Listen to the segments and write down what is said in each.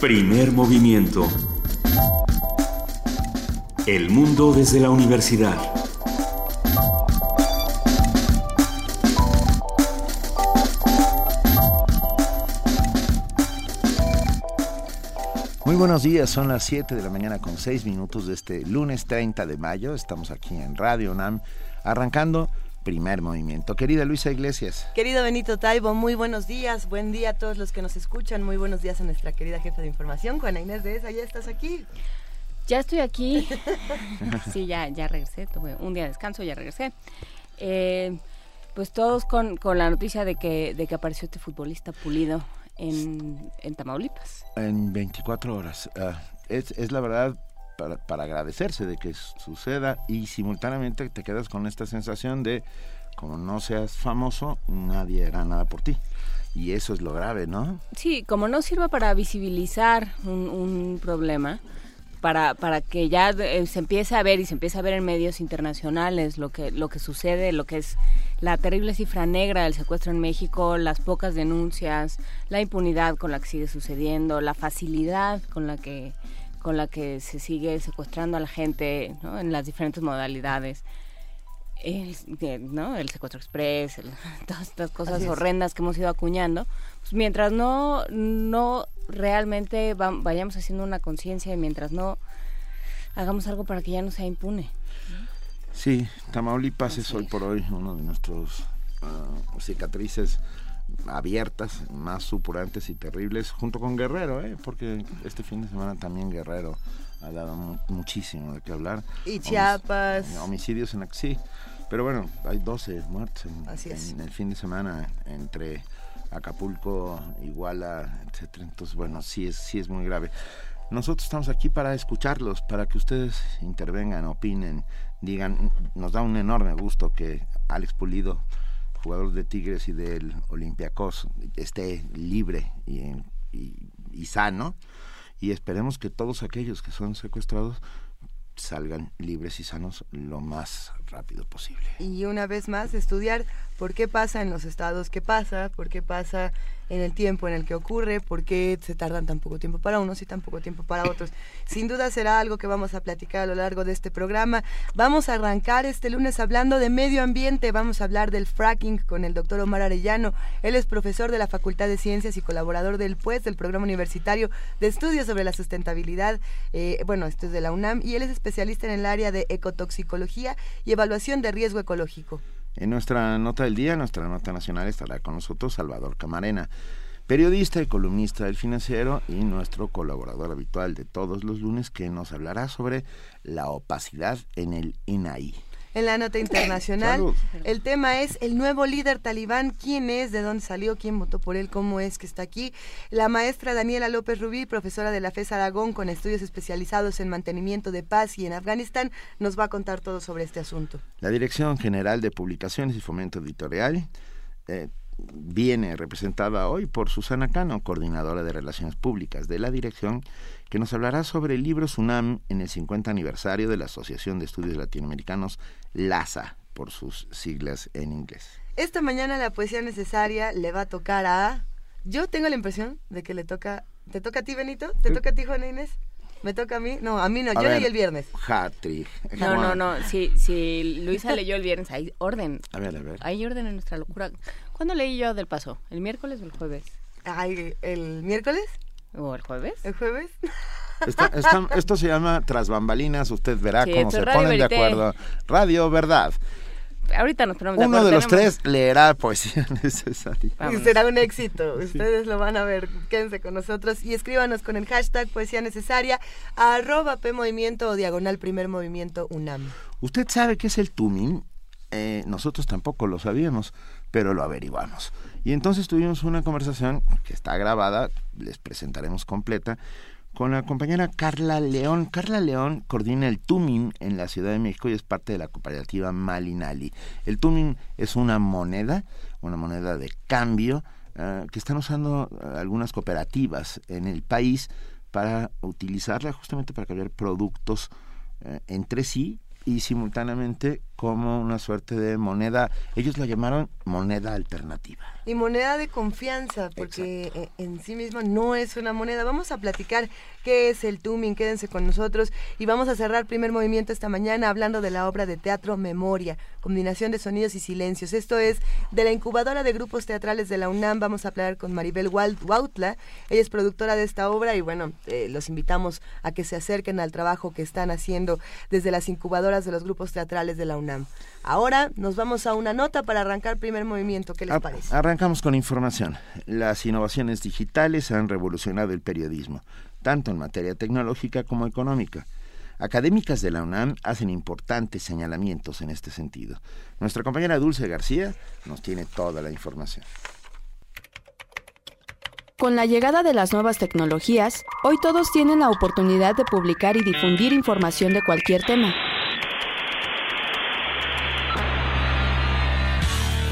Primer movimiento. El mundo desde la universidad. Muy buenos días, son las 7 de la mañana con 6 minutos de este lunes 30 de mayo. Estamos aquí en Radio NAM arrancando primer movimiento. Querida Luisa Iglesias. Querido Benito Taibo, muy buenos días. Buen día a todos los que nos escuchan. Muy buenos días a nuestra querida jefa de información, Juana Inés de esa. ¿Ya estás aquí? Ya estoy aquí. sí, ya, ya regresé. Tuve un día de descanso, ya regresé. Eh, pues todos con, con, la noticia de que, de que apareció este futbolista pulido en, en Tamaulipas. En 24 horas. Uh, es, es la verdad para, para, agradecerse de que suceda y simultáneamente te quedas con esta sensación de como no seas famoso, nadie hará nada por ti. Y eso es lo grave, ¿no? Sí, como no sirva para visibilizar un, un problema, para, para que ya eh, se empiece a ver y se empiece a ver en medios internacionales lo que, lo que sucede, lo que es la terrible cifra negra del secuestro en México, las pocas denuncias, la impunidad con la que sigue sucediendo, la facilidad con la que con la que se sigue secuestrando a la gente ¿no? en las diferentes modalidades. El, ¿no? el secuestro express, el, todas estas cosas horrendas que hemos ido acuñando, pues mientras no, no realmente va, vayamos haciendo una conciencia y mientras no hagamos algo para que ya no sea impune. Sí, Tamaulipas Así es hoy por hoy uno de nuestros uh, cicatrices abiertas, más supurantes y terribles, junto con Guerrero, ¿eh? porque este fin de semana también Guerrero ha dado mu muchísimo de qué hablar. Y Chiapas. Homic homicidios en sí, pero bueno, hay 12 muertes en, en, el fin de semana entre Acapulco, Iguala, etcétera. Entonces, bueno, sí es, sí es muy grave. Nosotros estamos aquí para escucharlos, para que ustedes intervengan, opinen, digan. Nos da un enorme gusto que Alex Pulido jugador de Tigres y del Olympiacos esté libre y, y, y, sano y esperemos que todos aquellos que son secuestrados salgan libres y sanos lo más rápido posible. Y una vez más, estudiar por qué pasa en los estados que pasa, por qué pasa en el tiempo en el que ocurre, por qué se tardan tan poco tiempo para unos y tan poco tiempo para otros. Sin duda será algo que vamos a platicar a lo largo de este programa. Vamos a arrancar este lunes hablando de medio ambiente, vamos a hablar del fracking con el doctor Omar Arellano. Él es profesor de la Facultad de Ciencias y colaborador del PUES, del Programa Universitario de Estudios sobre la Sustentabilidad. Eh, bueno, esto es de la UNAM y él es especialista en el área de ecotoxicología y evaluación de riesgo ecológico. En nuestra nota del día, nuestra nota nacional, estará con nosotros Salvador Camarena, periodista y columnista del financiero y nuestro colaborador habitual de todos los lunes que nos hablará sobre la opacidad en el INAI en la nota internacional. Salud. El tema es el nuevo líder talibán, quién es, de dónde salió, quién votó por él, cómo es que está aquí. La maestra Daniela López Rubí, profesora de la FES Aragón con estudios especializados en mantenimiento de paz y en Afganistán, nos va a contar todo sobre este asunto. La Dirección General de Publicaciones y Fomento Editorial eh, viene representada hoy por Susana Cano, coordinadora de Relaciones Públicas de la dirección, que nos hablará sobre el libro Sunam en el 50 aniversario de la Asociación de Estudios Latinoamericanos, LASA, por sus siglas en inglés. Esta mañana la poesía necesaria le va a tocar a... Yo tengo la impresión de que le toca... ¿Te toca a ti, Benito? ¿Te toca a ti, Juana Inés? ¿Me toca a mí? No, a mí no, A yo ver. leí el viernes. Hat-trick. No, no, no. Si, si Luisa leyó el viernes, hay orden. A ver, a ver. Hay orden en nuestra locura. ¿Cuándo leí yo del paso? ¿El miércoles o el jueves? Ay, ¿el miércoles? ¿O el jueves? ¿El jueves? Esta- esta- esto se llama Tras Bambalinas, usted verá Sí, cómo se ponen de acuerdo. Radio Verdad. Ahorita nos ponemos de Uno de los Tenemos- tres leerá poesía necesaria. Vámonos. Será un éxito. Ustedes lo van a ver. Quédense con nosotros y escríbanos con el hashtag poesía necesaria a arroba P Movimiento o diagonal primer movimiento UNAM. ¿Usted sabe qué es el tumin? Eh, nosotros tampoco lo sabíamos, pero lo averiguamos. Y entonces tuvimos una conversación que está grabada, les presentaremos completa, con la compañera Carla León. Carla León coordina el Tumin en la Ciudad de México y es parte de la cooperativa Malinali. El Tumin es una moneda, una moneda de cambio eh, que están usando eh, algunas cooperativas en el país para utilizarla justamente para cambiar productos eh, entre sí y simultáneamente como una suerte de moneda, ellos la llamaron moneda alternativa. Y moneda de confianza, porque en sí mismo no es una moneda. Vamos a platicar qué es el Tuning, quédense con nosotros y vamos a cerrar primer movimiento esta mañana hablando de la obra de teatro Memoria, combinación de sonidos y silencios. Esto es de la incubadora de grupos teatrales de la UNAM. Vamos a hablar con Maribel Wautla, ella es productora de esta obra y bueno, eh, los invitamos a que se acerquen al trabajo que están haciendo desde las incubadoras de los grupos teatrales de la UNAM. Ahora nos vamos a una nota para arrancar primer movimiento. ¿Qué les parece? Arrancamos con información. Las innovaciones digitales han revolucionado el periodismo, tanto en materia tecnológica como económica. Académicas de la UNAM hacen importantes señalamientos en este sentido. Nuestra compañera Dulce García nos tiene toda la información. Con la llegada de las nuevas tecnologías, hoy todos tienen la oportunidad de publicar y difundir información de cualquier tema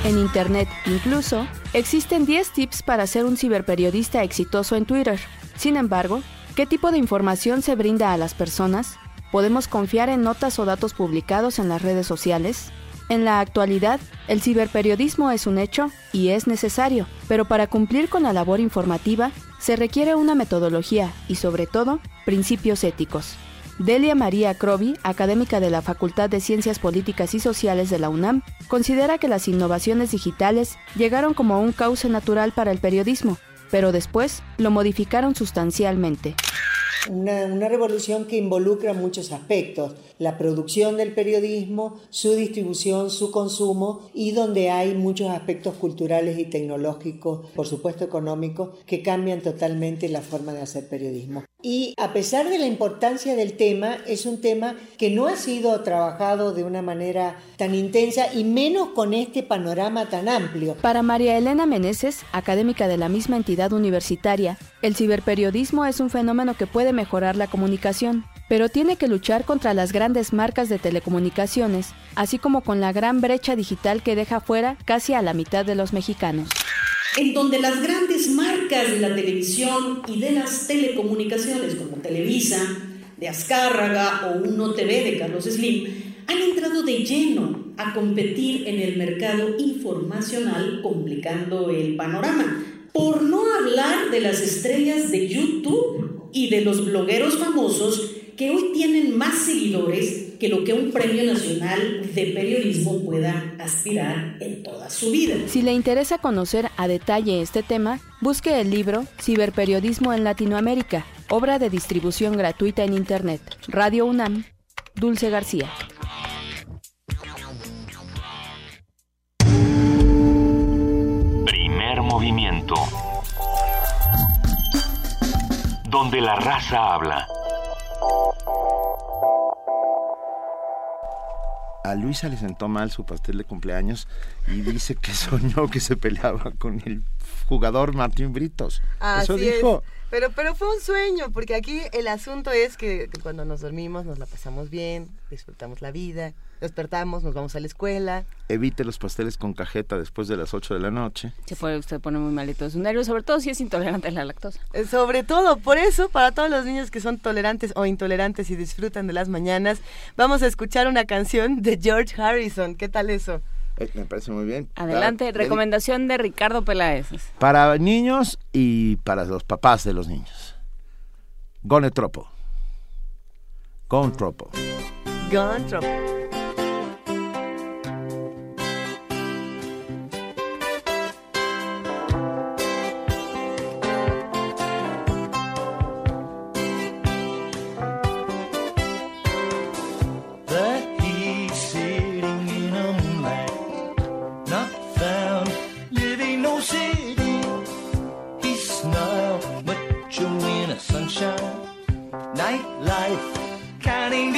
En Internet, incluso, existen 10 tips para ser un ciberperiodista exitoso en Twitter. Sin embargo, ¿qué tipo de información se brinda a las personas? ¿Podemos confiar en notas o datos publicados en las redes sociales? En la actualidad, el ciberperiodismo es un hecho y es necesario, pero para cumplir con la labor informativa se requiere una metodología y, sobre todo, principios éticos. Delia María Crovi, académica de la Facultad de Ciencias Políticas y Sociales de la UNAM, considera que las innovaciones digitales llegaron como un cauce natural para el periodismo, pero después lo modificaron sustancialmente. Una, una, revolución que involucra muchos aspectos, la producción del periodismo, su distribución, su consumo y donde hay muchos aspectos culturales y tecnológicos, por supuesto económicos, que cambian totalmente la forma de hacer periodismo. Y a pesar de la importancia del tema, es un tema que no ha sido trabajado de una manera tan intensa y menos con este panorama tan amplio. Para María Elena Meneses, académica de la misma entidad universitaria, el ciberperiodismo es un fenómeno que puede mejorar la comunicación, pero tiene que luchar contra las grandes marcas de telecomunicaciones, así como con la gran brecha digital que deja fuera casi a la mitad de los mexicanos. En donde las grandes marcas de la televisión y de las telecomunicaciones como Televisa, de Azcárraga o Uno TV de Carlos Slim han entrado de lleno a competir en el mercado informacional complicando el panorama. Por no hablar de las estrellas de YouTube y de los blogueros famosos que hoy tienen más seguidores que lo que un premio nacional de periodismo pueda aspirar en toda su vida. Si le interesa conocer a detalle este tema, busque el libro Ciberperiodismo en Latinoamérica, obra de distribución gratuita en Internet. Radio UNAM, Dulce García. Movimiento. Donde la raza habla. a Luisa le sentó mal su pastel de cumpleaños y dice que soñó que se peleaba con el jugador Martín Britos. Eso dijo. Pero, pero fue un sueño, porque aquí el asunto es que cuando nos dormimos nos la pasamos bien, disfrutamos la vida, despertamos, nos vamos a la escuela. Evite los pasteles con cajeta después de las 8 de la noche. Se puede usted pone muy malito de su nervio, sobre todo si es intolerante a la lactosa. Eh, sobre todo, por eso, para todos los niños que son tolerantes o intolerantes y disfrutan de las mañanas, vamos a escuchar una canción de George Harrison. ¿Qué tal eso? Eh, me parece muy bien. Adelante, recomendación de Ricardo Peláez. Para niños y para los papás de los niños. Gone Tropo. Gone Tropo. Gone Tropo. Nightlife, counting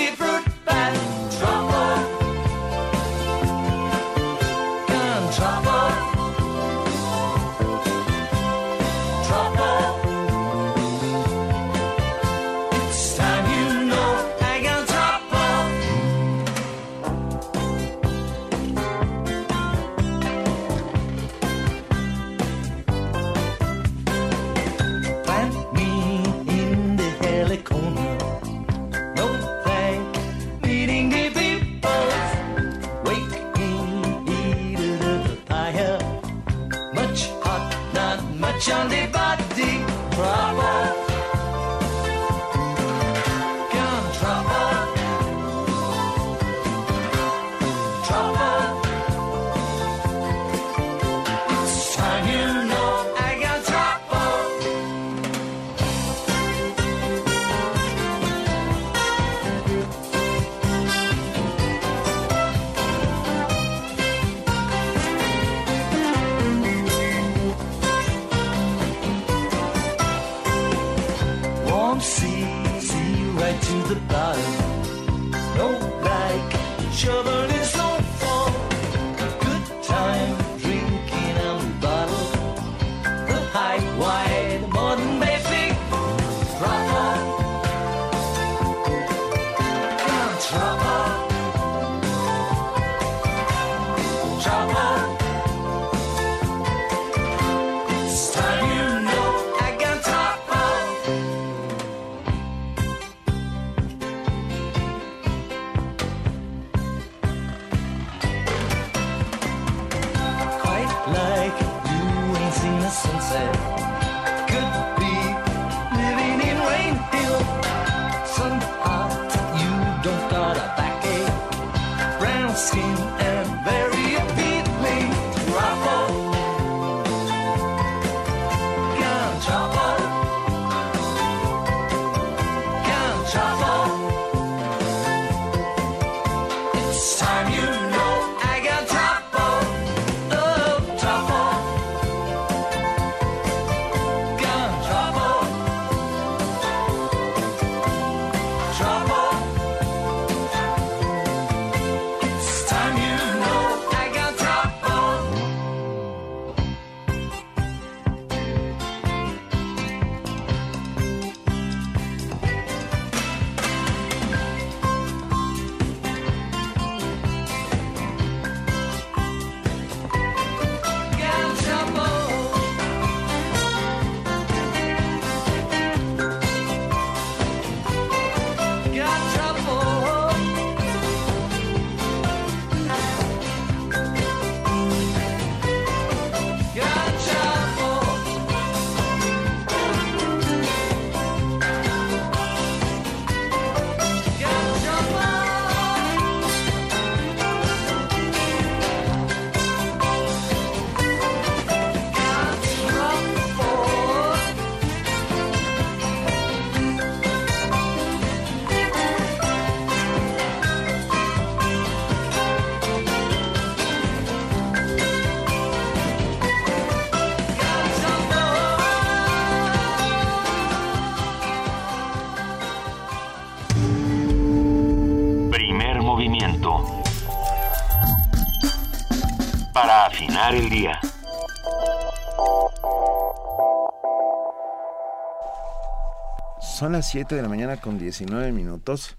las 7 de la mañana con 19 minutos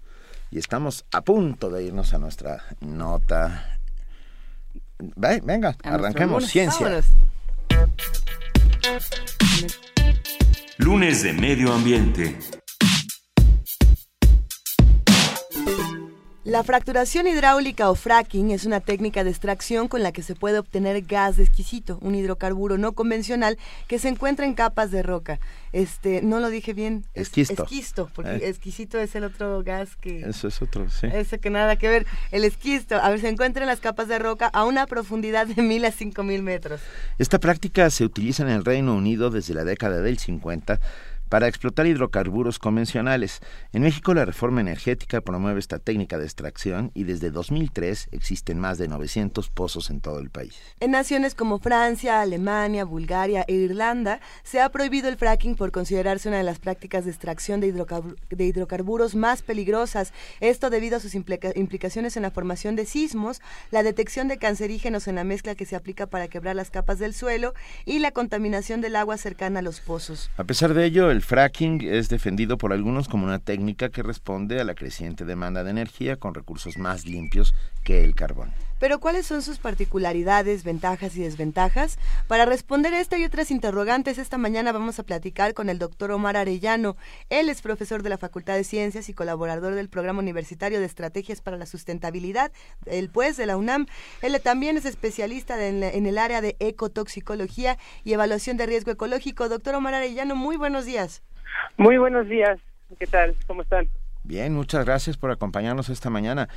y estamos a punto de irnos a nuestra nota. Venga, arranquemos ciencia. Lunes de Medio Ambiente. La fracturación hidráulica o fracking es una técnica de extracción con la que se puede obtener gas de exquisito, un hidrocarburo no convencional que se encuentra en capas de roca. Este, no lo dije bien. Esquisto. esquisto, porque eh. es el otro gas que. Eso es otro, sí. Eso que nada que ver. El esquisto, a ver, se encuentra en las capas de roca a una profundidad de mil a cinco mil metros. Esta práctica se utiliza en el Reino Unido desde la década del 50 para explotar hidrocarburos convencionales. En México la reforma energética promueve esta técnica de extracción y desde 2003 existen más de 900 pozos en todo el país. En naciones como Francia, Alemania, Bulgaria e Irlanda se ha prohibido el fracking por considerarse una de las prácticas de extracción de, hidrocarburos más peligrosas. Esto debido a sus implicaciones en la formación de sismos, la detección de cancerígenos en la mezcla que se aplica para quebrar las capas del suelo y la contaminación del agua cercana a los pozos. A pesar de ello, el fracking es defendido por algunos como una técnica que responde a la creciente demanda de energía con recursos más limpios que el carbón. Pero ¿cuáles son sus particularidades, ventajas y desventajas? Para responder esta y otras interrogantes, esta mañana vamos a platicar con el doctor Omar Arellano. Él es profesor de la Facultad de Ciencias y colaborador del Programa Universitario de Estrategias para la Sustentabilidad, el PUES de la UNAM. Él también es especialista en, en el área de ecotoxicología y evaluación de riesgo ecológico. Doctor Omar Arellano, muy buenos días. Muy buenos días. ¿Qué tal? ¿Cómo están? Bien, muchas gracias por acompañarnos esta mañana.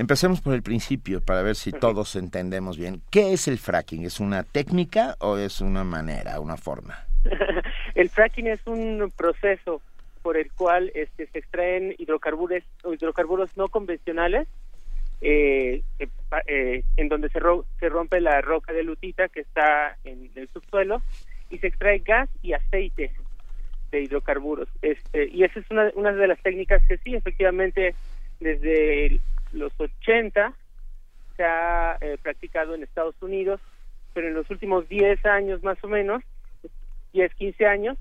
Empecemos por el principio para ver si todos entendemos bien. ¿Qué es el fracking? ¿Es una técnica o es una manera, una forma? el fracking es un proceso por el cual este, se extraen hidrocarburos, hidrocarburos no convencionales, eh, eh, en donde se, se rompe la roca de lutita que está en el subsuelo y se extrae gas y aceite de hidrocarburos. Este, y esa es una, una de las técnicas que sí, efectivamente, desde los 80 se ha eh, practicado en Estados Unidos, pero en los últimos 10 años más o menos, 10, 15 años,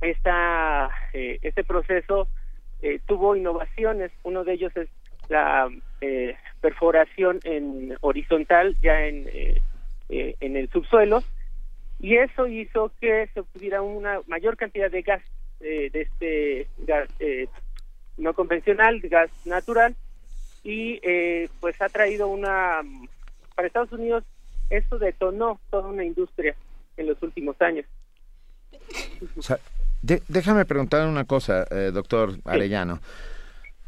esta, eh, este proceso eh, tuvo innovaciones. Uno de ellos es la eh, perforación en horizontal, ya en, en el subsuelo, y eso hizo que se obtuviera una mayor cantidad de gas, de este gas no convencional, gas natural, y pues ha traído una, para Estados Unidos, esto detonó toda una industria en los últimos años. O sea, déjame preguntar una cosa, eh, doctor Arellano.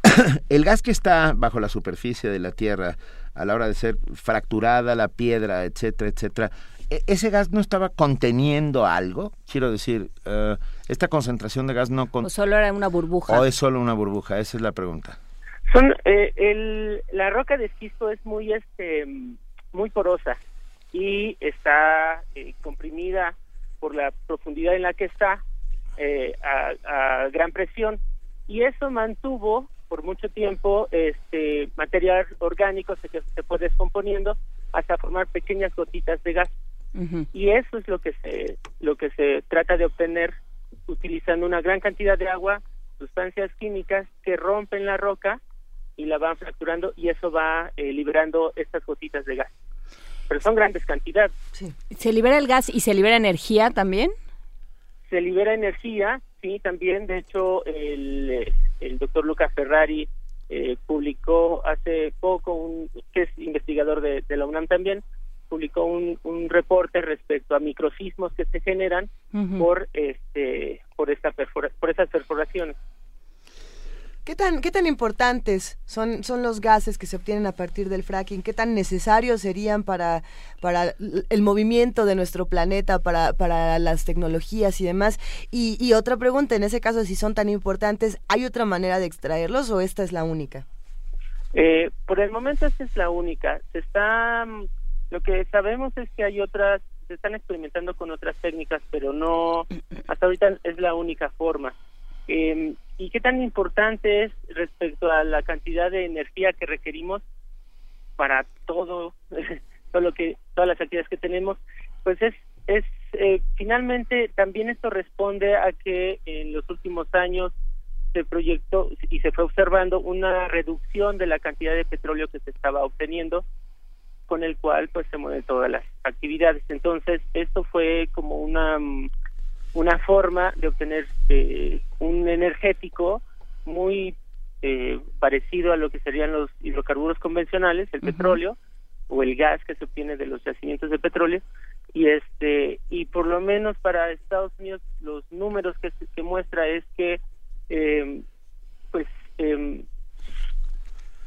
el gas que está bajo la superficie de la Tierra a la hora de ser fracturada la piedra, etcétera, etcétera, ¿e-, ¿ese gas no estaba conteniendo algo? Quiero decir, eh, esta concentración de gas no... ¿O solo era una burbuja? ¿O es solo una burbuja? Esa es la pregunta. Son, eh, el, la roca de esquisto es muy, este, muy porosa y está comprimida por la profundidad en la que está eh, a, gran presión. Y eso mantuvo por mucho tiempo este material orgánico se, se fue descomponiendo hasta formar pequeñas gotitas de gas. Y eso es lo que se lo que se trata de obtener utilizando una gran cantidad de agua sustancias químicas que rompen la roca y la van fracturando y eso va eh, liberando estas gotitas de gas. Pero son grandes cantidades. Se libera el gas y se libera energía también se libera energía, sí, también, de hecho, el, el doctor Lucas Ferrari eh, publicó hace poco, un, que es investigador de, la UNAM también, publicó un, un, reporte respecto a microsismos que se generan por este por esta por esas perforaciones. ¿Qué tan, qué tan importantes son, son los gases que se obtienen a partir del fracking? ¿Qué tan necesarios serían para, para el movimiento de nuestro planeta, para, para las tecnologías y demás? Y, otra pregunta, en ese caso, si son tan importantes, ¿hay otra manera de extraerlos o esta es la única? Eh, por el momento esta es la única. Se está, lo que sabemos es que hay otras, se están experimentando con otras técnicas, pero no, hasta ahorita es la única forma. Eh, ¿Y qué tan importante es respecto a la cantidad de energía que requerimos para todo, todo lo que, todas las actividades que tenemos? Pues es, es eh, finalmente también esto responde a que en los últimos años se proyectó y se fue observando una reducción de la cantidad de petróleo que se estaba obteniendo con el cual pues se mueven todas las actividades entonces esto fue como una una forma de obtener eh, un energético muy eh, parecido a lo que serían los hidrocarburos convencionales, el petróleo o el gas que se obtiene de los yacimientos de petróleo. Y este y por lo menos para Estados Unidos los números que, que muestra es que eh, pues eh,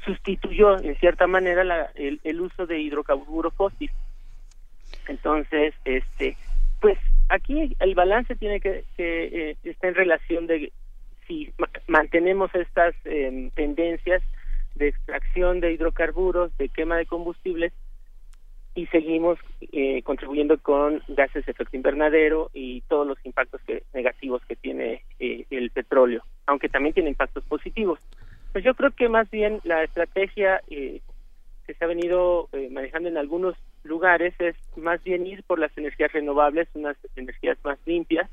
sustituyó en cierta manera la, el, el uso de hidrocarburo fósil entonces este pues aquí el balance tiene que, que eh, está en relación de si mantenemos estas em, tendencias de extracción de hidrocarburos, de quema de combustibles y seguimos eh, contribuyendo con gases de efecto invernadero y todos los impactos que, negativos que tiene eh, el petróleo, aunque también tiene impactos positivos. Pues yo creo que más bien la estrategia que se ha venido manejando en algunos lugares es más bien ir por las energías renovables, unas energías más limpias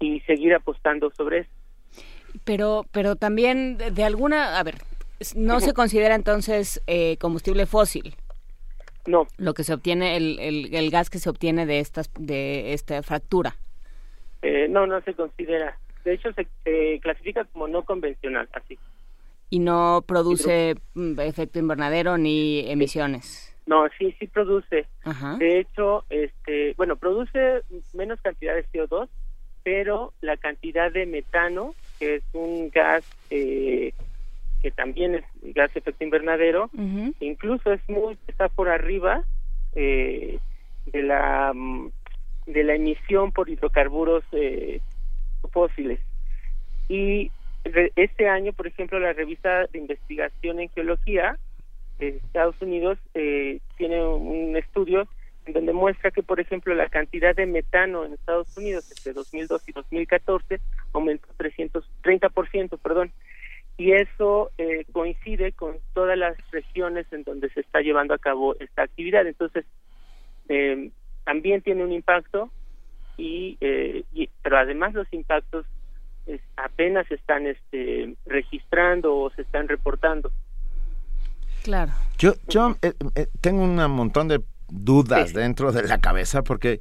y seguir apostando sobre eso. Pero, pero también de alguna, a ver, no se considera entonces eh, combustible fósil. No. Lo que se obtiene, el, el, gas que se obtiene de estas, de esta fractura. Eh, no, no se considera. De hecho, se clasifica como no convencional, así. Y no produce mm, efecto invernadero ni emisiones. No, sí, sí produce. De hecho, este, bueno, produce menos cantidad de CO2, pero la cantidad de metano, que es un gas eh, que también es gas de efecto invernadero, incluso es muy está por arriba eh, de la de la emisión por hidrocarburos eh, fósiles. Y este año, por ejemplo, la revista de investigación en geología Estados Unidos eh, tiene un estudio en donde muestra que, por ejemplo, la cantidad de metano en Estados Unidos entre 2002 y 2014 aumentó 330%, perdón, y eso eh, coincide con todas las regiones en donde se está llevando a cabo esta actividad. Entonces, eh, también tiene un impacto, y, eh, pero además los impactos apenas se están este, registrando o se están reportando. Claro. Yo, yo tengo un montón de dudas dentro de la cabeza porque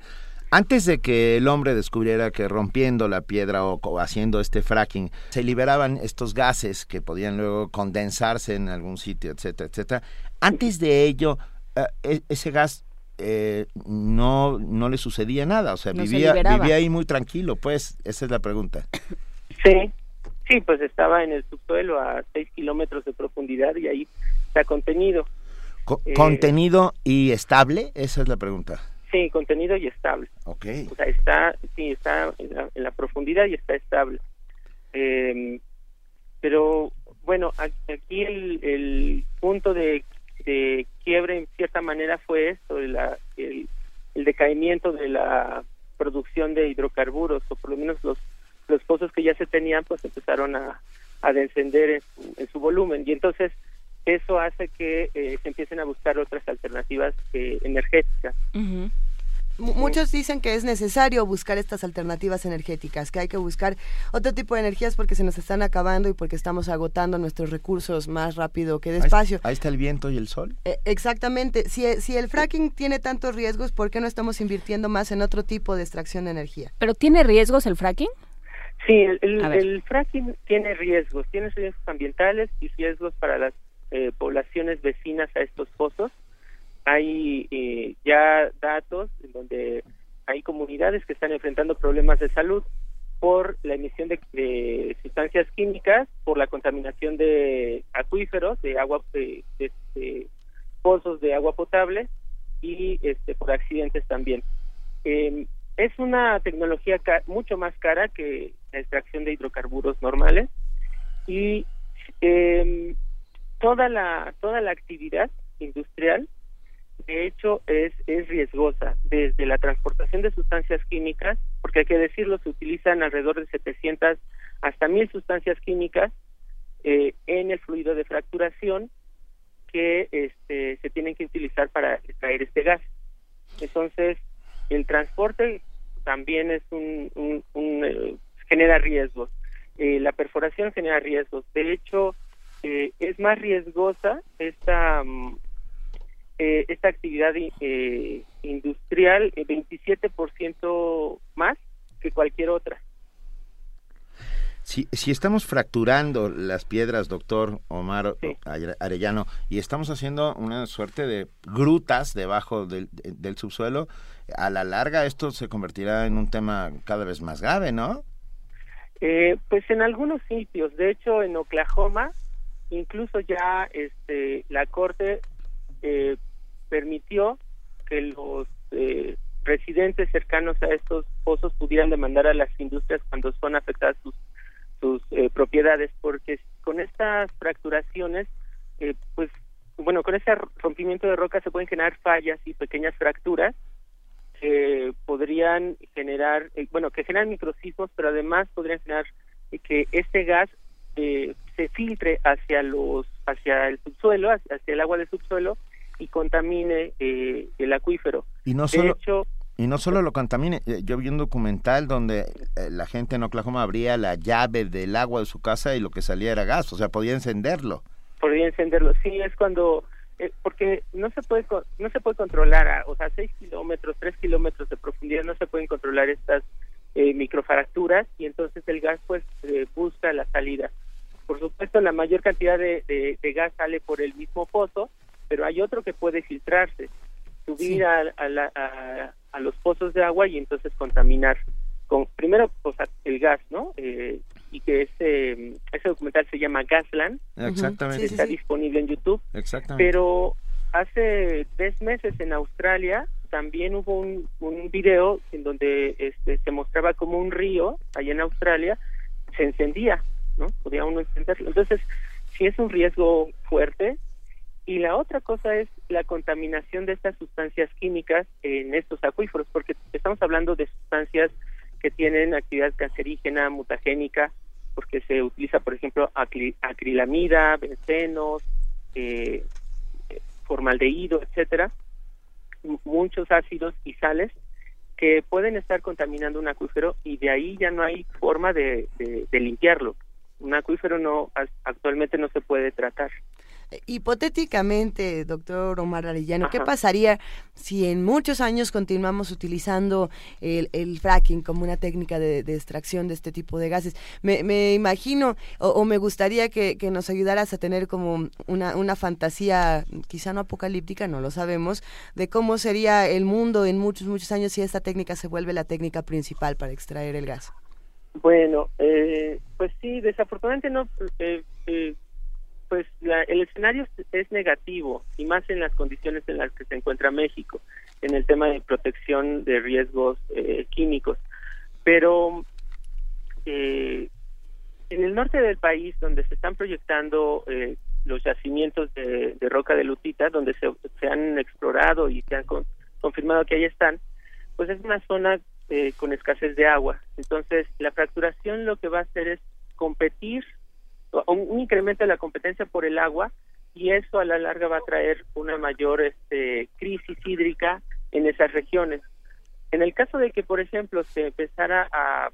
antes de que el hombre descubriera que rompiendo la piedra o, haciendo este fracking se liberaban estos gases que podían luego condensarse en algún sitio, etcétera, etcétera, antes de ello eh, e, ese gas eh, no no le sucedía nada, o sea, vivía vivía ahí muy tranquilo, pues esa es la pregunta. Sí, sí, pues estaba en el subsuelo a 6 kilómetros de profundidad y ahí está contenido. Eh, ¿Contenido y estable? Esa es la pregunta. Sí, contenido y estable. Ok. O sea, está, sí, está en la, profundidad y está estable. Em, pero bueno, aquí el, punto de, quiebre en cierta manera fue esto, el, el, decaimiento de la producción de hidrocarburos, o por lo menos los, los pozos que ya se tenían, pues empezaron a, a descender en en su volumen. Y entonces eso hace que eh, se empiecen a buscar otras alternativas eh, energéticas. Muchos dicen que es necesario buscar estas alternativas energéticas, que hay que buscar otro tipo de energías porque se nos están acabando y porque estamos agotando nuestros recursos más rápido que despacio. Ahí está el viento y el sol. Eh, exactamente. Si, si el fracking tiene tantos riesgos, ¿por qué no estamos invirtiendo más en otro tipo de extracción de energía? ¿Pero tiene riesgos el fracking? Sí, el fracking tiene riesgos, tiene riesgos ambientales y riesgos para las eh, poblaciones vecinas a estos pozos. Hay eh, ya datos en donde hay comunidades que están enfrentando problemas de salud por la emisión de, sustancias químicas, por la contaminación de acuíferos, de agua, de, pozos de agua potable y este, por accidentes también. Em, es una tecnología mucho más cara que la extracción de hidrocarburos normales y eh, toda la toda la actividad industrial de hecho es es riesgosa desde la transportación de sustancias químicas porque hay que decirlo se utilizan alrededor de 700 hasta 1000 sustancias químicas eh, en el fluido de fracturación que este, se tienen que utilizar para extraer este gas. Entonces el transporte también es un, eh, genera riesgos. Eh, la perforación genera riesgos. De hecho eh, es más riesgosa esta mm, eh, esta actividad eh, industrial 27% más que cualquier otra. Si, si estamos fracturando las piedras, doctor Omar Arellano, y estamos haciendo una suerte de grutas debajo del, del subsuelo, a la larga esto se convertirá en un tema cada vez más grave, ¿no? pues en algunos sitios, de hecho en Oklahoma incluso ya este la corte eh, permitió que los eh, residentes cercanos a estos pozos pudieran demandar a las industrias cuando son afectadas sus sus eh, propiedades porque con estas fracturaciones pues bueno con ese rompimiento de roca se pueden generar fallas y pequeñas fracturas que podrían generar bueno que generan microsismos pero además podrían generar que este gas eh, se filtre hacia los hacia el subsuelo, hacia, el agua del subsuelo y contamine eh, el acuífero. Y no solo y no solo lo contamine, eh, yo vi un documental donde la gente en Oklahoma abría la llave del agua de su casa y lo que salía era gas, o sea, podía encenderlo. Podía encenderlo, sí, es cuando porque no se puede no se puede controlar, o sea, 6 kilómetros, 3 kilómetros de profundidad no se pueden controlar estas eh, microfracturas y entonces el gas pues busca la salida. Por supuesto, la mayor cantidad de, gas sale por el mismo pozo, pero hay otro que puede filtrarse, subir a, los pozos de agua y entonces contaminar con primero pues, el gas, ¿no? Eh, y que ese, ese documental se llama Gasland. Exactamente. Está disponible en YouTube. Exactamente. Pero hace tres meses en Australia también hubo un, un video en donde este, se mostraba como un río allá en Australia se encendía, ¿no? Podía uno encenderlo. Entonces, sí es un riesgo fuerte. Y la otra cosa es la contaminación de estas sustancias químicas en estos acuíferos, porque estamos hablando de sustancias que tienen actividad cancerígena, mutagénica, porque se utiliza, por ejemplo, acrilamida, bencenos, eh, formaldehído, etcétera, muchos ácidos y sales que pueden estar contaminando un acuífero y de ahí ya no hay forma de limpiarlo. Un acuífero no actualmente no se puede tratar. Hipotéticamente, doctor Omar Arellano, ¿qué pasaría si en muchos años continuamos utilizando el, fracking como una técnica de, extracción de este tipo de gases? Me, imagino o, me gustaría que, nos ayudaras a tener como una, una fantasía, quizá no apocalíptica, no lo sabemos, de cómo sería el mundo en muchos, muchos años si esta técnica se vuelve la técnica principal para extraer el gas. Bueno, eh, pues sí, desafortunadamente no. Eh, eh, pues el escenario es negativo y más en las condiciones en las que se encuentra México en el tema de protección de riesgos eh, químicos pero eh, en el norte del país donde se están proyectando los yacimientos de, roca de lutita donde se, han explorado y se han confirmado que ahí están pues es una zona con escasez de agua entonces la fracturación lo que va a hacer es competir un, incremento de la competencia por el agua y eso a la larga va a traer una mayor este, crisis hídrica en esas regiones. En el caso de que, por ejemplo, se empezara a,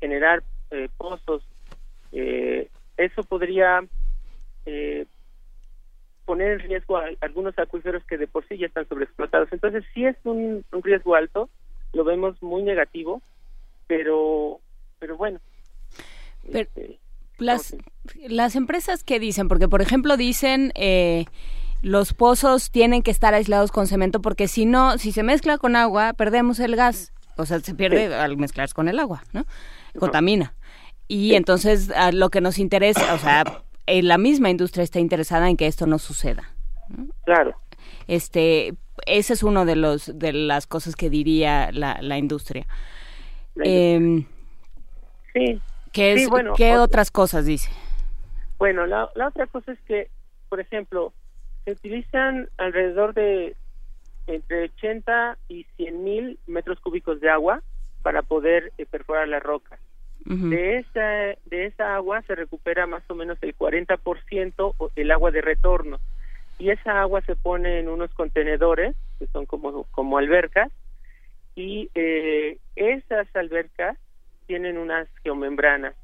generar eh, pozos, eh, eso podría eh, poner en riesgo a algunos acuíferos que de por sí ya están sobreexplotados. Entonces, sí es un, riesgo alto, lo vemos muy negativo, pero, pero bueno. Este, las, las empresas que dicen, porque por ejemplo dicen eh, los pozos tienen que estar aislados con cemento porque si no, si se mezcla con agua, perdemos el gas. O sea, se pierde al mezclarse con el agua, ¿no? Contamina. Y entonces lo que nos interesa, o sea, eh, la misma industria está interesada en que esto no suceda. Claro. Este, ese es uno de los de las cosas que diría la, la industria. Em, sí. ¿Qué, ¿qué otras cosas dice? Bueno, la, otra cosa es que, por ejemplo, se utilizan alrededor de entre 80 y 100 mil metros cúbicos de agua para poder eh, perforar la roca. de, esa, de esa agua se recupera más o menos el 40% el agua de retorno. Y esa agua se pone en unos contenedores, que son como, como albercas, y eh, esas albercas tienen unas geomembranas,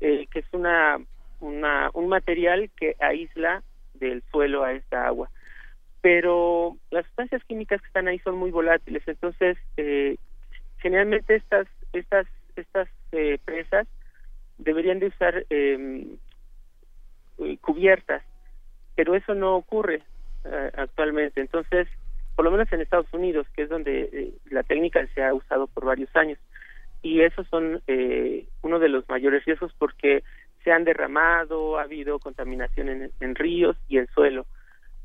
eh, que es una, una, un material que aísla del suelo a esta agua. Pero las sustancias químicas que están ahí son muy volátiles, entonces eh, generalmente estas estas estas eh, presas deberían de usar em, cubiertas, pero eso no ocurre actualmente. Entonces, por lo menos en Estados Unidos, que es donde la técnica se ha usado por varios años, y esos son eh, uno de los mayores riesgos porque se han derramado, ha habido contaminación en, en, ríos y en suelo.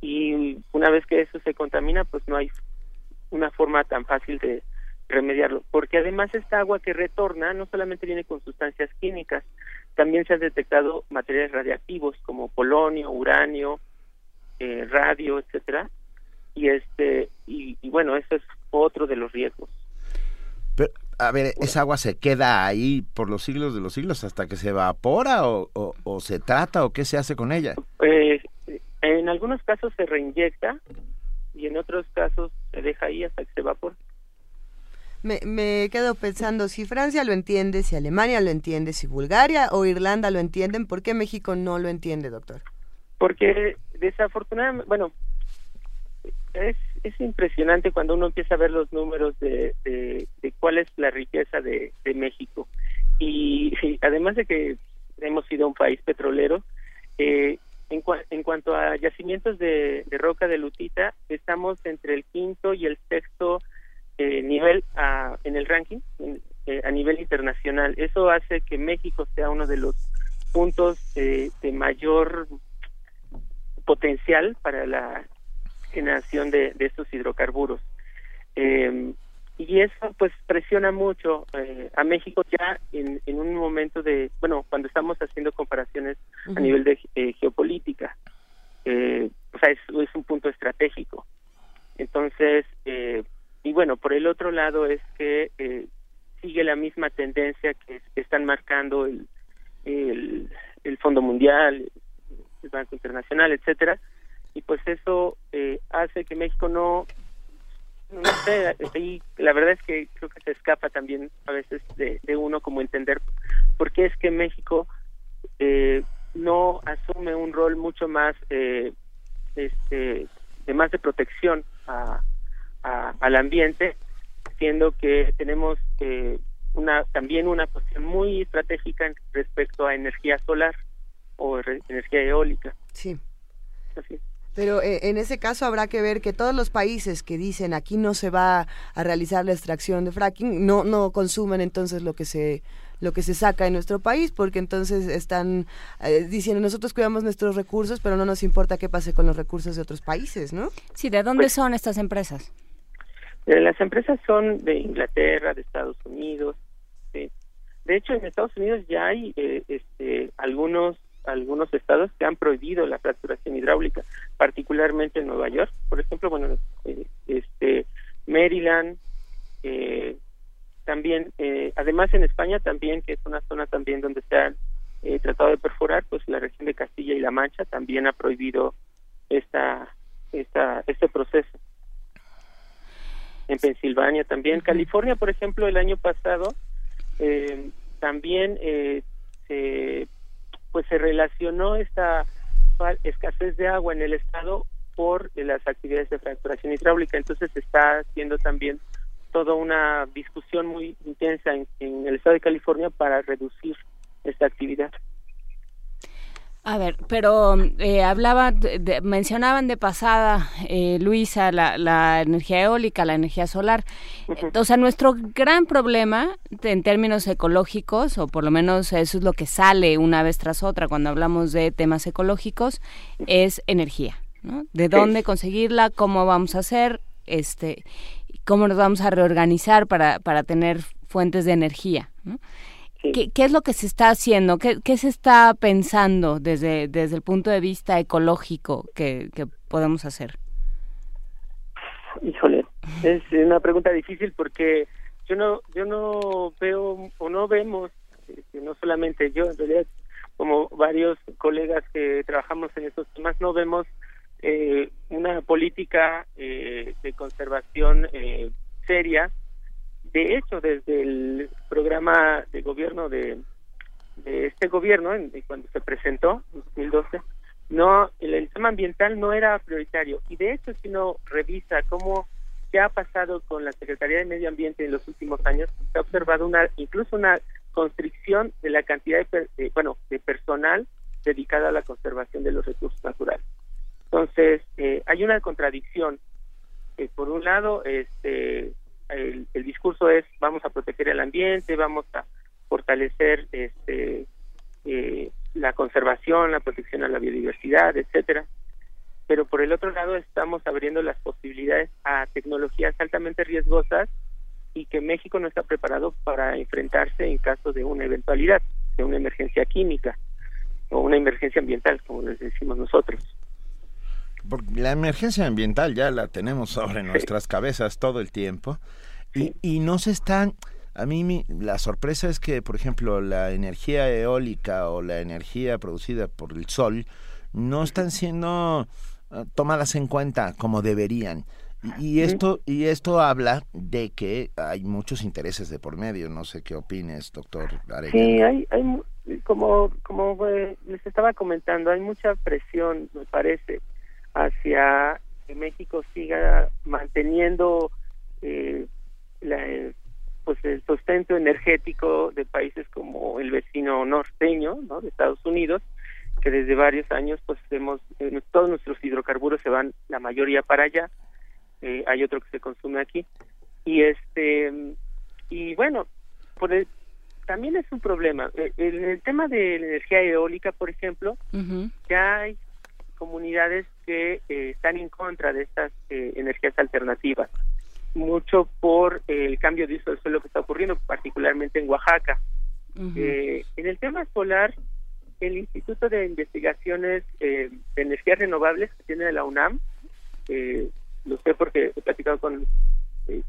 Y una vez que eso se contamina, pues no hay una forma tan fácil de remediarlo. Porque además esta agua que retorna no solamente viene con sustancias químicas, también se han detectado materiales radiactivos como polonio, uranio, eh, radio, etcétera. Y este y, y bueno, eso es otro de los riesgos. Pero, a ver, ¿esa agua se queda ahí por los siglos de los siglos hasta que se evapora o, o, se trata o qué se hace con ella? Pues en algunos casos se reinyecta y en otros casos se deja ahí hasta que se evapora. Me, me quedo pensando, si Francia lo entiende, si Alemania lo entiende, si Bulgaria o Irlanda lo entienden, ¿por qué México no lo entiende, doctor? Porque desafortunadamente, bueno, es, es impresionante cuando uno empieza a ver los números de, de, cuál es la riqueza de, México. Y, además de que hemos sido un país petrolero, eh, en, en cuanto a yacimientos de, roca de lutita, estamos entre el quinto y el sexto eh, nivel en el ranking eh, a nivel internacional. Eso hace que México sea uno de los puntos de mayor potencial para la generación de, estos hidrocarburos. Eh, y eso pues presiona mucho eh, a México ya en, un momento de, bueno, cuando estamos haciendo comparaciones a nivel de eh, geopolítica. o sea, es, es, un punto estratégico. Entonces, y bueno, por el otro lado es que sigue la misma tendencia que, están marcando el, el, el Fondo Mundial, el Banco Internacional, etcétera, y pues eso eh, hace que México no no sé, y la verdad es que creo que se escapa también a veces de, uno como entender por qué es que México eh, no asume un rol mucho más eh, este de más de protección a, al ambiente siendo que tenemos una también una cuestión muy estratégica respecto a energía solar o energía eólica sí Así. Pero eh, en ese caso habrá que ver que todos los países que dicen aquí no se va a realizar la extracción de fracking no no consumen entonces lo que se lo que se saca en nuestro país porque entonces están eh, diciendo nosotros cuidamos nuestros recursos pero no nos importa qué pase con los recursos de otros países, ¿no? Sí, ¿de dónde pues son estas empresas? Eh, las empresas son de Inglaterra, de Estados Unidos. De hecho, en Estados Unidos ya hay este, algunos algunos estados que han prohibido la fracturación hidráulica, particularmente en Nueva York, por ejemplo, bueno, eh, este Maryland, eh, también, eh, además en España también, que es una zona también donde se han tratado de perforar, pues la región de Castilla y La Mancha también ha prohibido esta, esta, este proceso. En Pensilvania también, California, por ejemplo, el año pasado también se pues se relacionó esta escasez de agua en el estado por las actividades de fracturación hidráulica. Entonces se está haciendo también toda una discusión muy intensa en, en el estado de California para reducir esta actividad. A ver, pero eh, hablaba, mencionaban de pasada, eh, Luisa, la, energía eólica, la energía solar. O sea, nuestro gran problema en términos ecológicos, o por lo menos eso es lo que sale una vez tras otra cuando hablamos de temas ecológicos, es energía. ¿no? ¿De dónde conseguirla? ¿Cómo vamos a hacer? Este, ¿Cómo nos vamos a reorganizar para, para tener fuentes de energía? ¿no? ¿Qué, es lo que se está haciendo? ¿Qué, se está pensando desde, desde el punto de vista ecológico que, podemos hacer? Híjole, es una pregunta difícil porque yo no yo no veo o no vemos este, no solamente yo en realidad como varios colegas que trabajamos en estos temas no vemos eh, una política eh, de conservación eh, seria de hecho, desde el programa de gobierno de, este gobierno, en, cuando se presentó en 2012, no, el, tema ambiental no era prioritario. Y de hecho, si uno revisa cómo qué ha pasado con la Secretaría de Medio Ambiente en los últimos años, se ha observado una, incluso una constricción de la cantidad de, bueno, de personal dedicada a la conservación de los recursos naturales. Entonces, eh, hay una contradicción. Por un lado, este, el, discurso es vamos a proteger el ambiente, vamos a fortalecer este, eh, la conservación, la protección a la biodiversidad, etcétera. Pero por el otro lado estamos abriendo las posibilidades a tecnologías altamente riesgosas y que México no está preparado para enfrentarse en caso de una eventualidad, de una emergencia química o una emergencia ambiental, como les decimos nosotros la emergencia ambiental ya la tenemos sobre nuestras cabezas todo el tiempo y, y no se están... A mí la sorpresa es que, por ejemplo, la energía eólica o la energía producida por el sol no están siendo ah, tomadas en cuenta como deberían. Y, esto y esto habla de que hay muchos intereses de por medio. No sé qué opines, doctor Arellano. Sí, hay, hay como como les estaba comentando, hay mucha presión, me parece, hacia que México siga manteniendo eh, la, pues el sustento energético de países como el vecino norteño, ¿no? De Estados Unidos, que desde varios años, pues hemos eh, todos nuestros hidrocarburos se van la mayoría para allá. Eh, hay otro que se consume aquí y este y bueno por también es un problema. Eh, en el tema de la energía eólica, por ejemplo, ya hay comunidades que eh, están en contra de estas eh, energías alternativas, mucho por el cambio de uso del suelo que está ocurriendo, particularmente en Oaxaca. en el tema solar, el Instituto de Investigaciones de Energías Renovables que tiene la UNAM, lo sé porque he platicado con,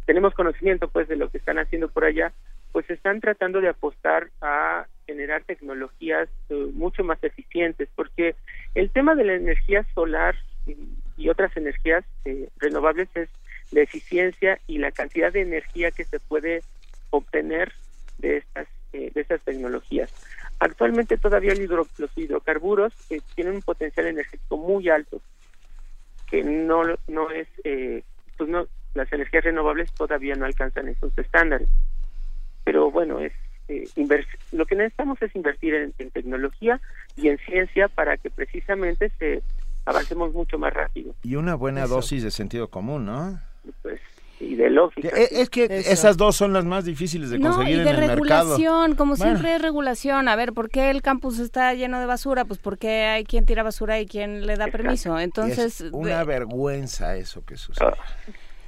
tenemos conocimiento pues de lo que están haciendo por allá, pues están tratando de apostar a generar tecnologías eh, mucho más eficientes, porque el tema de la energía solar y, otras energías eh, renovables es la eficiencia y la cantidad de energía que se puede obtener de estas eh, de estas tecnologías. Actualmente todavía los hidrocarburos tienen un potencial energético muy alto, que no no es pues no las energías renovables todavía no alcanzan esos estándares pero bueno, es eh, lo que necesitamos es invertir en, tecnología y en ciencia para que precisamente se avancemos mucho más rápido. Y una buena dosis de sentido común, ¿no? Pues y de lógica. Es, es que esas dos son las más difíciles de conseguir no, y de regulación, como siempre es regulación. A ver, ¿por qué el campus está lleno de basura? Pues porque hay quien tira basura y quien le da permiso. Entonces, es una vergüenza eso que sucede. Ah.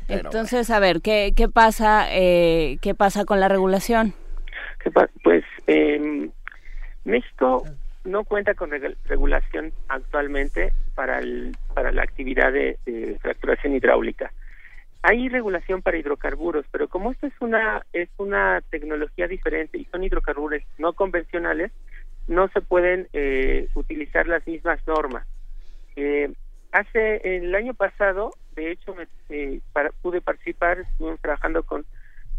Entonces, a ver, ¿qué, qué pasa eh, qué pasa con la regulación? Pues eh, México no cuenta con regulación actualmente para el, para la actividad de, fracturación hidráulica. Hay regulación para hidrocarburos, pero como esta es una es una tecnología diferente y son hidrocarburos no convencionales, no se pueden eh, utilizar las mismas normas. Eh, hace el año pasado de hecho me, eh, pude participar, estuve trabajando con,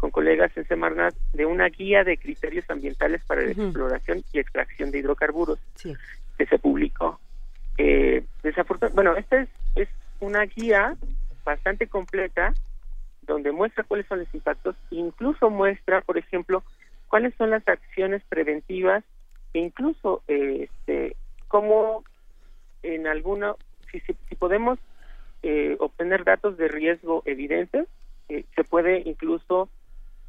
con colegas en Semarnat de una guía de criterios ambientales para la exploración y extracción de hidrocarburos que se publicó. Eh, bueno, esta es, es una guía bastante completa donde muestra cuáles son los impactos, incluso muestra, por ejemplo, cuáles son las acciones preventivas e incluso eh, este, cómo en alguna, si, si podemos eh, obtener datos de riesgo evidentes, eh, se puede incluso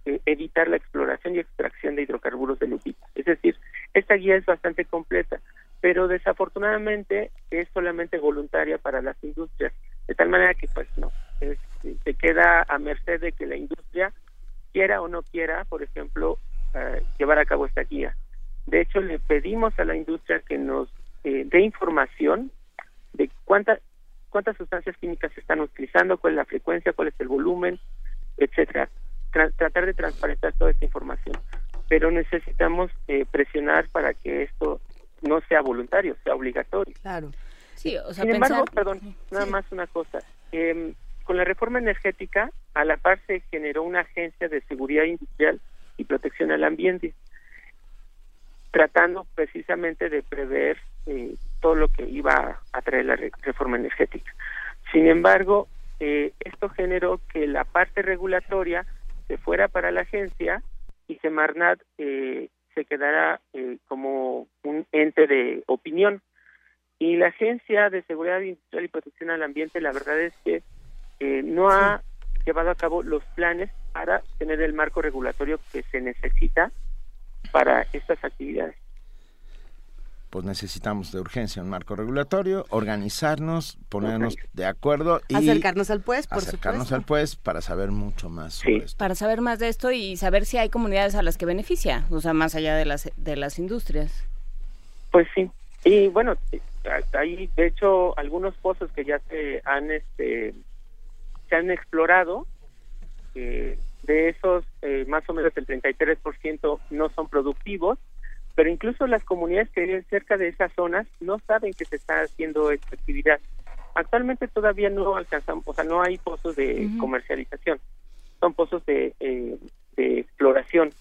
evitar la exploración y extracción de hidrocarburos de lupita. Es decir, esta guía es bastante completa, pero desafortunadamente es solamente voluntaria para las industrias, de tal manera que pues no, se queda a merced de que la industria quiera o no quiera, por ejemplo, llevar a cabo esta guía. De hecho, le pedimos a la industria que nos dé información de cuánta, cuántas sustancias químicas se están utilizando, cuál es la frecuencia, cuál es el volumen, etcétera. Tratar de transparentar toda esta información. Pero necesitamos eh, presionar para que esto no sea voluntario, sea obligatorio. Claro. Sí, o sea, Sin embargo, perdón, nada más una cosa. Eh, con la reforma energética, a la par se generó una agencia de seguridad industrial y protección al ambiente, tratando precisamente de prever eh, todo lo que iba a traer la reforma energética. Sin embargo, eh, esto generó que la parte regulatoria se fuera para la agencia y Semarnat eh, se quedara eh, como un ente de opinión. Y la Agencia de Seguridad Industrial y Protección al Ambiente, la verdad es que eh, no ha llevado a cabo los planes para tener el marco regulatorio que se necesita para estas actividades pues necesitamos de urgencia un marco regulatorio, organizarnos, ponernos de acuerdo y acercarnos al pues, por acercarnos al pues para saber mucho más sobre esto. Para saber más de esto y saber si hay comunidades a las que beneficia, o sea, más allá de las de las industrias. Pues sí. Y bueno, hay de hecho algunos pozos que ya se han este se han explorado eh, de esos eh, más o menos el 33% no son productivos pero incluso las comunidades que viven cerca de esas zonas no saben que se está haciendo esta actividad. Actualmente todavía no alcanzamos, o sea, no hay pozos de comercialización, son pozos de, eh, de exploración.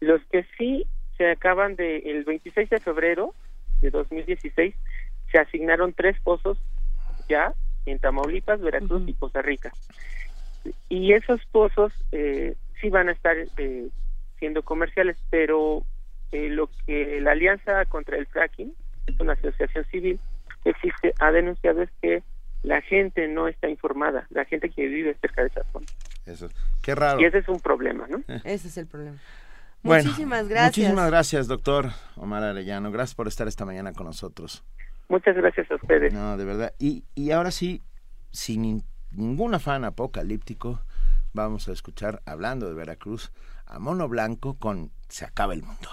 Los que sí se acaban de, el 26 de febrero de 2016, se asignaron tres pozos ya en Tamaulipas, Veracruz y Costa Rica. Y esos pozos eh, sí van a estar eh, siendo comerciales, pero eh, lo que la Alianza contra el Fracking, una asociación civil, existe, ha denunciado es que la gente no está informada, la gente que vive cerca de esa zona. Eso, qué raro. Y ese es un problema, ¿no? Ese es el problema. muchísimas gracias. Muchísimas gracias, doctor Omar Arellano. Gracias por estar esta mañana con nosotros. Muchas gracias a ustedes. No, de verdad. Y, y ahora sí, sin ningún afán apocalíptico, vamos a escuchar, hablando de Veracruz, a Mono Blanco con Se acaba el mundo.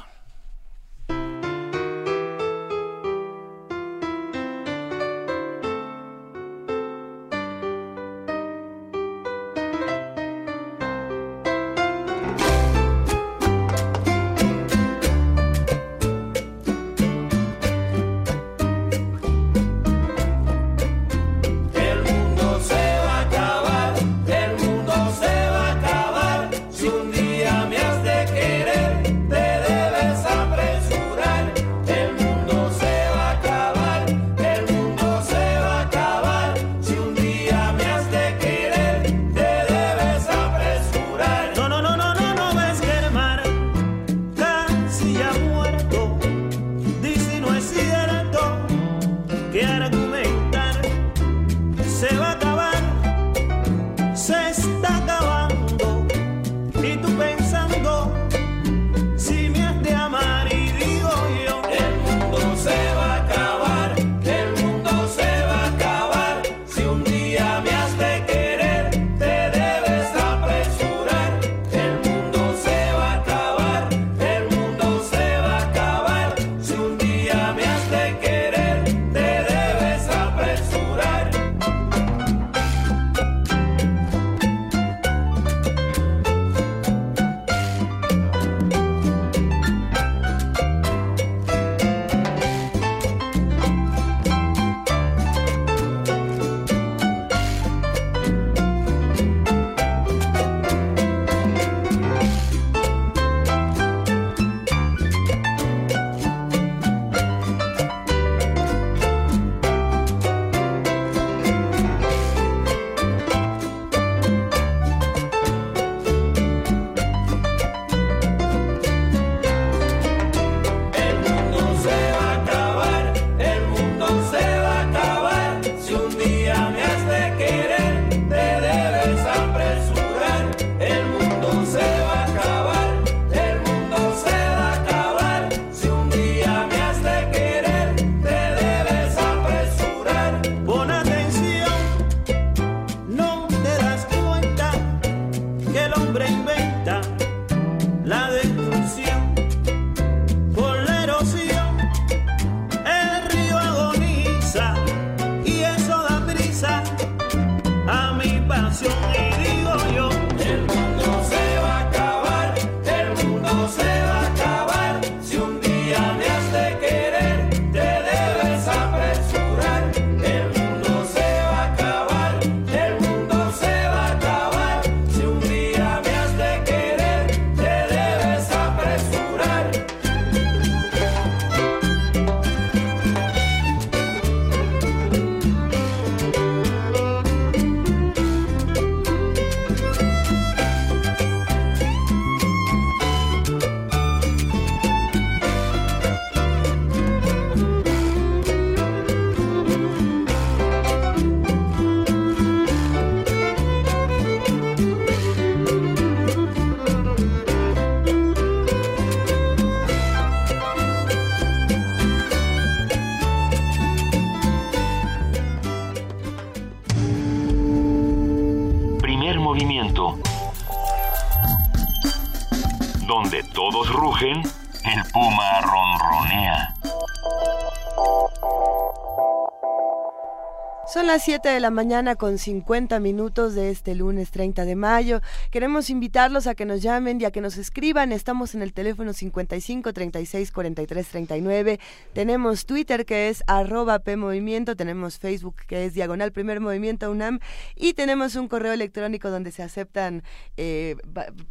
Las 7 de la mañana con 50 minutos de este lunes 30 de mayo. Queremos invitarlos a que nos llamen y a que nos escriban. Estamos en el teléfono 55 36 43 39. Tenemos Twitter que es arroba PMovimiento. Tenemos Facebook que es Diagonal Primer Movimiento UNAM. Y tenemos un correo electrónico donde se aceptan eh,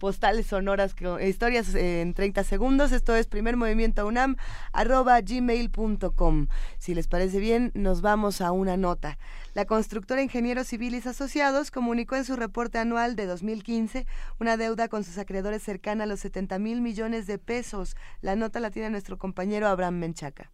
postales sonoras, historias en 30 segundos. Esto es Primer UNAM arroba gmail.com. Si les parece bien, nos vamos a una nota. La constructora Ingenieros Civiles Asociados comunicó en su reporte anual de 2015 una deuda con sus acreedores cercana a los 70 mil millones de pesos. La nota la tiene nuestro compañero Abraham Menchaca.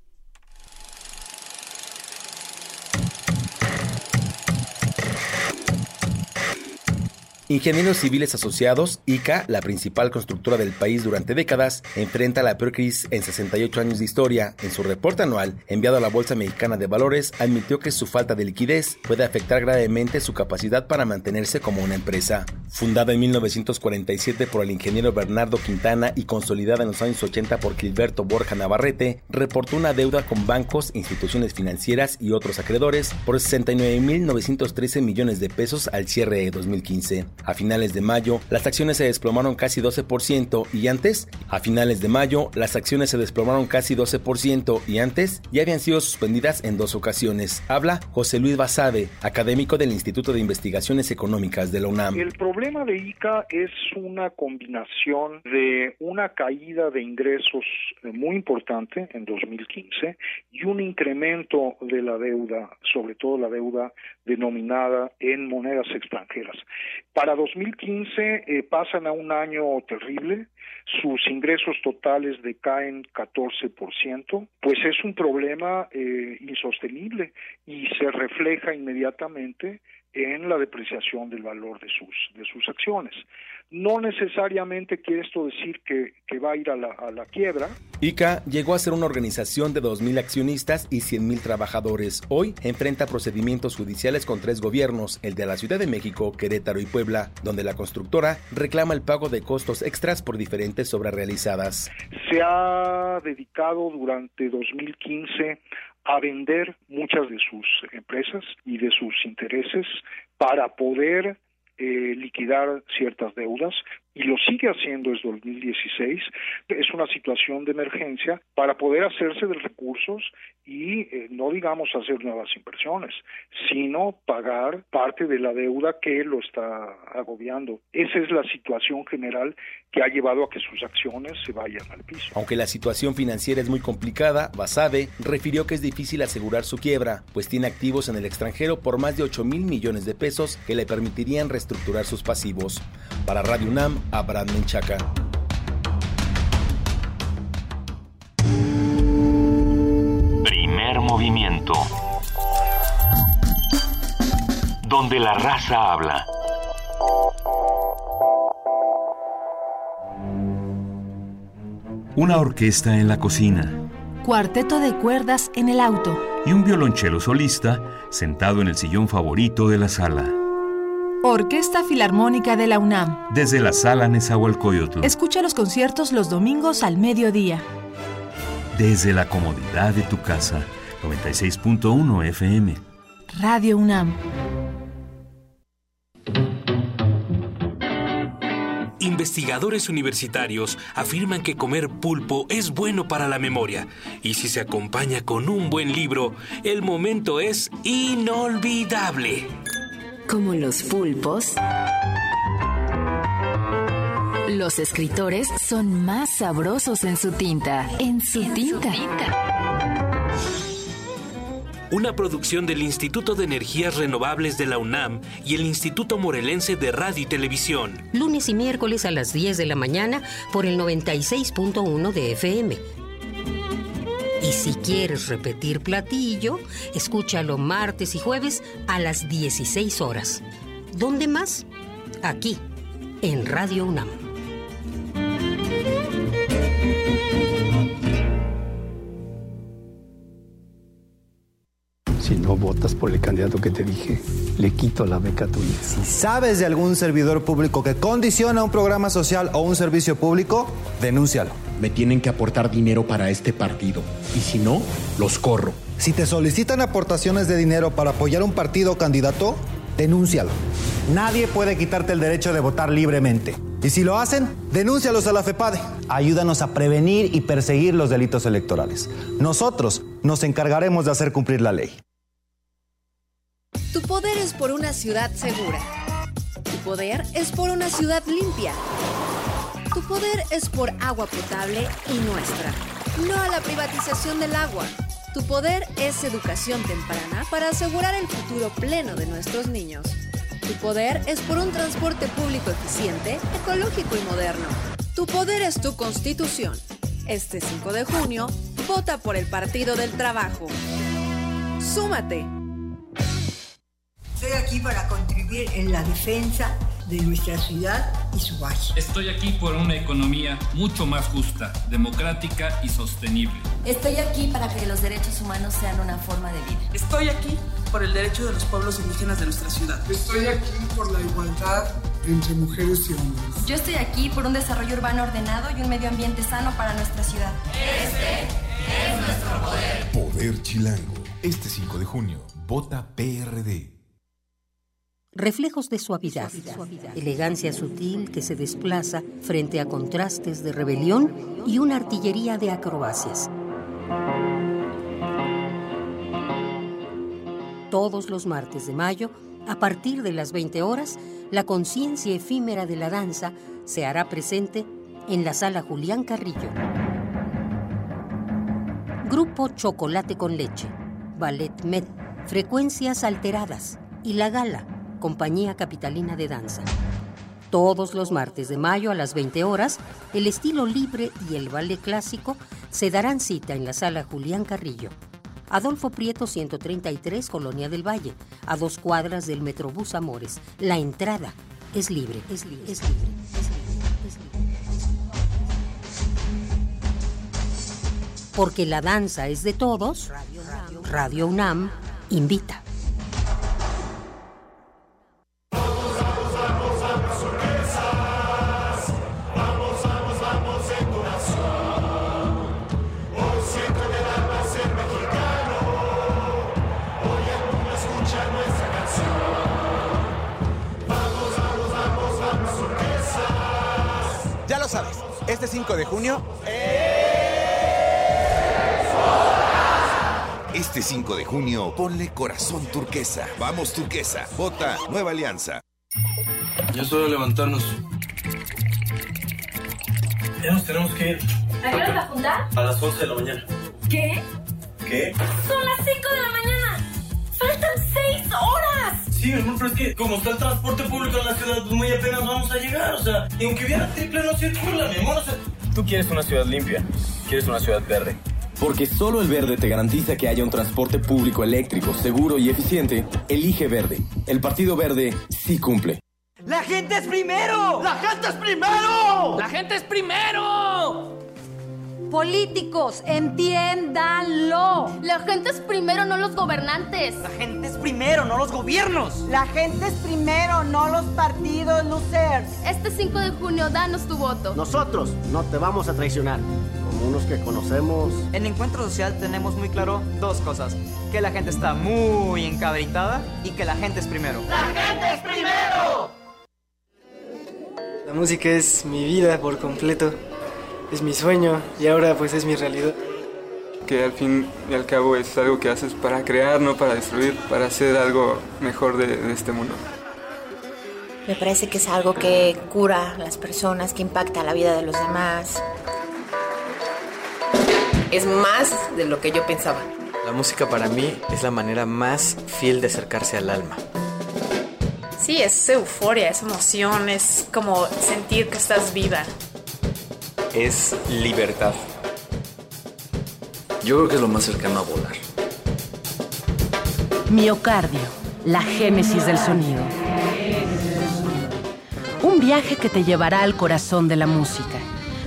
Ingenieros Civiles Asociados, ICA, la principal constructora del país durante décadas, enfrenta la peor crisis en 68 años de historia. En su reporte anual, enviado a la Bolsa Mexicana de Valores, admitió que su falta de liquidez puede afectar gravemente su capacidad para mantenerse como una empresa. Fundada en 1947 por el ingeniero Bernardo Quintana y consolidada en los años 80 por Gilberto Borja Navarrete, reportó una deuda con bancos, instituciones financieras y otros acreedores por 69.913 millones de pesos al cierre de 2015. A finales de mayo, las acciones se desplomaron casi 12% y antes, a finales de mayo, las acciones se desplomaron casi 12% y antes ya habían sido suspendidas en dos ocasiones. Habla José Luis Basabe, académico del Instituto de Investigaciones Económicas de la UNAM. El problema de ICA es una combinación de una caída de ingresos muy importante en 2015 y un incremento de la deuda, sobre todo la deuda denominada en monedas extranjeras. Para 2015 eh, pasan a un año terrible, sus ingresos totales decaen 14%, pues es un problema eh, insostenible y se refleja inmediatamente en la depreciación del valor de sus, de sus acciones. No necesariamente quiere esto decir que, va a ir a la, a la, quiebra. ICA llegó a ser una organización de 2.000 accionistas y 100.000 trabajadores. Hoy enfrenta procedimientos judiciales con tres gobiernos, el de la Ciudad de México, Querétaro y Puebla, donde la constructora reclama el pago de costos extras por diferentes obras realizadas. Se ha dedicado durante 2015 a vender muchas de sus empresas y de sus intereses para poder eh, liquidar ciertas deudas y lo sigue haciendo desde 2016, es una situación de emergencia para poder hacerse de recursos y eh, no digamos hacer nuevas inversiones, sino pagar parte de la deuda que lo está agobiando. Esa es la situación general que ha llevado a que sus acciones se vayan al piso. Aunque la situación financiera es muy complicada, Basabe refirió que es difícil asegurar su quiebra, pues tiene activos en el extranjero por más de 8 mil millones de pesos que le permitirían reestructurar sus pasivos. Para Radio UNAM, Abraham Menchaca. Primer movimiento. Donde la raza habla. Una orquesta en la cocina. Cuarteto de cuerdas en el auto. Y un violonchelo solista sentado en el sillón favorito de la sala. Orquesta Filarmónica de la UNAM. Desde la sala Nezahualcóyotl. Escucha los conciertos los domingos al mediodía. Desde la comodidad de tu casa. 96.1 FM. Radio UNAM. Investigadores universitarios afirman que comer pulpo es bueno para la memoria y si se acompaña con un buen libro, el momento es inolvidable como los pulpos, los escritores son más sabrosos en su tinta. En su, tinta. Una producción del Instituto de Energías Renovables de la UNAM y el Instituto Morelense de Radio y Televisión. Lunes y miércoles a las 10 de la mañana por el 96.1 de FM y si quieres repetir platillo, escúchalo martes y jueves a las 16 horas. ¿Dónde más? Aquí, en Radio UNAM. Si no votas por el candidato que te dije, le quito la beca a tu hija. Si sabes de algún servidor público que condiciona un programa social o un servicio público, denúncialo me tienen que aportar dinero para este partido. Y si no, los corro. Si te solicitan aportaciones de dinero para apoyar un partido o candidato, denúncialo. Nadie puede quitarte el derecho de votar libremente. Y si lo hacen, denúncialos a la FEPADE. Ayúdanos a prevenir y perseguir los delitos electorales. Nosotros nos encargaremos de hacer cumplir la ley. Tu poder es por una ciudad segura. Tu poder es por una ciudad limpia. Tu poder es por agua potable y nuestra. No a la privatización del agua. Tu poder es educación temprana para asegurar el futuro pleno de nuestros niños. Tu poder es por un transporte público eficiente, ecológico y moderno. Tu poder es tu constitución. Este 5 de junio, vota por el Partido del Trabajo. ¡Súmate! Estoy aquí para contribuir en la defensa de nuestra ciudad y su valle. Estoy aquí por una economía mucho más justa, democrática y sostenible. Estoy aquí para que los derechos humanos sean una forma de vida. Estoy aquí por el derecho de los pueblos indígenas de nuestra ciudad. Estoy aquí por la igualdad entre mujeres y hombres. Yo estoy aquí por un desarrollo urbano ordenado y un medio ambiente sano para nuestra ciudad. Este es nuestro poder. Poder Chilango. Este 5 de junio, vota PRD. Reflejos de suavidad, elegancia sutil que se desplaza frente a contrastes de rebelión y una artillería de acrobacias. Todos los martes de mayo, a partir de las 20 horas, la conciencia efímera de la danza se hará presente en la sala Julián Carrillo. Grupo Chocolate con Leche, Ballet Med, Frecuencias Alteradas y La Gala, Compañía Capitalina de Danza. Todos los martes de mayo a las 20 horas, el estilo libre y el ballet clásico se darán cita en la sala Julián Carrillo. Adolfo Prieto 133, Colonia del Valle, a dos cuadras del Metrobús Amores. La entrada es libre, es libre, es libre. Es libre. Porque la danza es de todos, Radio UNAM invita. 5 de junio... Este 5 de junio, ponle corazón turquesa. Vamos turquesa. Vota Nueva Alianza. Ya es hora de levantarnos. Ya nos tenemos que ir. ¿A qué hora va a juntar? A las 11 de la mañana. ¿Qué? ¿Qué? Son las 5 de la mañana. Faltan 6 horas. Sí, mi amor, pero es que como está el transporte público en la ciudad, pues muy apenas vamos a llegar. O sea, y aunque hubiera triple, no circula, mi amor. O sea, Tú quieres una ciudad limpia, quieres una ciudad verde. Porque solo el verde te garantiza que haya un transporte público eléctrico, seguro y eficiente. Elige verde. El Partido Verde sí cumple. ¡La gente es primero! ¡La gente es primero! ¡La gente es primero! Políticos, entiéndanlo. La gente es primero, no los gobernantes. La gente es primero, no los gobiernos. La gente es primero, no los partidos losers. Este 5 de junio, danos tu voto. Nosotros no te vamos a traicionar. Como unos que conocemos. En Encuentro Social tenemos muy claro dos cosas. Que la gente está muy encabritada y que la gente es primero. ¡La gente es primero! La música es mi vida por completo. Es mi sueño y ahora pues es mi realidad. Que al fin y al cabo es algo que haces para crear, no para destruir, para hacer algo mejor de, de este mundo. Me parece que es algo que cura a las personas, que impacta la vida de los demás. Es más de lo que yo pensaba. La música para mí es la manera más fiel de acercarse al alma. Sí, es euforia, es emoción, es como sentir que estás viva. Es libertad. Yo creo que es lo más cercano a volar. Miocardio, la génesis del sonido. Un viaje que te llevará al corazón de la música.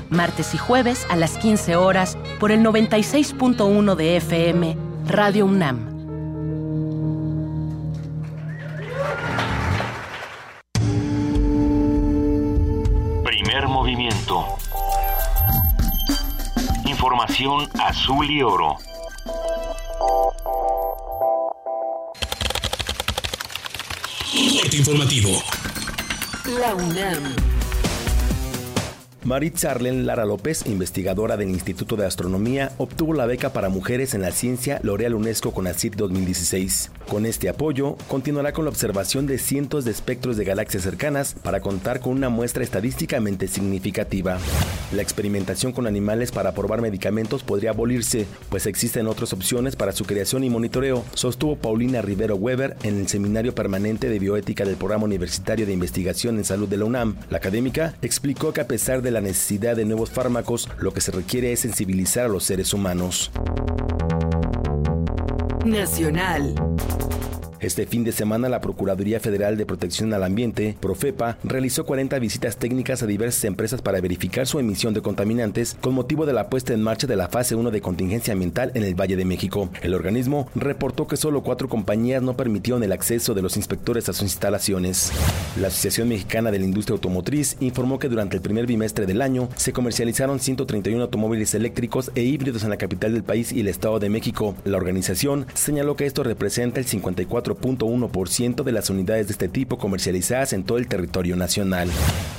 Martes y jueves a las 15 horas por el 96.1 de FM, Radio UNAM. Información azul y oro. Corte informativo. La UNAM. Marit Arlen Lara López, investigadora del Instituto de Astronomía, obtuvo la beca para mujeres en la ciencia L'Oreal UNESCO con ACID 2016. Con este apoyo, continuará con la observación de cientos de espectros de galaxias cercanas para contar con una muestra estadísticamente significativa. La experimentación con animales para probar medicamentos podría abolirse, pues existen otras opciones para su creación y monitoreo, sostuvo Paulina Rivero Weber en el Seminario Permanente de Bioética del Programa Universitario de Investigación en Salud de la UNAM. La académica explicó que a pesar de la necesidad de nuevos fármacos, lo que se requiere es sensibilizar a los seres humanos. Nacional. Este fin de semana la Procuraduría Federal de Protección al Ambiente, Profepa, realizó 40 visitas técnicas a diversas empresas para verificar su emisión de contaminantes con motivo de la puesta en marcha de la fase 1 de contingencia ambiental en el Valle de México. El organismo reportó que solo cuatro compañías no permitieron el acceso de los inspectores a sus instalaciones. La Asociación Mexicana de la Industria Automotriz informó que durante el primer bimestre del año se comercializaron 131 automóviles eléctricos e híbridos en la capital del país y el Estado de México. La organización señaló que esto representa el 54.1% de las unidades de este tipo comercializadas en todo el territorio nacional.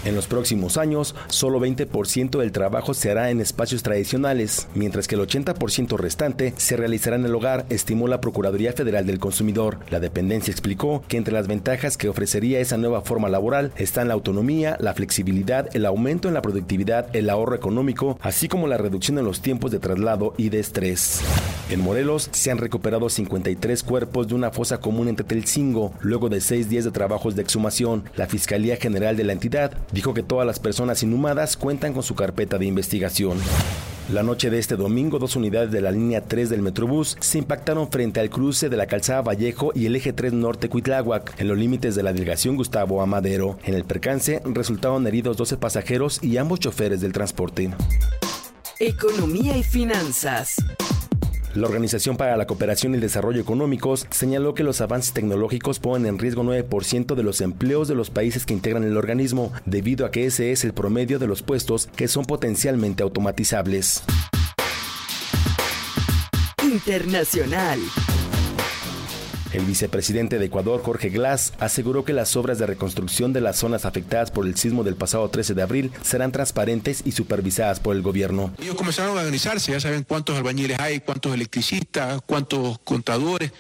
En los próximos años, solo 20% del trabajo se hará en espacios tradicionales, mientras que el 80% restante se realizará en el hogar, estimó la Procuraduría Federal del Consumidor. La dependencia explicó que entre las ventajas que ofrecería esa nueva forma laboral están la autonomía, la flexibilidad, el aumento en la productividad, el ahorro económico, así como la reducción en los tiempos de traslado y de estrés. En Morelos se han recuperado 53 cuerpos de una fosa común en Tetelcingo, luego de seis días de trabajos de exhumación. La Fiscalía General de la entidad dijo que todas las personas inhumadas cuentan con su carpeta de investigación. La noche de este domingo, dos unidades de la línea 3 del Metrobús se impactaron frente al cruce de la calzada Vallejo y el eje 3 norte Cuitláhuac, en los límites de la delegación Gustavo Amadero. En el percance resultaron heridos 12 pasajeros y ambos choferes del transporte. Economía y finanzas. La Organización para la Cooperación y el Desarrollo Económicos señaló que los avances tecnológicos ponen en riesgo 9% de los empleos de los países que integran el organismo, debido a que ese es el promedio de los puestos que son potencialmente automatizables. Internacional. El vicepresidente de Ecuador, Jorge Glass, aseguró que las obras de reconstrucción de las zonas afectadas por el sismo del pasado 13 de abril serán transparentes y supervisadas por el gobierno. Ellos comenzaron a organizarse, ya saben cuántos albañiles hay, cuántos electricistas, cuántos contadores,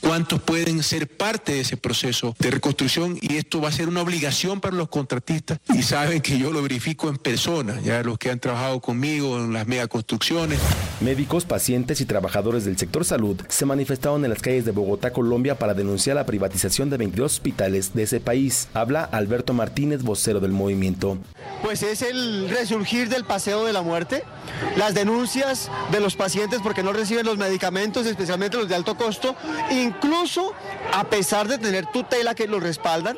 cuántos pueden ser parte de ese proceso de reconstrucción y esto va a ser una obligación para los contratistas y saben que yo lo verifico en persona, ya los que han trabajado conmigo en las megaconstrucciones. Médicos, pacientes y trabajadores del sector salud se manifestaron en las calles de Bogotá, Colombia para denunciar la privatización de 22 hospitales de ese país. Habla Alberto Martínez, vocero del movimiento. Pues es el resurgir del paseo de la muerte, las denuncias de los pacientes porque no reciben los medicamentos, especialmente los de alto costo, incluso a pesar de tener tutela que los respaldan,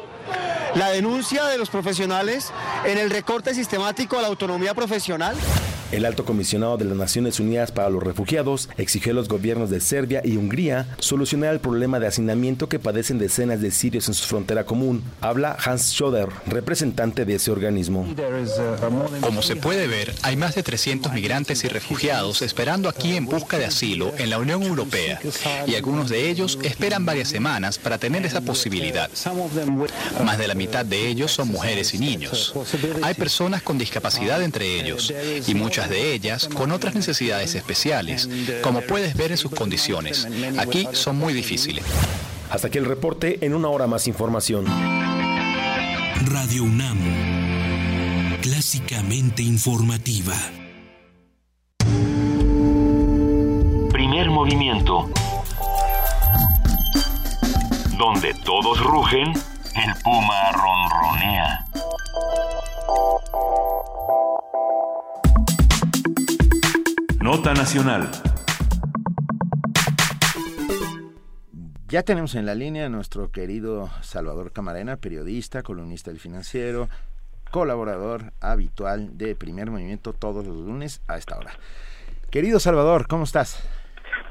la denuncia de los profesionales en el recorte sistemático a la autonomía profesional. El alto comisionado de las Naciones Unidas para los Refugiados exigió a los gobiernos de Serbia y Hungría solucionar el problema de hacinamiento que padecen decenas de sirios en su frontera común. Habla Hans Schoder, representante de ese organismo. Como se puede ver, hay más de 300 migrantes y refugiados esperando aquí en busca de asilo en la Unión Europea y algunos de ellos esperan varias semanas para tener esa posibilidad. Más de la mitad de ellos son mujeres y niños. Hay personas con discapacidad entre ellos y muchas de ellas con otras necesidades especiales, como puedes ver en sus condiciones. Aquí son muy difíciles. Hasta aquí el reporte, en una hora más información. Radio UNAM, clásicamente informativa. Primer movimiento. Donde todos rugen, el puma ronronea. Nota Nacional. Ya tenemos en la línea a nuestro querido Salvador Camarena, periodista, columnista del financiero, colaborador habitual de Primer Movimiento todos los lunes a esta hora. Querido Salvador, ¿cómo estás?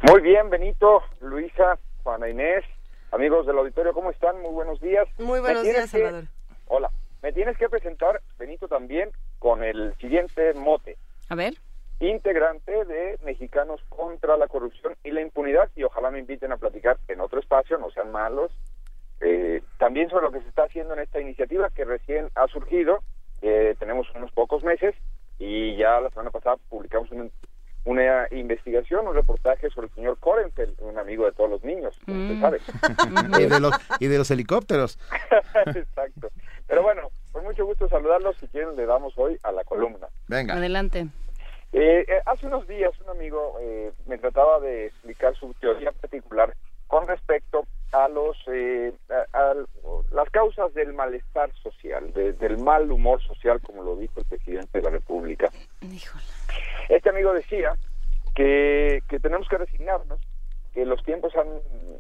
Muy bien, Benito, Luisa, Juana Inés, amigos del auditorio, ¿cómo están? Muy buenos días. Muy buenos días, Salvador. Hola, me tienes que presentar, Benito, también con el siguiente mote. A ver integrante de Mexicanos contra la Corrupción y la Impunidad y ojalá me inviten a platicar en otro espacio, no sean malos, eh, también sobre lo que se está haciendo en esta iniciativa que recién ha surgido, eh, tenemos unos pocos meses y ya la semana pasada publicamos una, una investigación, un reportaje sobre el señor Korenfeld, un amigo de todos los niños, como usted sabe. y, de los, y de los helicópteros. Exacto. Pero bueno, con mucho gusto saludarlos. Si quieren, le damos hoy a la columna. Venga. Adelante. Eh, eh, hace unos días un amigo eh, me trataba de explicar su teoría particular con respecto a los eh, a, las causas del malestar social, del mal humor social, como lo dijo el presidente de la República. Este amigo decía que, que tenemos que resignarnos, eh, los tiempos han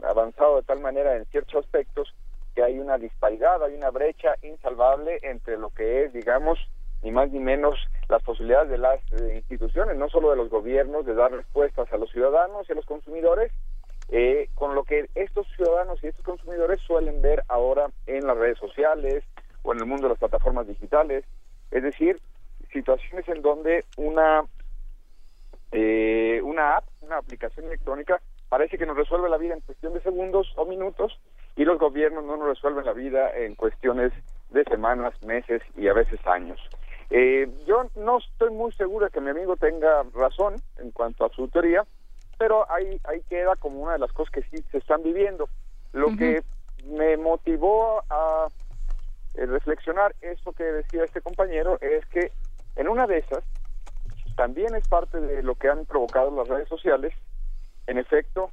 avanzado de tal manera en ciertos aspectos que hay una disparidad, hay una brecha insalvable entre lo que es, digamos, ni más ni menos las posibilidades de las eh, instituciones, no solo de los gobiernos, de dar respuestas a los ciudadanos y a los consumidores, eh, con lo que estos ciudadanos y estos consumidores suelen ver ahora en las redes sociales o en el mundo de las plataformas digitales, es decir, situaciones en donde una eh, una app, una aplicación electrónica parece que nos resuelve la vida en cuestión de segundos o minutos y los gobiernos no nos resuelven la vida en cuestiones de semanas, meses y a veces años. Eh, yo no estoy muy seguro de que mi amigo tenga razón en cuanto a su teoría, pero ahí, ahí queda como una de las cosas que sí se están viviendo. Lo que me motivó a eh, reflexionar esto que decía este compañero es que en una de esas también es parte de lo que han provocado las redes sociales. En efecto,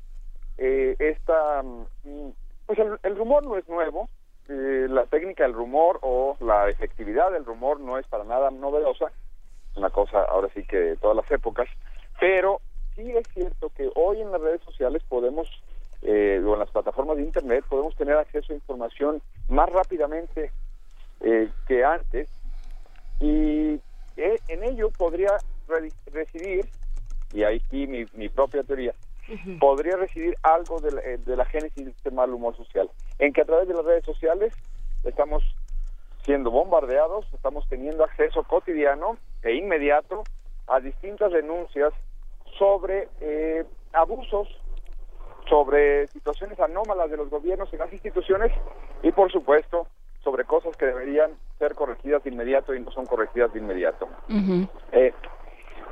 eh, esta, mm, pues el, rumor no es nuevo, eh, la técnica del rumor o la efectividad del rumor no es para nada novedosa, una cosa ahora sí que de todas las épocas, pero sí es cierto que hoy en las redes sociales podemos, eh, o en las plataformas de Internet, podemos tener acceso a información más rápidamente eh, que antes y eh, en ello podría residir, y ahí sí mi, mi propia teoría, podría residir algo de la, eh, de la génesis de este mal humor social, en que a través de las redes sociales estamos siendo bombardeados, estamos teniendo acceso cotidiano e inmediato a distintas denuncias sobre eh, abusos, sobre situaciones anómalas de los gobiernos y las instituciones y por supuesto sobre cosas que deberían ser corregidas de inmediato y no son corregidas de inmediato. Eh,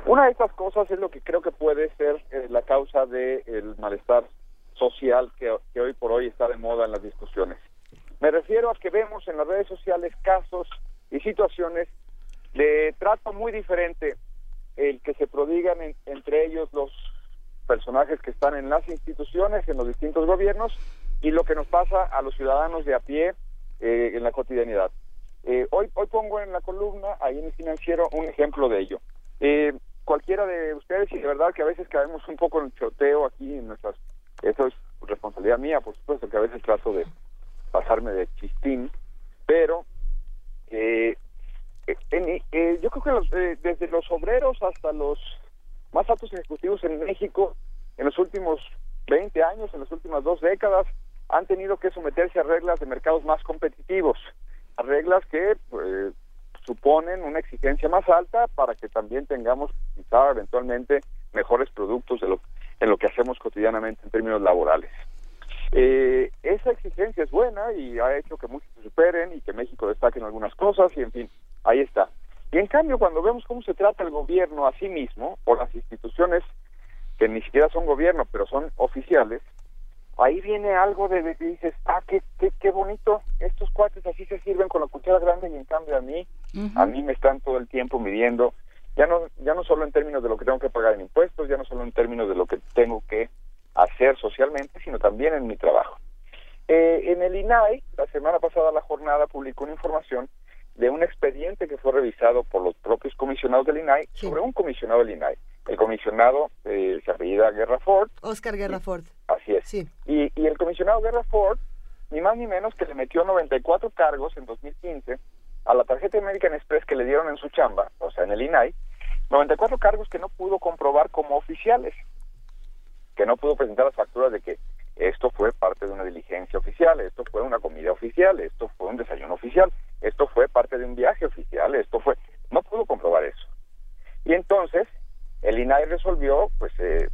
una de estas cosas es lo que creo que puede ser eh, la causa del malestar social que, que hoy por hoy está de moda en las discusiones. Me refiero a que vemos en las redes sociales casos y situaciones de trato muy diferente el que se prodigan entre ellos los personajes que están en las instituciones, en los distintos gobiernos, y lo que nos pasa a los ciudadanos de a pie eh, en la cotidianidad. Eh, hoy, hoy pongo en la columna, ahí en el financiero, un ejemplo de ello. Eh, cualquiera de ustedes, y de verdad que a veces caemos un poco en el choteo aquí en nuestras... Eso es responsabilidad mía, por supuesto, que a veces trato de pasarme de chistín, pero eh, eh, yo creo que eh, desde los obreros hasta los más altos ejecutivos en México, en los últimos 20 años, en las últimas dos décadas, han tenido que someterse a reglas de mercados más competitivos, a reglas que pues, suponen una exigencia más alta para que también tengamos quizá eventualmente mejores productos de lo, en lo que hacemos cotidianamente en términos laborales. Eh, esa exigencia es buena y ha hecho que muchos se superen y que México destaque en algunas cosas y en fin, ahí está. Y en cambio, cuando vemos cómo se trata el gobierno a sí mismo, o las instituciones que ni siquiera son gobierno, pero son oficiales, ahí viene algo de, que dices, ah, qué, qué, qué, bonito, estos cuates así se sirven con la cuchara grande y en cambio a mí, a mí me están todo el tiempo midiendo, ya no, ya no solo en términos de lo que tengo que pagar en impuestos, ya no solo en términos de lo que tengo que hacer socialmente, sino también en mi trabajo. Eh, en el INAI, la semana pasada la jornada publicó una información de un expediente que fue revisado por los propios comisionados del INAI sobre un comisionado del INAI. El comisionado eh, se apellida Guerra Ford. Oscar Guerra Ford. Así es. Sí. Y, y el comisionado Guerra Ford, ni más ni menos que le metió 94 cargos en 2015 a la tarjeta American Express que le dieron en su chamba, o sea, en el INAI, 94 cargos que no pudo comprobar como oficiales que no pudo presentar las facturas de que esto fue parte de una diligencia oficial, esto fue una comida oficial, esto fue un desayuno oficial, esto fue parte de un viaje oficial, esto fue... No pudo comprobar eso. Y entonces el INAI resolvió, pues, eh,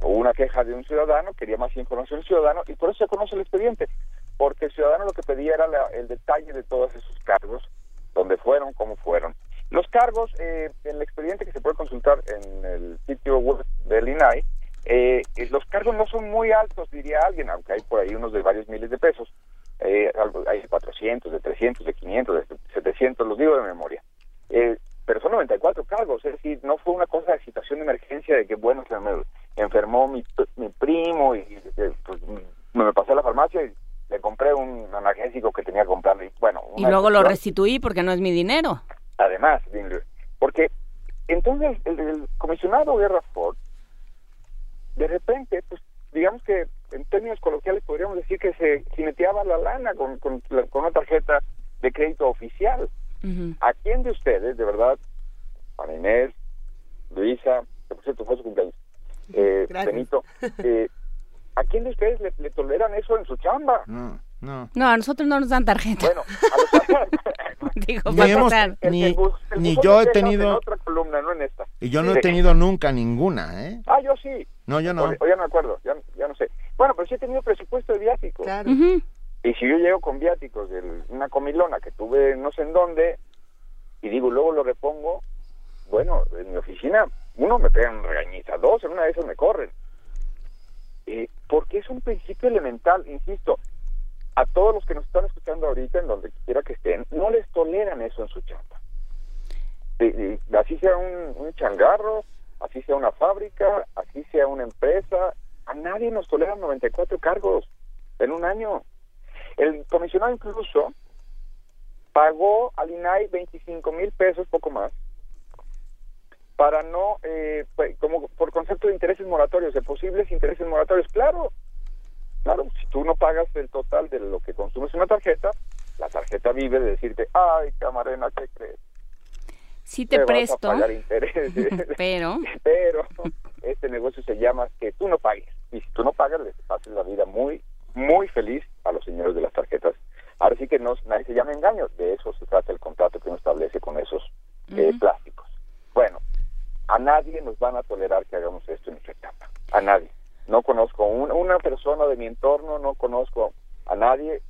pues una queja de un ciudadano, quería más información del ciudadano y por eso se conoce el expediente, porque el ciudadano lo que pedía era el detalle de todos esos cargos, dónde fueron, cómo fueron. Los cargos, eh, en el expediente que se puede consultar en el sitio web del INAI, eh, los cargos no son muy altos, diría alguien, aunque hay por ahí unos de varios miles de pesos. Eh, hay de 400, de 300, de 500, de 700, los digo de memoria. Eh, pero son 94 cargos, es decir, no fue una cosa de situación de emergencia de que, bueno, se me enfermó mi, mi primo y pues, me pasé a la farmacia y le compré un analgésico que tenía que comprarle. Bueno, y luego lo restituí porque no es mi dinero. Además, porque entonces el, el comisionado Guerra Ford de repente, pues digamos que en términos coloquiales podríamos decir que se jineteaba la lana con, con, una tarjeta de crédito oficial. ¿A quién de ustedes, de verdad, Ana Inés, Luisa, que por cierto fue su cumpleaños, eh, Gracias. Benito, eh, ¿a quién de ustedes le, le toleran eso en su chamba? No, no. No, a nosotros no nos dan tarjeta. Bueno, Digo, Ni hemos- ni- El bus- el ni buzón yo he tenido- En otra columna, no en esta. Y yo no Sí. he tenido nunca ninguna, ¿eh? Ah, yo sí. No, yo no. O, o ya no me acuerdo, ya, ya no sé. Bueno, pero sí he tenido presupuesto de viáticos. Ujú. Y si yo llego con viáticos de una comilona que tuve no sé en dónde, y digo, luego lo repongo, bueno, en mi oficina, uno me pegan una regañiza, dos, en una de esas me corren. Eh, porque es un principio elemental, insisto, a todos los que nos están escuchando ahorita, en donde quiera que estén, no les toleran eso en su chamba. Así sea un changarro, así sea una fábrica, así sea una empresa, a nadie nos toleran 94 cargos en un año. El comisionado incluso pagó al INAI 25 mil pesos, poco más, para no, eh, pues, como por concepto de intereses moratorios, de posibles intereses moratorios. Claro, claro, si tú no pagas el total de lo que consumes una tarjeta, la tarjeta vive de decirte, ay, camarena, ¿qué crees? Sí te vas a presto, pagar intereses. pero pero este negocio se llama que tú no pagues. Y si tú no pagas, les haces la vida muy, muy feliz a los señores de las tarjetas. Ahora sí que no, nadie se llama engaño. De eso se trata el contrato que uno establece con esos eh, plásticos. Bueno, a nadie nos van a tolerar que hagamos esto en nuestra etapa. A nadie. No conozco un- una persona de mi entorno, no conozco a nadie.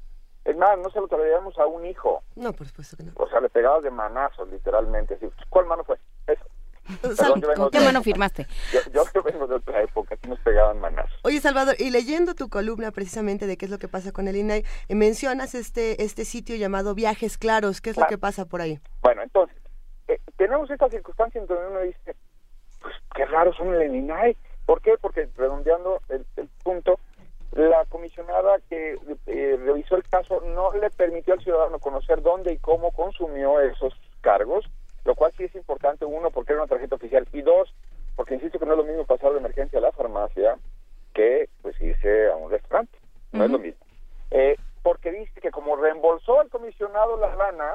Es más, no se lo toleraríamos a un hijo. No, por supuesto que no. O sea, le pegabas de manazos, literalmente. Así, ¿Cuál mano fue? Eso. Perdón, yo ¿con qué de- mano firmaste? Yo, yo que vengo de otra época, aquí nos pegaban manazos. Oye, Salvador, y leyendo tu columna precisamente de qué es lo que pasa con el INAI, eh, mencionas este, este sitio llamado Viajes Claros. ¿Qué es lo que pasa por ahí? Bueno, entonces, eh, tenemos esta circunstancia en donde uno dice, pues qué raro son el INAI. ¿Por qué? Porque redondeando el, el punto, la comisionada que eh, revisó el caso no le permitió al ciudadano conocer dónde y cómo consumió esos cargos, lo cual sí es importante, uno, porque era una tarjeta oficial, y dos, porque insisto que no es lo mismo pasar de emergencia a la farmacia que pues irse a un restaurante, no es lo mismo. Eh, porque dice que como reembolsó el comisionado la lana,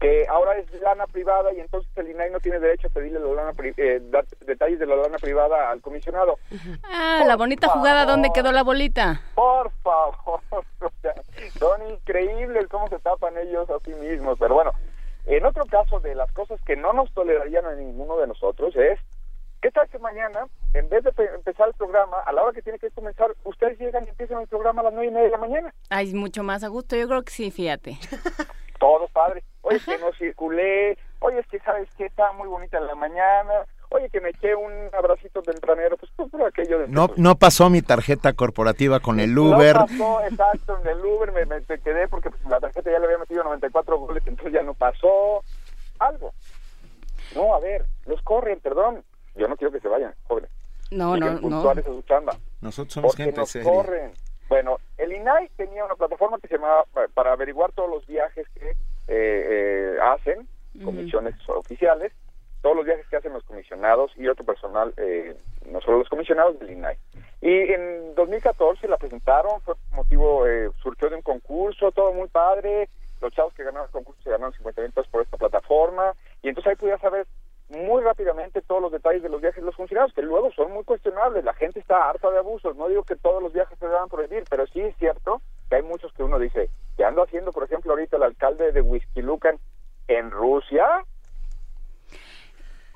que ahora es lana privada y entonces el INAI no tiene derecho a pedirle la lana eh, detalles de la lana privada al comisionado. Ah, la bonita jugada, ¿dónde quedó la bolita? Por favor, o sea, son increíbles cómo se tapan ellos a sí mismos. Pero bueno, en otro caso de las cosas que no nos tolerarían a ninguno de nosotros es, ¿qué tal que mañana, en vez de pe- empezar el programa, a la hora que tiene que comenzar, ustedes llegan y empiezan el programa a las nueve y media de la mañana? Ay, mucho más a gusto, yo creo que sí, fíjate. Todo padre. Oye, que no circulé. Oye, es que sabes que está muy bonita en la mañana. Oye, que me eché un abracito tempranero. Pues por por aquello de... No, no pasó mi tarjeta corporativa con el Uber. No pasó, exacto, en el Uber me, me- quedé porque pues, la tarjeta ya le había metido 94 goles, entonces ya no pasó. Algo. No, a ver, los corren, perdón. Yo no quiero que se vayan, jóvenes. No, no, no. a su chamba. Nosotros somos Porque gente nos seria. corren. Bueno, el INAI tenía una plataforma que se llamaba pa- para averiguar todos los viajes que eh, eh, hacen, comisiones oficiales, todos los viajes que hacen los comisionados y otro personal, eh, no solo los comisionados del INAI. Y en 2014 la presentaron, fue motivo, eh, surgió de un concurso, todo muy padre, los chavos que ganaron el concurso se ganaron 50 mil pesos por esta plataforma, y entonces ahí podía saber muy rápidamente todos los detalles de los viajes de los funcionarios, que luego son muy cuestionables, la gente está harta de abusos, no digo que todos los viajes se deban prohibir, pero sí es cierto que hay muchos que uno dice, que ando haciendo, por ejemplo, ahorita el alcalde de Whisky Lucan en Rusia?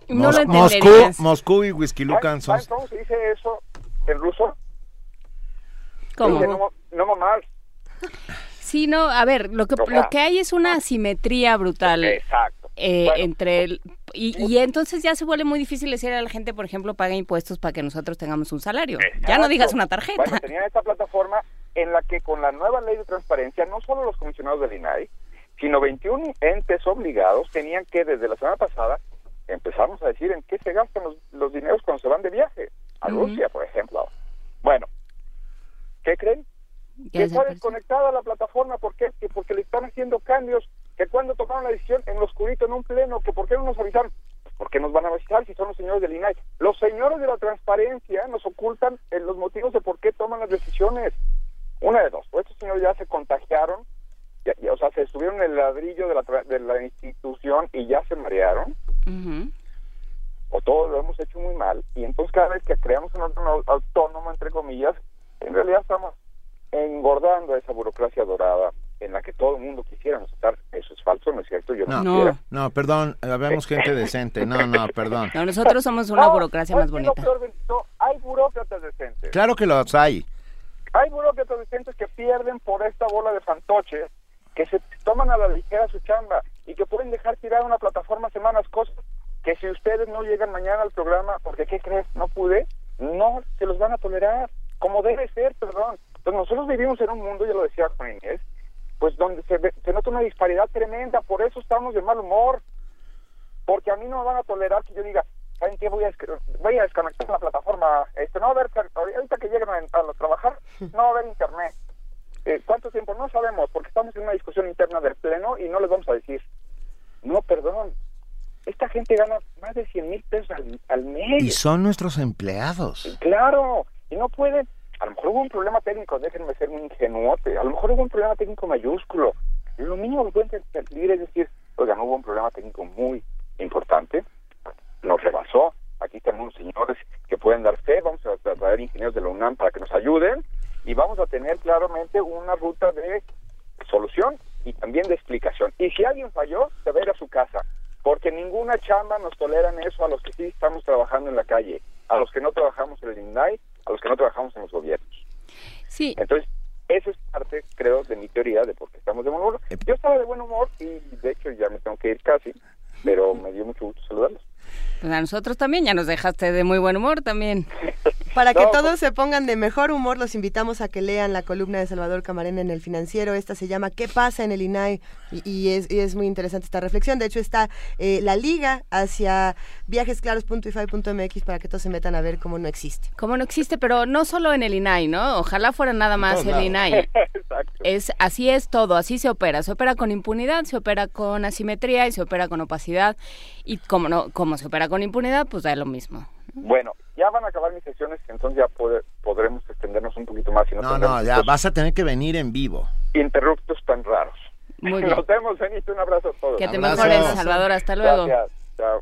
No Mos- lo Moscú. Moscú y Whisky Lucan son... ¿Saben cómo se dice eso en ruso? ¿Cómo? Dice, no, no mamás. Sí, no, a ver, lo que, lo que hay es una asimetría brutal. Exacto. eh, Bueno. entre el, y, y entonces ya se vuelve muy difícil decir a la gente, por ejemplo, paga impuestos para que nosotros tengamos un salario. Ya no digas una tarjeta. Bueno, tenían esta plataforma en la que con la nueva ley de transparencia, no solo los comisionados del INAI, sino 21 entes obligados tenían que desde la semana pasada empezamos a decir en qué se gastan los, los dineros cuando se van de viaje a. Rusia, por ejemplo. Bueno, ¿qué creen? Que está desconectada la plataforma, ¿por qué? Que porque le están haciendo cambios, que cuando tomaron la decisión en lo oscurito, en un pleno, que por qué no nos avisaron. ¿por qué nos van a avisar si son los señores del INAI? Los señores de la transparencia nos ocultan eh, los motivos de por qué toman las decisiones. Una de dos, o estos señores ya se contagiaron, ya- ya, o sea, se estuvieron en el ladrillo de la, tra- de la institución y ya se marearon, o todos lo hemos hecho muy mal, y entonces cada vez que creamos un órgano autónomo, entre comillas, en realidad estamos engordando esa burocracia dorada en la que todo el mundo quisiéramos estar. Eso es falso, ¿no es cierto? Yo no, No, no, perdón, habemos gente decente. No, no, perdón. No, nosotros somos una No, burocracia más ¿sabes qué es bonita. peor esto? Hay burócratas decentes. Claro que los hay. Hay burócratas decentes que pierden por esta bola de fantoches, que se toman a la ligera su chamba y que pueden dejar tirada una plataforma semanas, cosas que si ustedes no llegan mañana al programa, porque ¿qué crees? No pude, no se los van a tolerar, como debe ser, perdón. Entonces nosotros vivimos en un mundo, ya lo decía Juan Inés, pues donde se, ve- se nota una disparidad tremenda, por eso estamos de mal humor, porque a mí no me van a tolerar que yo diga, ¿saben qué? Voy a, voy a desconectar la plataforma, este, no va a haber, ahorita que lleguen a, a trabajar, no va a haber internet. Eh, ¿Cuánto tiempo? No sabemos, porque estamos en una discusión interna del Pleno y no les vamos a decir. No, perdón, esta gente gana más de 100 mil pesos al, al mes. Y son nuestros empleados. Claro, y no pueden. A lo mejor hubo un problema técnico, déjenme ser un ingenuote. A lo mejor hubo un problema técnico mayúsculo. Lo mínimo que pueden pedir es decir, oigan, hubo un problema técnico muy importante, nos rebasó. Aquí tenemos señores que pueden dar fe. Vamos a tra- traer ingenieros de la UNAM para que nos ayuden y vamos a tener claramente una ruta de solución y también de explicación. Y si alguien falló, se va a ir a su casa, porque ninguna chamba nos toleran eso a los que sí estamos trabajando en la calle, a los que no trabajamos en el INDAI, a los que no trabajamos en los gobiernos. Sí. Entonces, eso es parte, creo, de mi teoría de por qué estamos de buen humor. Yo estaba de buen humor y, de hecho, ya me tengo que ir casi, pero me dio mucho gusto saludarlos. Pues a nosotros también, ya nos dejaste de muy buen humor también. Para que todos se pongan de mejor humor, los invitamos a que lean la columna de Salvador Camarena en el Financiero. Esta se llama ¿Qué pasa en el INAI? Y, y es, y es muy interesante esta reflexión. De hecho, está eh, la liga hacia viajesclaros.ify.mx para que todos se metan a ver cómo no existe. Como no existe, pero no solo en el INAI, ¿no? Ojalá fuera nada más el. INAI. Exacto. Es, así es todo, así se opera. Se opera con impunidad, se opera con asimetría y se opera con opacidad. Y como no, como se opera con impunidad, pues da lo mismo. Bueno, ya van a acabar mis sesiones, entonces ya podremos extendernos un poquito más y no, No, ya vas a tener que venir en vivo. interruptos tan raros. Muy bien. Nos vemos, Benito, un abrazo a todos. Que te mejores, Salvador, hasta luego. Gracias, chao.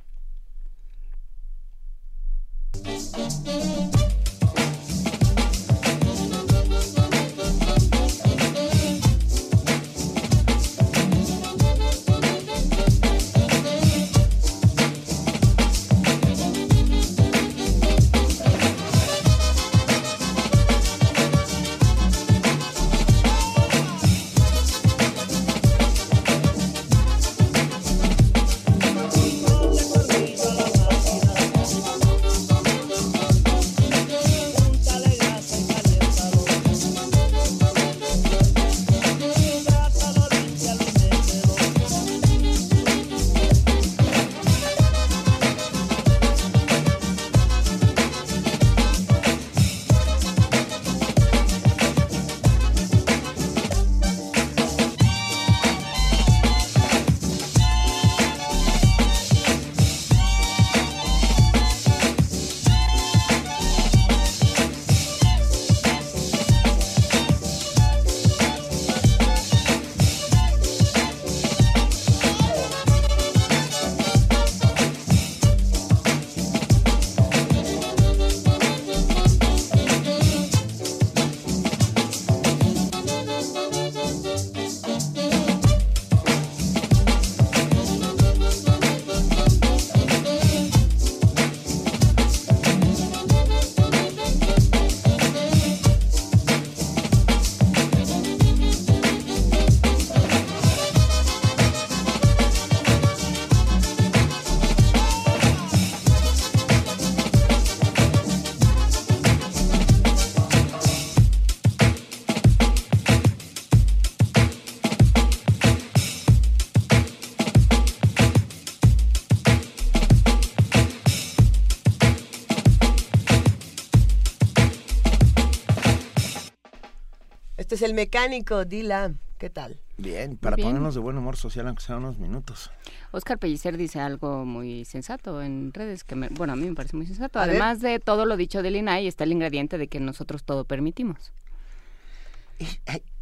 El mecánico, Dylan. ¿Qué tal? Bien, para Bien. ponernos de buen humor social, aunque sea unos minutos. Oscar Pellicer dice algo muy sensato en redes, que me- bueno, a mí me parece muy sensato. A ver. Además de todo lo dicho del INAI, está el ingrediente de que nosotros todo permitimos.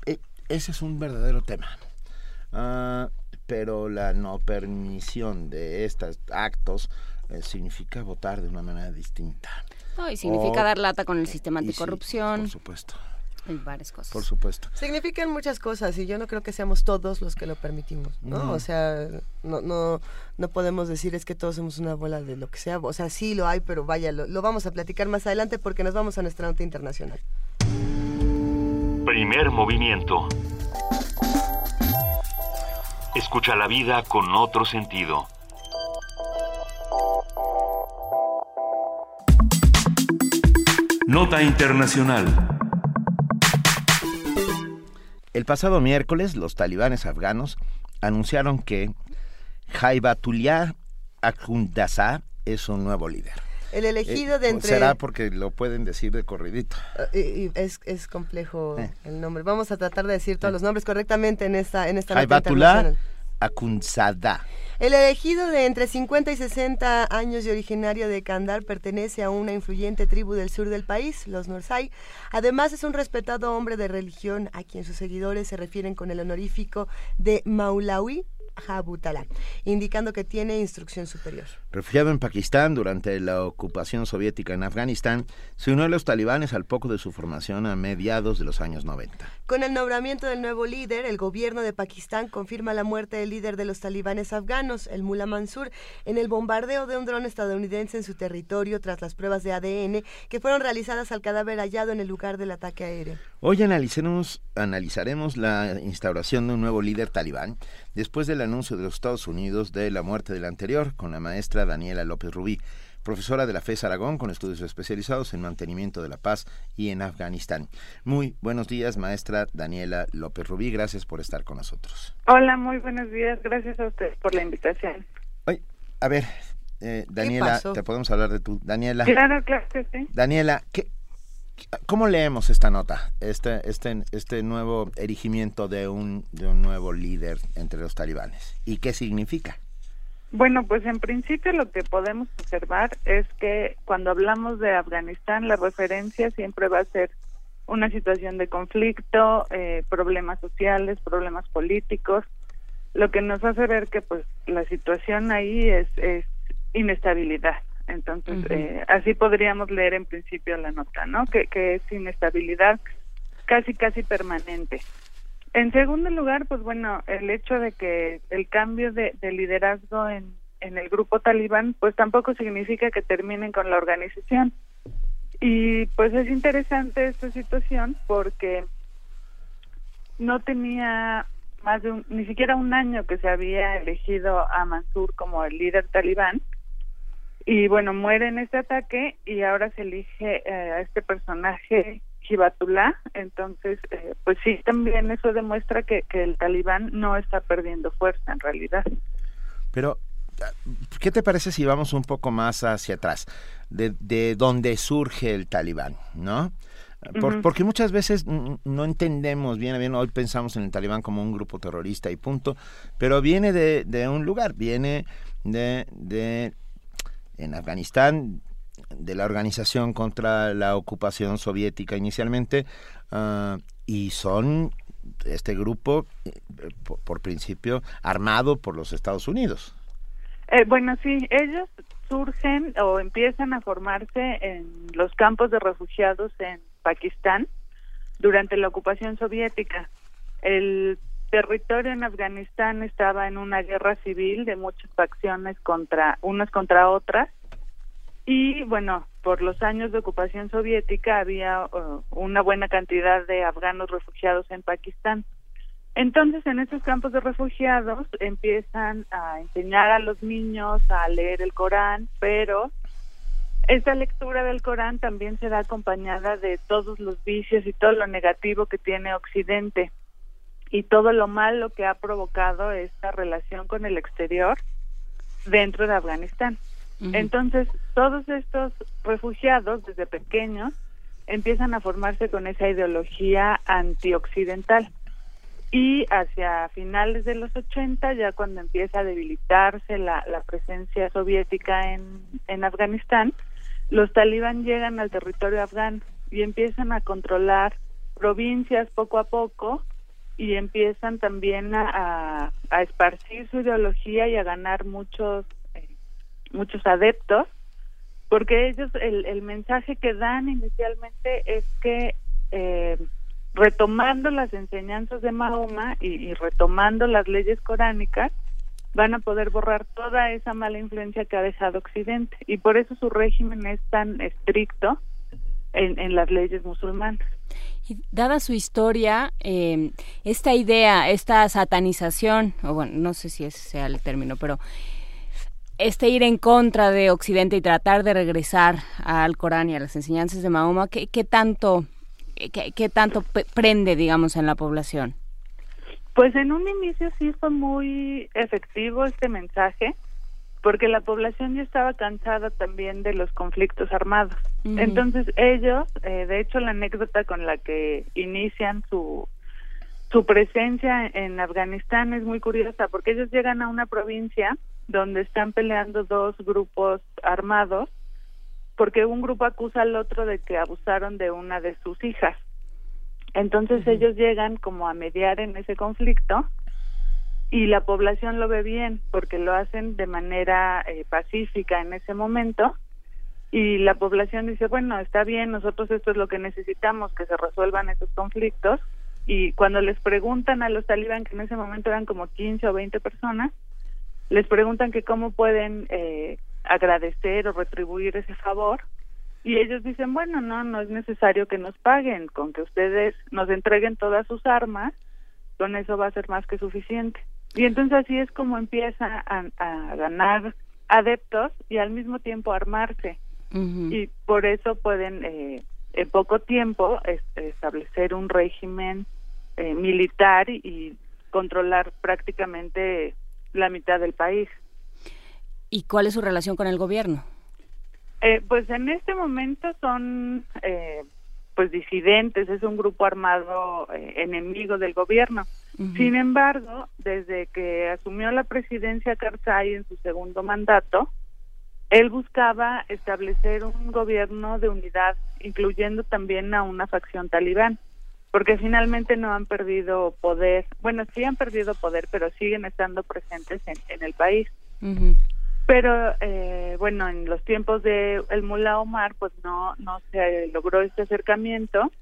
Eh, ese es un verdadero tema. Ah, pero la no permisión de estos actos eh, significa votar de una manera distinta. No, y significa O- dar lata con el sistema y sí, anticorrupción. por supuesto. Hay varias cosas. Por supuesto. Significan muchas cosas y yo no creo que seamos todos los que lo permitimos, ¿no? No. O sea, no, no, no podemos decir es que todos somos una bola de lo que sea. O sea, sí lo hay, pero vaya, lo, lo vamos a platicar más adelante porque nos vamos a nuestra nota internacional. Primer movimiento. Escucha la vida con otro sentido. Nota internacional. El pasado miércoles, los talibanes afganos anunciaron que Jaibatullah Akhundzada es un nuevo líder. El elegido Eh, de entre... Será porque lo pueden decir de corridito. Eh, y es, es complejo Eh. el nombre. Vamos a tratar de decir todos los nombres correctamente en esta, en esta Jaibatullah. Akhundzada. El elegido de entre 50 y 60 años y originario de Kandar pertenece a una influyente tribu del sur del país, los Nursai. Además es un respetado hombre de religión a quien sus seguidores se refieren con el honorífico de Maulawi Jabutala, indicando que tiene instrucción superior. Refugiado en Pakistán durante la ocupación soviética en Afganistán, se unió a los talibanes al poco de su formación a mediados de los años 90. Con el nombramiento del nuevo líder, el gobierno de Pakistán confirma la muerte del líder de los talibanes afganos, el Mullah Mansur, en el bombardeo de un dron estadounidense en su territorio tras las pruebas de ADN que fueron realizadas al cadáver hallado en el lugar del ataque aéreo. Hoy analizaremos, analizaremos la instauración de un nuevo líder talibán después del anuncio de los Estados Unidos de la muerte del anterior con la maestra Daniela López Rubí, profesora de la FES Aragón con estudios especializados en mantenimiento de la paz y en Afganistán. Muy buenos días, maestra Daniela López Rubí, gracias por estar con nosotros. Hola, muy buenos días. Gracias a ustedes por la invitación. A ver, eh, Daniela, te podemos hablar de tu Daniela. Claro, claro que sí. Daniela, ¿qué, ¿cómo leemos esta nota? Este, este, este nuevo erigimiento de un, de un nuevo líder entre los talibanes. ¿Y qué significa? Bueno, pues en principio lo que podemos observar es que cuando hablamos de Afganistán, la referencia siempre va a ser una situación de conflicto, eh, problemas sociales, problemas políticos, lo que nos hace ver que pues la situación ahí es, es inestabilidad. Entonces, eh, así podríamos leer en principio la nota, ¿no? Que, que es inestabilidad casi, casi permanente. En segundo lugar, pues bueno, el hecho de que el cambio de, de liderazgo en, en el grupo talibán, pues tampoco significa que terminen con la organización. Y pues es interesante esta situación porque no tenía más de un, ni siquiera un año que se había elegido a Mansur como el líder talibán y bueno muere en este ataque y ahora se elige eh, a este personaje Hibatullah entonces eh, pues sí también eso demuestra que, que el talibán no está perdiendo fuerza en realidad Pero, ¿qué te parece si vamos un poco más hacia atrás? De, de dónde surge el talibán, ¿no? Por- Ujú. Porque muchas veces no entendemos bien, bien, hoy pensamos en el talibán como un grupo terrorista y punto, pero viene de, de un lugar, viene de, de, en Afganistán, de la organización contra la ocupación soviética inicialmente, ah, y son este grupo, eh, por, por principio, armado por los Estados Unidos. Eh, bueno, sí, ellos surgen o empiezan a formarse en los campos de refugiados en Pakistán durante la ocupación soviética. El territorio en Afganistán estaba en una guerra civil de muchas facciones contra unas contra otras y bueno, por los años de ocupación soviética había uh, una buena cantidad de afganos refugiados en Pakistán. Entonces, en estos campos de refugiados empiezan a enseñar a los niños a leer el Corán, pero esta lectura del Corán también se da acompañada de todos los vicios y todo lo negativo que tiene Occidente y todo lo malo que ha provocado esta relación con el exterior dentro de Afganistán. Entonces, todos estos refugiados desde pequeños empiezan a formarse con esa ideología antioccidental. y hacia finales de los 80, ya cuando empieza a debilitarse la, la presencia soviética en, en Afganistán, los talibán llegan al territorio afgano y empiezan a controlar provincias poco a poco y empiezan también a, a, esparcir su ideología y a ganar muchos muchos adeptos porque ellos el, el mensaje que dan inicialmente es que eh, retomando las enseñanzas de Mahoma y, retomando las leyes coránicas, van a poder borrar toda esa mala influencia que ha dejado Occidente. Y por eso su régimen es tan estricto en, en las leyes musulmanas. Y dada su historia, eh, esta idea, esta satanización, o bueno, no sé si ese sea el término, pero este ir en contra de Occidente y tratar de regresar al Corán y a las enseñanzas de Mahoma, ¿qué, qué tanto ¿Qué, qué tanto prende, digamos, en la población? Pues en un inicio sí fue muy efectivo este mensaje, porque la población ya estaba cansada también de los conflictos armados. Uh -huh. Entonces ellos, eh, de hecho la anécdota con la que inician su su presencia en Afganistán es muy curiosa, porque ellos llegan a una provincia donde están peleando dos grupos armados porque un grupo acusa al otro de que abusaron de una de sus hijas. Entonces uh -huh. ellos llegan como a mediar en ese conflicto y la población lo ve bien porque lo hacen de manera eh, pacífica en ese momento y la población dice, bueno, está bien, nosotros esto es lo que necesitamos, que se resuelvan esos conflictos y cuando les preguntan a los talibán, que en ese momento eran como 15 o 20 personas, les preguntan que cómo pueden eh, agradecer o retribuir ese favor y ellos dicen bueno no no es necesario que nos paguen con que ustedes nos entreguen todas sus armas con eso va a ser más que suficiente y entonces así es como empieza a, a ganar adeptos y al mismo tiempo armarse uh -huh. y por eso pueden eh, en poco tiempo es, establecer un régimen eh, militar y, y controlar prácticamente la mitad del país ¿Y cuál es su relación con el gobierno? Eh, pues en este momento son eh, pues disidentes, es un grupo armado eh, enemigo del gobierno. Uh -huh. Sin embargo, desde que asumió la presidencia Karzai en su segundo mandato, él buscaba establecer un gobierno de unidad, incluyendo también a una facción talibán, porque finalmente no han perdido poder, bueno, sí han perdido poder, pero siguen estando presentes en, en el país. Uh -huh pero eh, bueno en los tiempos de el Mullah Omar pues no no se logró este acercamiento.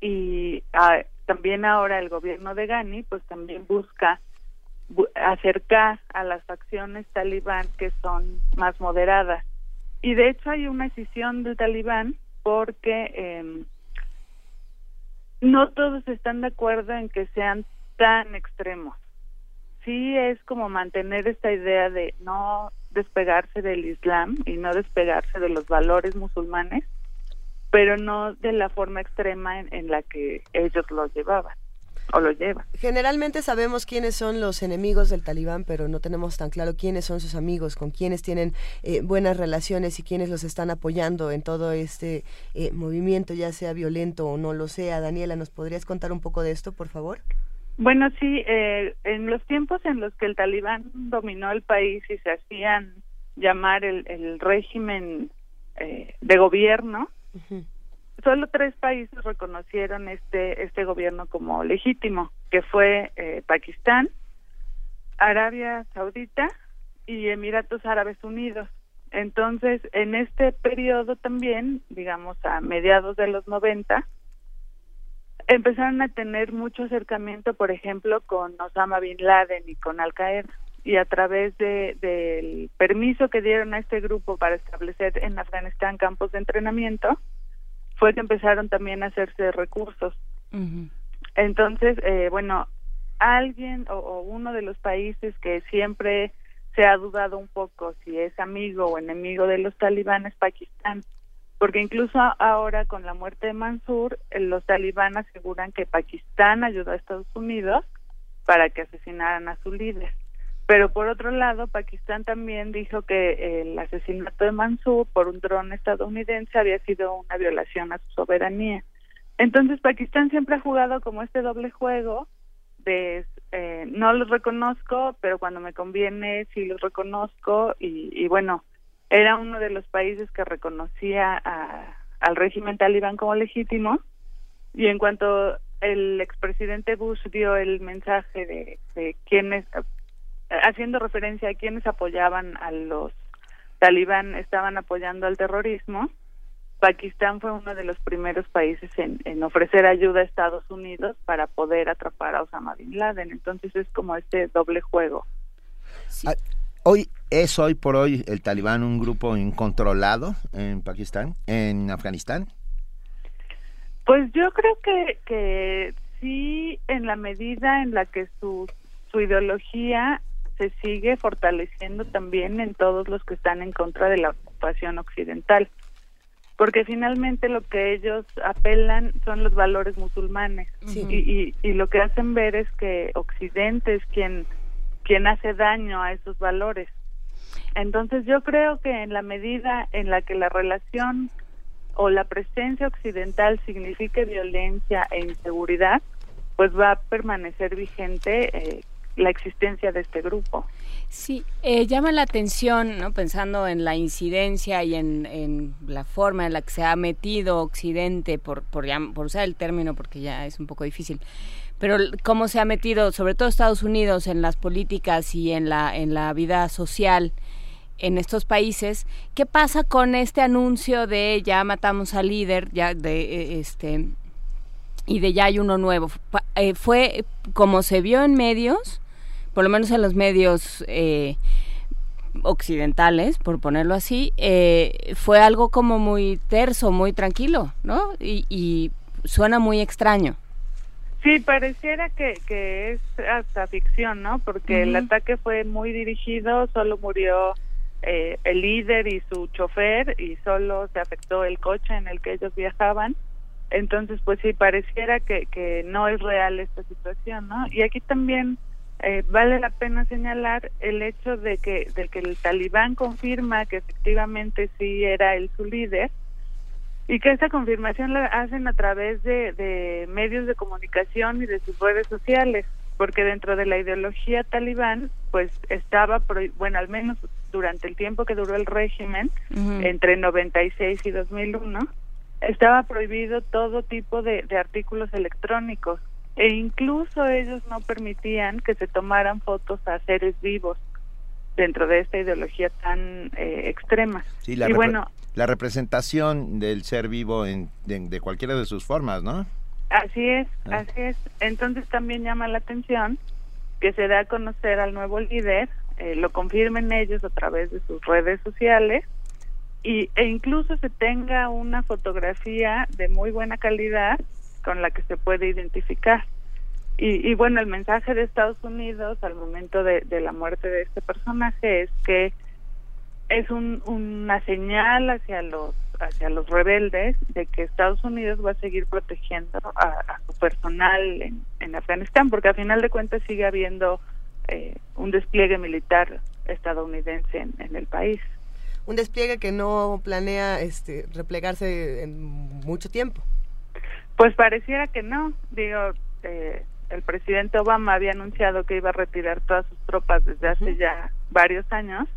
Y ah, también ahora el gobierno de Ghani pues también busca bu acercar a las facciones talibán que son más moderadas. Y de hecho hay una decisión del talibán porque eh, no todos están de acuerdo en que sean tan extremos. Sí es como mantener esta idea de no despegarse del Islam y no despegarse de los valores musulmanes, pero no de la forma extrema en, la que ellos los llevaban o lo llevan. Generalmente sabemos quiénes son los enemigos del talibán, pero no tenemos tan claro quiénes son sus amigos, con quiénes tienen eh, buenas relaciones y quiénes los están apoyando en todo este eh, movimiento, ya sea violento o no lo sea. Daniela, ¿nos podrías contar un poco de esto, por favor? Bueno, sí, eh, en los tiempos en los que el talibán dominó el país y se hacían llamar el, el régimen eh, de gobierno, uh -huh. Solo tres países reconocieron este este gobierno como legítimo, que fue eh, Pakistán, Arabia Saudita y Emiratos Árabes Unidos. Entonces, en este periodo también, digamos a mediados de los 90, empezaron a tener mucho acercamiento, por ejemplo, con Osama Bin Laden y con Al Qaeda y a través de, del permiso que dieron a este grupo para establecer en Afganistán campos de entrenamiento, fue que empezaron también a hacerse recursos. Uh -huh. Entonces, eh, bueno, alguien o, o, uno de los países que siempre se ha dudado un poco si es amigo o enemigo de los talibanes, Pakistán porque incluso ahora con la muerte de Mansur, eh, los talibán aseguran que Pakistán ayudó a Estados Unidos para que asesinaran a su líder. Pero por otro lado, Pakistán también dijo que el asesinato de Mansur por un dron estadounidense había sido una violación a su soberanía. Entonces Pakistán siempre ha jugado como este doble juego de eh, no los reconozco, pero cuando me conviene sí los reconozco y, y bueno, era uno de los países que reconocía a, al régimen talibán como legítimo y en cuanto el expresidente Bush dio el mensaje de, de quienes, haciendo referencia a quienes apoyaban a los talibán, estaban apoyando al terrorismo, Pakistán fue uno de los primeros países en, en, ofrecer ayuda a Estados Unidos para poder atrapar a Osama Bin Laden. Entonces es como este doble juego. Ah, hoy es hoy por hoy el Talibán un grupo incontrolado en Pakistán, en Afganistán. Pues yo creo que, que sí, en la medida en la que su, su ideología se sigue fortaleciendo también en todos los que están en contra de la ocupación occidental porque finalmente lo que ellos apelan son los valores musulmanes y, y, lo que hacen ver es que Occidente es quien, quien hace daño a esos valores. Entonces yo creo que en la medida en la que la relación o la presencia occidental signifique violencia e inseguridad, pues va a permanecer vigente eh, la existencia de este grupo. Sí, eh, llama la atención, ¿no? pensando en la incidencia y en, la forma en la que se ha metido Occidente, por, por, por usar el término porque ya es un poco difícil, pero cómo se ha metido, sobre todo Estados Unidos, en las políticas y en la, en la vida social en estos países. ¿Qué pasa con este anuncio de ya matamos al líder, ya de eh, este y de ya hay uno nuevo? Eh, fue como se vio en medios por lo menos en los medios eh, occidentales, por ponerlo así, eh, fue algo como muy terso, muy tranquilo, ¿no? Y, suena muy extraño. Sí, pareciera que, que es hasta ficción, ¿no? Porque el ataque fue muy dirigido, solo murió eh, el líder y su chofer y solo se afectó el coche en el que ellos viajaban. Entonces, pues sí, pareciera que, que no es real esta situación, ¿no? Y aquí también eh, vale la pena señalar el hecho de que, de que el talibán confirma que efectivamente sí era él su líder y que esta confirmación la hacen a través de, de medios de comunicación y de sus redes sociales, porque dentro de la ideología talibán, pues estaba, bueno, al menos durante el tiempo que duró el régimen, entre 96 y 2001, estaba prohibido todo tipo de, de artículos electrónicos e incluso ellos no permitían que se tomaran fotos a seres vivos dentro de esta ideología tan eh, extrema. Sí, la, y bueno, la representación del ser vivo en, de, cualquiera de sus formas, ¿no? Así es, ah. así es. Entonces también llama la atención que se da a conocer al nuevo líder, eh, lo confirmen ellos a través de sus redes sociales y, e incluso se tenga una fotografía de muy buena calidad con la que se puede identificar. Y, bueno, el mensaje de Estados Unidos al momento de, la muerte de este personaje es que es una señal hacia los hacia los rebeldes de que Estados Unidos va a seguir protegiendo a, su personal en, Afganistán, porque a final de cuentas sigue habiendo eh, un despliegue militar estadounidense en, en, el país. Un despliegue que no planea este, replegarse en mucho tiempo. Pues pareciera que no. Digo, eh, el presidente Obama había anunciado que iba a retirar todas sus tropas desde hace ya varios años,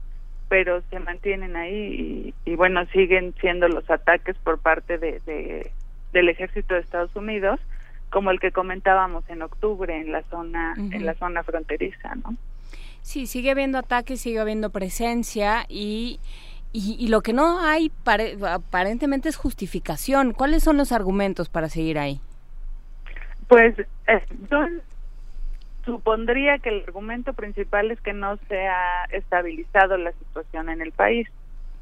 pero se mantienen ahí y, bueno, siguen siendo los ataques por parte de, del ejército de Estados Unidos, como el que comentábamos en octubre en la zona en la zona fronteriza, ¿no? Sí, sigue habiendo ataques, sigue habiendo presencia y y, lo que no hay aparentemente es justificación. ¿Cuáles son los argumentos para seguir ahí? Pues eh, yo supondría que el argumento principal es que no se ha estabilizado la situación en el país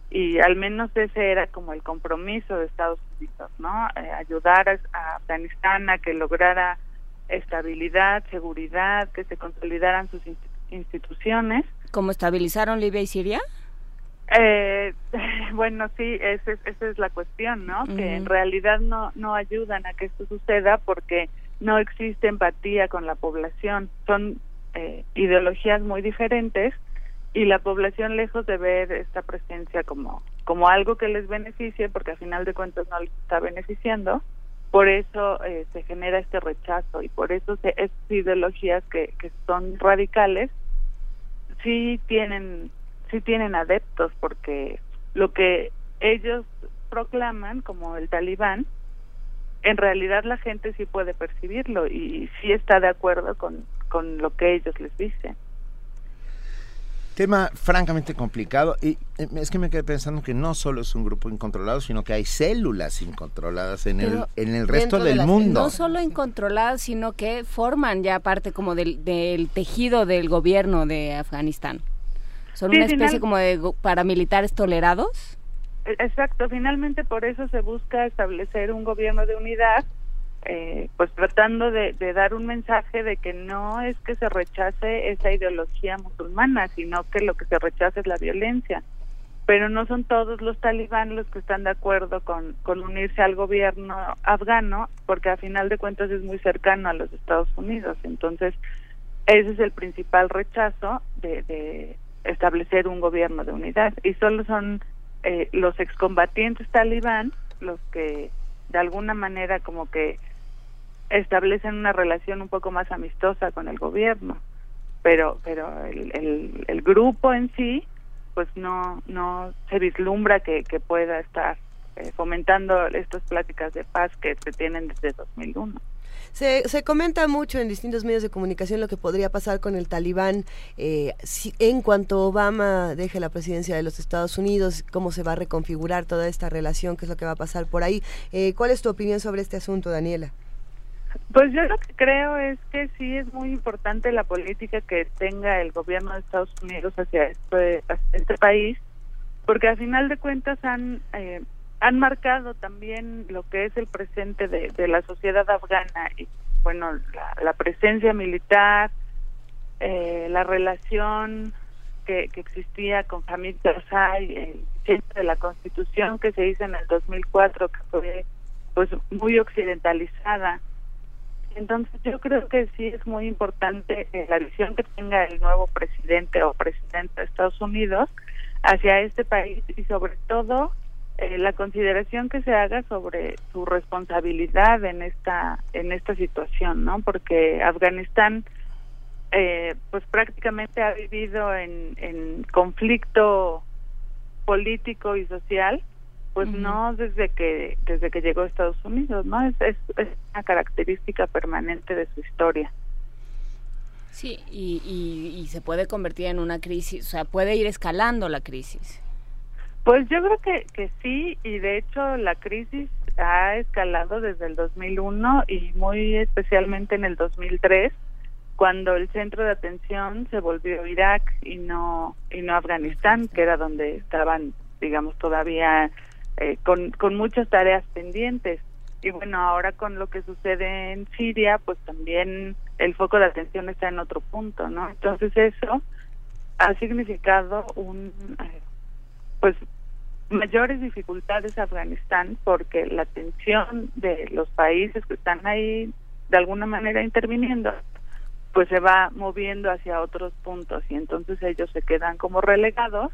y al menos ese era como el compromiso de Estados Unidos, ¿no? Eh, ayudar a, Afganistán a que lograra estabilidad, seguridad, que se consolidaran sus instituciones. ¿Cómo estabilizaron Libia y Siria? Eh, bueno, sí, esa es, la cuestión, ¿no? Que en realidad no, no ayudan a que esto suceda porque no existe empatía con la población. Son eh, ideologías muy diferentes y la población lejos de ver esta presencia como como algo que les beneficie porque al final de cuentas no les está beneficiando por eso eh, se genera este rechazo y por eso se, estas ideologías que, que son radicales sí tienen sí tienen adeptos porque lo que ellos proclaman como el talibán en realidad la gente sí puede percibirlo y sí está de acuerdo con, con lo que ellos les dicen Tema francamente complicado y eh, es que me quedé pensando que no solo es un grupo incontrolado, sino que hay células incontroladas en el en el resto del mundo. No solo incontroladas, sino que forman ya parte como del, del tejido del gobierno de Afganistán. Son Sí, una especie final- como de paramilitares tolerados. E- Exacto, finalmente por eso se busca establecer un gobierno de unidad, eh, pues tratando de, de dar un mensaje de que no es que se rechace esa ideología musulmana, sino que lo que se rechaza es la violencia. Pero no son todos los talibán los que están de acuerdo con, con unirse al gobierno afgano, porque a final de cuentas es muy cercano a los Estados Unidos. Entonces, ese es el principal rechazo de, de establecer un gobierno de unidad. Y solo son eh, los excombatientes talibán los que de alguna manera como que establecen una relación un poco más amistosa con el gobierno pero pero el, el, el grupo en sí pues no no se vislumbra que, que pueda estar eh, fomentando estas pláticas de paz que se tienen desde 2001 Se, se comenta mucho en distintos medios de comunicación lo que podría pasar con el talibán eh, si- en cuanto Obama deje la presidencia de los Estados Unidos, cómo se va a reconfigurar toda esta relación, qué es lo que va a pasar por ahí. Eh, ¿Cuál es tu opinión sobre este asunto, Daniela? Pues yo lo que creo es que sí es muy importante la política que tenga el gobierno de Estados Unidos hacia este, este país, porque al final de cuentas han eh, han marcado también lo que es el presente de, la sociedad afgana y bueno la, la presencia militar, eh, la relación que, que existía con Hamid Karzai, el centro de la Constitución que se hizo en el 2004 que fue pues muy occidentalizada. Entonces yo creo que sí es muy importante eh, la visión que tenga el nuevo presidente o presidenta de Estados Unidos hacia este país y sobre todo eh, la consideración que se haga sobre su responsabilidad en esta en esta situación, ¿no? Porque Afganistán eh, pues prácticamente ha vivido en, en conflicto político y social pues no desde que desde que llegó a Estados Unidos no es, es, es una característica permanente de su historia Sí, y, y, y se puede convertir en una crisis, o sea, puede ir escalando la crisis. Pues yo creo que que sí y de hecho la crisis ha escalado desde el 2001 y muy especialmente en el 2003 cuando el centro de atención se volvió Irak y no y no Afganistán que era donde estaban digamos todavía eh, con, con muchas tareas pendientes. Y bueno, ahora con lo que sucede en Siria, pues también el foco de atención está en otro punto, ¿no? Entonces eso ha significado un, eh, pues, mayores dificultades a Afganistán porque la atención de los países que están ahí de alguna manera interviniendo, pues se va moviendo hacia otros puntos y entonces ellos se quedan como relegados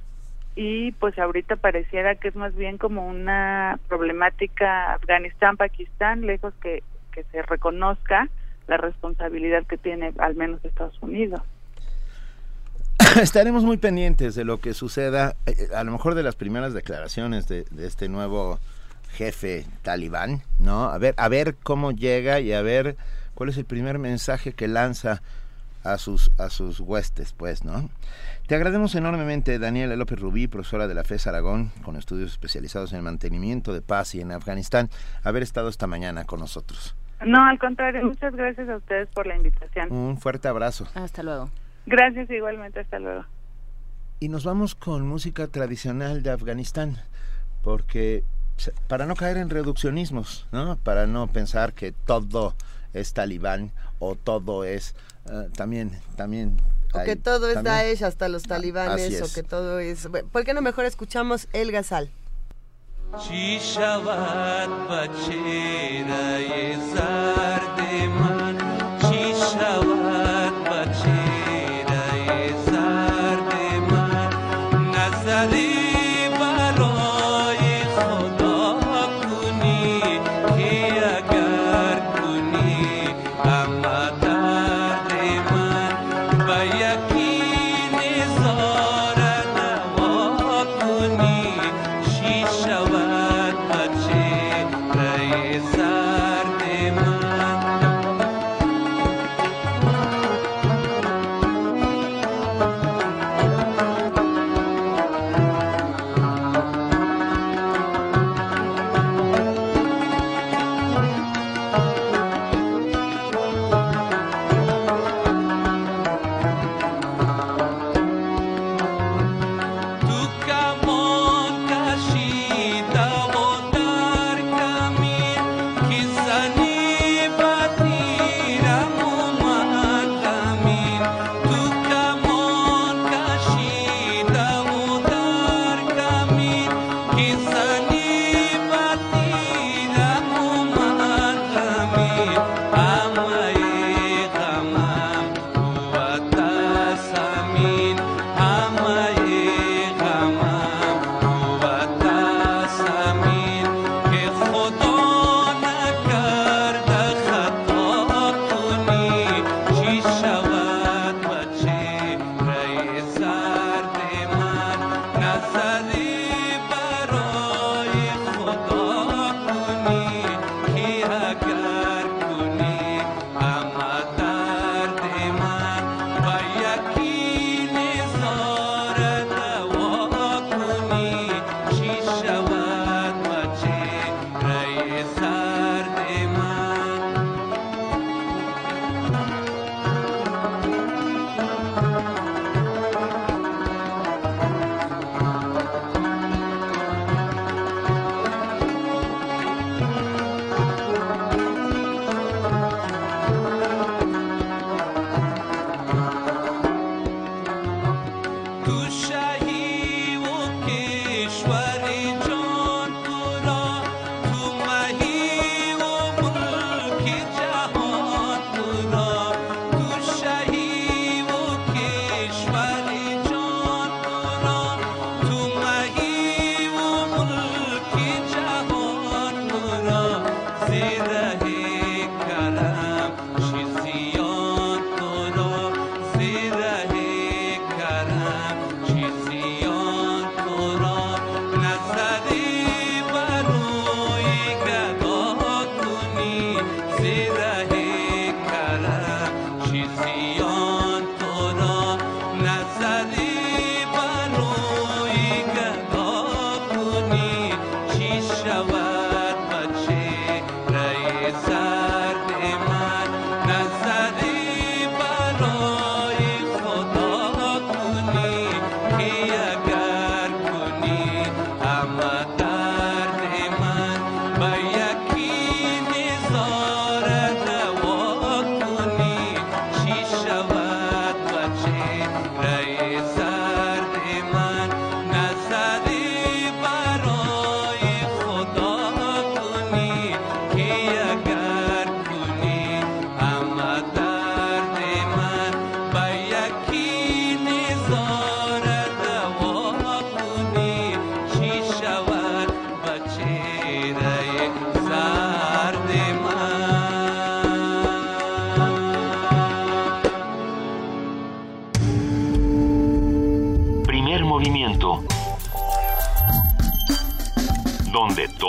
y pues ahorita pareciera que es más bien como una problemática Afganistán-Pakistán, lejos que, que se reconozca la responsabilidad que tiene al menos Estados Unidos. Estaremos muy pendientes de lo que suceda, eh, a lo mejor de las primeras declaraciones de, de este nuevo jefe talibán, ¿no? A ver, a ver cómo llega y a ver cuál es el primer mensaje que lanza a sus a sus huestes, pues, ¿no? Te agradecemos enormemente, Daniela López Rubí, profesora de la FES Aragón, con estudios especializados en el mantenimiento de paz y en Afganistán, haber estado esta mañana con nosotros. No, al contrario, muchas gracias a ustedes por la invitación. Un fuerte abrazo. Hasta luego. Gracias igualmente, hasta luego. Y nos vamos con música tradicional de Afganistán, porque para no caer en reduccionismos, ¿no? Para no pensar que todo es talibán o todo es eh, también también O que todo es también- Daesh hasta los talibanes, así o que todo es... bueno, ¿Por qué no mejor escuchamos El Gazal?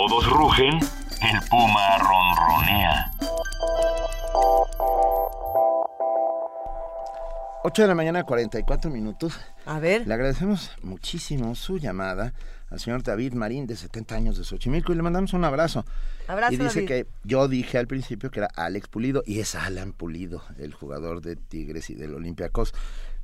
Todos rugen, el puma ronronea. 8 de la mañana, 44 minutos. A ver. Le agradecemos muchísimo su llamada al señor David Marín, de 70 años de Xochimilco, y le mandamos un abrazo. Abrazo, Y dice David. que yo dije al principio que era Alex Pulido, y es Alan Pulido, el jugador de Tigres y del Olympiacos.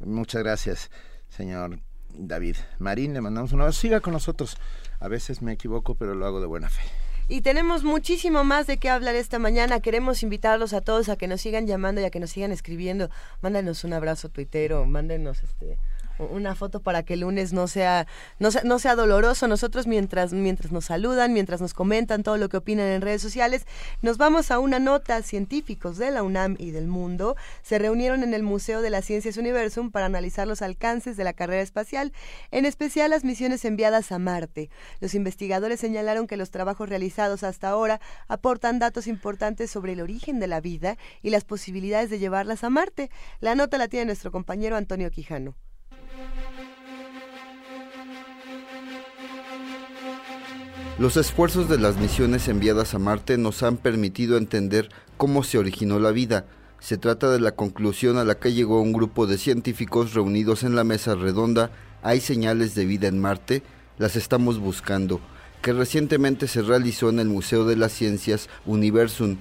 Muchas gracias, señor David Marín. Le mandamos un abrazo. Siga con nosotros. A veces me equivoco, pero lo hago de buena fe. Y tenemos muchísimo más de qué hablar esta mañana. Queremos invitarlos a todos a que nos sigan llamando y a que nos sigan escribiendo. Mándanos un abrazo tuitero, mándenos este una foto para que el lunes no sea no sea, doloroso. Nosotros mientras mientras nos saludan, mientras nos comentan todo lo que opinan en redes sociales, nos vamos a una nota. Científicos de la UNAM y del mundo se reunieron en el Museo de las Ciencias Universum para analizar los alcances de la carrera espacial, en especial las misiones enviadas a Marte. Los investigadores señalaron que los trabajos realizados hasta ahora aportan datos importantes sobre el origen de la vida y las posibilidades de llevarlas a Marte. La nota la tiene nuestro compañero Antonio Quijano. Los esfuerzos de las misiones enviadas a Marte nos han permitido entender cómo se originó la vida. Se trata de la conclusión a la que llegó un grupo de científicos reunidos en la mesa redonda ¿Hay señales de vida en Marte? Las estamos buscando, que recientemente se realizó en el Museo de las Ciencias Universum.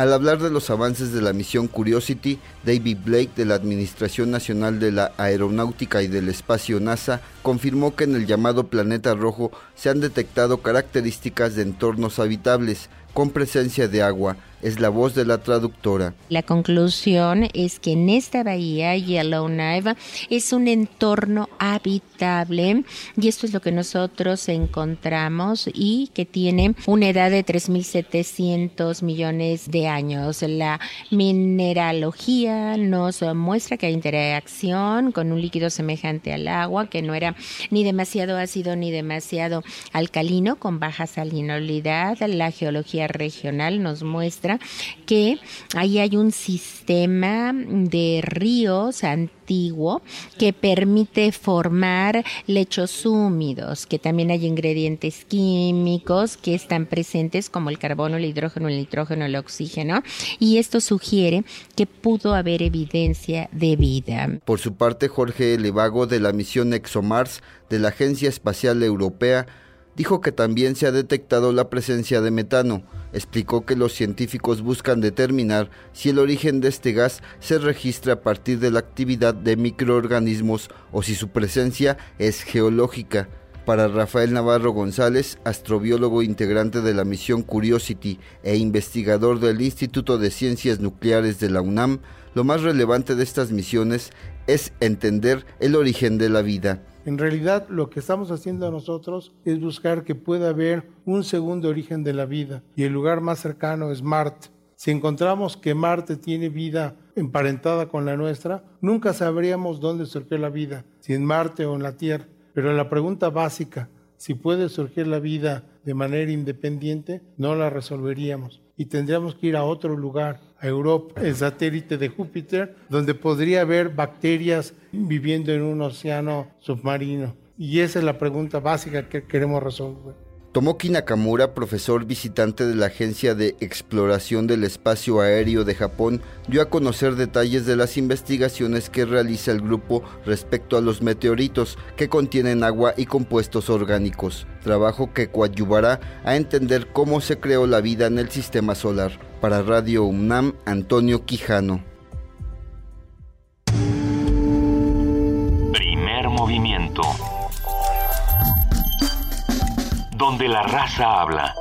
Al hablar de los avances de la misión Curiosity, David Blake de la Administración Nacional de la Aeronáutica y del Espacio NASA confirmó que en el llamado planeta rojo se han detectado características de entornos habitables con presencia de agua. Es la voz de la traductora. La conclusión es que en esta bahía Yellowknife es un entorno habitable y esto es lo que nosotros encontramos y que tiene una edad de 3.700 millones de años. La mineralogía nos muestra que hay interacción con un líquido semejante al agua que no era ni demasiado ácido ni demasiado alcalino con baja salinolidad. La geología regional nos muestra que ahí hay un sistema de ríos antiguo que permite formar lechos húmedos, que también hay ingredientes químicos que están presentes como el carbono, el hidrógeno, el nitrógeno, el oxígeno, y esto sugiere que pudo haber evidencia de vida. Por su parte, Jorge Levago de la misión ExoMars de la Agencia Espacial Europea dijo que también se ha detectado la presencia de metano. Explicó que los científicos buscan determinar si el origen de este gas se registra a partir de la actividad de microorganismos o si su presencia es geológica. Para Rafael Navarro González, astrobiólogo integrante de la misión Curiosity e investigador del Instituto de Ciencias Nucleares de la UNAM, lo más relevante de estas misiones es entender el origen de la vida. En realidad lo que estamos haciendo nosotros es buscar que pueda haber un segundo origen de la vida y el lugar más cercano es Marte. Si encontramos que Marte tiene vida emparentada con la nuestra, nunca sabríamos dónde surgió la vida, si en Marte o en la Tierra. Pero la pregunta básica, si puede surgir la vida de manera independiente, no la resolveríamos y tendríamos que ir a otro lugar, Europa, el satélite de Júpiter, donde podría haber bacterias viviendo en un océano submarino. Y esa es la pregunta básica que queremos resolver. Tomoki Nakamura, profesor visitante de la Agencia de Exploración del Espacio Aéreo de Japón, dio a conocer detalles de las investigaciones que realiza el grupo respecto a los meteoritos que contienen agua y compuestos orgánicos, trabajo que coadyuvará a entender cómo se creó la vida en el sistema solar. Para Radio UNAM, Antonio Quijano. Donde la raza habla.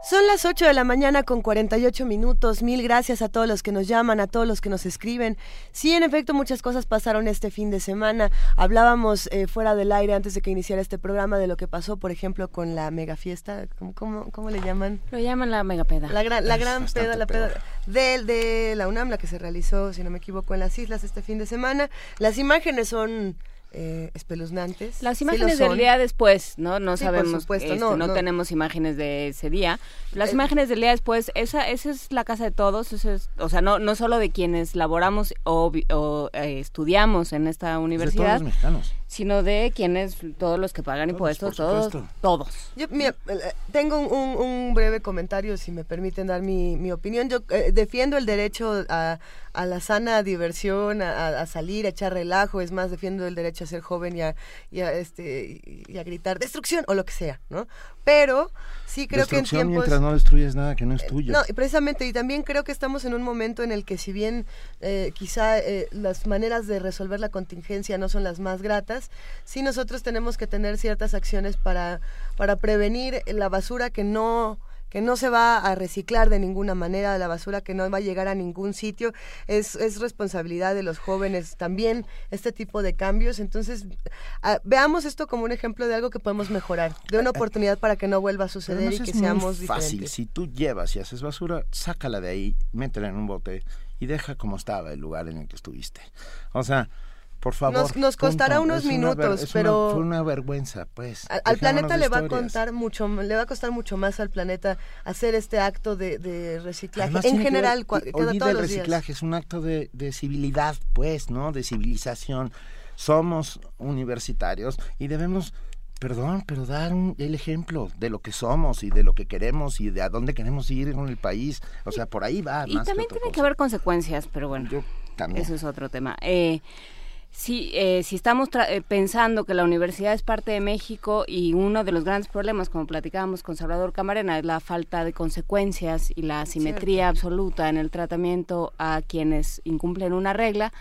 Son las 8 de la mañana con 48 minutos. Mil gracias a todos los que nos llaman, a todos los que nos escriben. Sí, en efecto, muchas cosas pasaron este fin de semana. Hablábamos eh, fuera del aire antes de que iniciara este programa de lo que pasó, por ejemplo, con la mega fiesta. ¿Cómo, cómo, cómo le llaman? Lo llaman la mega peda. La gran, la gran peda, la peda de, de la UNAM, la que se realizó, si no me equivoco, en las islas este fin de semana. Las imágenes son eh, espeluznantes. Las imágenes del día después, ¿no? No Sí, por sabemos, supuesto, este, no, no, no. tenemos imágenes de ese día. Las Eh, imágenes del día después, esa, esa es la casa de todos, eso es, o sea, no, no solo de quienes laboramos o, o, eh, estudiamos en esta De todos universidad, los mexicanos. Sino de quienes, todos los que pagan impuestos, todos, todos. Yo mira, eh, tengo un, breve comentario, si me permiten dar mi, mi opinión. Yo eh, defiendo el derecho a, a la sana diversión, a, salir, a echar relajo. Es más, defiendo el derecho a ser joven y a, y a, este, y a gritar destrucción o lo que sea, ¿no? Pero sí creo que en tiempos... mientras no destruyes nada que no es tuyo. No, y precisamente, y también creo que estamos en un momento en el que si bien eh, quizá eh, las maneras de resolver la contingencia no son las más gratas, sí nosotros tenemos que tener ciertas acciones para, para prevenir la basura que no que no se va a reciclar de ninguna manera, la basura que no va a llegar a ningún sitio, es, es responsabilidad de los jóvenes también este tipo de cambios. Entonces, ah, veamos esto como un ejemplo de algo que podemos mejorar, de una oportunidad para que no vuelva a suceder y es que muy seamos fácil. diferentes. Si tú llevas y haces basura, sácala de ahí, métela en un bote y deja como estaba el lugar en el que estuviste. O sea, por favor. Nos- nos punto. costará unos Es una minutos, es una- pero- fue una vergüenza, pues. Al, planeta le va a contar mucho, le va a costar mucho más al planeta hacer este acto de, de reciclaje. Además, en que general, y- cada todos el los días. reciclaje, es un acto de, de civilidad, pues, ¿no? De civilización. Somos universitarios y debemos, perdón, pero dar un- el ejemplo de lo que somos y de lo que queremos y de a dónde queremos ir con el país. O sea, por ahí va. Y más que también tiene que haber consecuencias, pero bueno, también. eso es otro tema. Eh, sí, eh, si estamos tra- eh, pensando que la universidad es parte de México y uno de los grandes problemas, como platicábamos con Salvador Camarena, es la falta de consecuencias y la asimetría absoluta en el tratamiento a quienes incumplen una regla,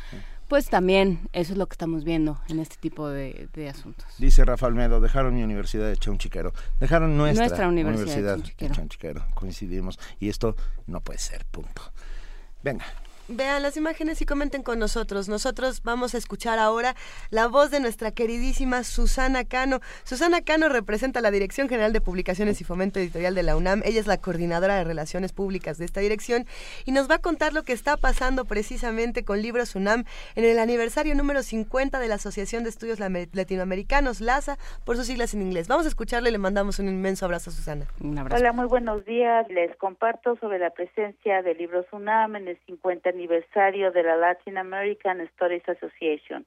pues también eso es lo que estamos viendo en este tipo de, de asuntos. Dice Rafa Almedo, dejaron mi universidad de echar un chiquero. Dejaron nuestra, Nuestra universidad de universidad un de chiquero. echar un chiquero. Coincidimos. Y esto no puede ser, punto. Venga. Vean las imágenes y comenten con nosotros. Nosotros vamos a escuchar ahora la voz de nuestra queridísima Susana Cano. Susana Cano representa la Dirección General de Publicaciones y Fomento Editorial de la UNAM. Ella es la coordinadora de Relaciones Públicas de esta dirección y nos va a contar lo que está pasando precisamente con Libros UNAM en el aniversario número 50 de la Asociación de Estudios Latinoamericanos, LASA, por sus siglas en inglés. Vamos a escucharle y le mandamos un inmenso abrazo a Susana. Un abrazo. Hola, muy buenos días. Les comparto sobre la presencia de Libros UNAM en el 50 aniversario de la Latin American Studies Association.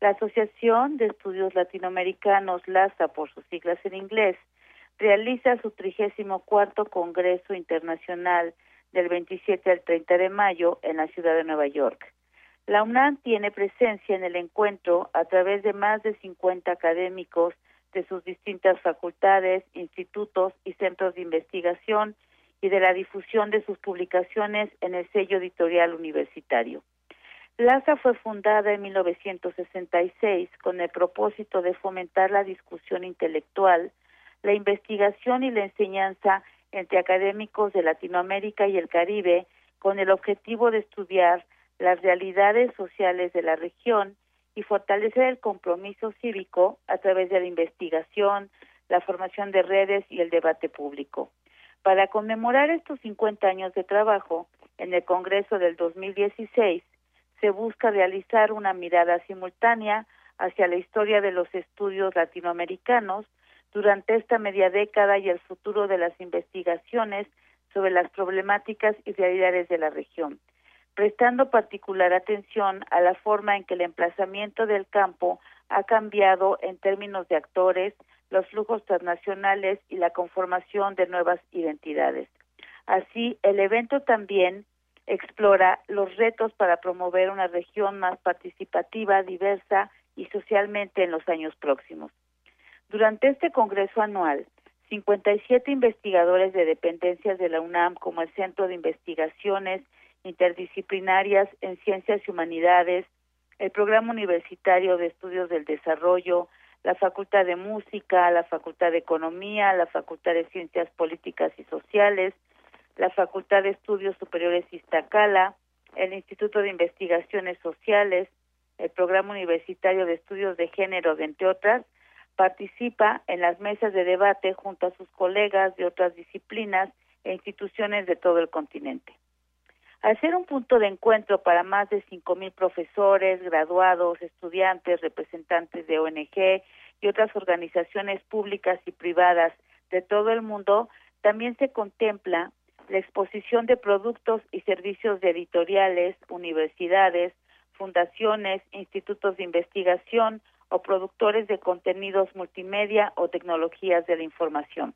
La Asociación de Estudios Latinoamericanos, LASA por sus siglas en inglés, realiza su 34 Congreso Internacional del 27 al 30 de mayo en la ciudad de Nueva York. La UNAM tiene presencia en el encuentro a través de más de 50 académicos de sus distintas facultades, institutos y centros de investigación y de la difusión de sus publicaciones en el sello editorial universitario. LASA fue fundada en 1966 con el propósito de fomentar la discusión intelectual, la investigación y la enseñanza entre académicos de Latinoamérica y el Caribe con el objetivo de estudiar las realidades sociales de la región y fortalecer el compromiso cívico a través de la investigación, la formación de redes y el debate público. Para conmemorar estos 50 años de trabajo, en el Congreso del 2016 se busca realizar una mirada simultánea hacia la historia de los estudios latinoamericanos durante esta media década y el futuro de las investigaciones sobre las problemáticas y realidades de la región, prestando particular atención a la forma en que el emplazamiento del campo ha cambiado en términos de actores, los flujos transnacionales y la conformación de nuevas identidades. Así, el evento también explora los retos para promover una región más participativa, diversa y socialmente en los años próximos. Durante este Congreso anual, 57 investigadores de dependencias de la UNAM, como el Centro de Investigaciones Interdisciplinarias en Ciencias y Humanidades, el Programa Universitario de Estudios del Desarrollo, la Facultad de Música, la Facultad de Economía, la Facultad de Ciencias Políticas y Sociales, la Facultad de Estudios Superiores Iztacala, el Instituto de Investigaciones Sociales, el Programa Universitario de Estudios de Género, entre otras, participa en las mesas de debate junto a sus colegas de otras disciplinas e instituciones de todo el continente. Al ser un punto de encuentro para más de 5.000 profesores, graduados, estudiantes, representantes de ONG y otras organizaciones públicas y privadas de todo el mundo, también se contempla la exposición de productos y servicios de editoriales, universidades, fundaciones, institutos de investigación o productores de contenidos multimedia o tecnologías de la información.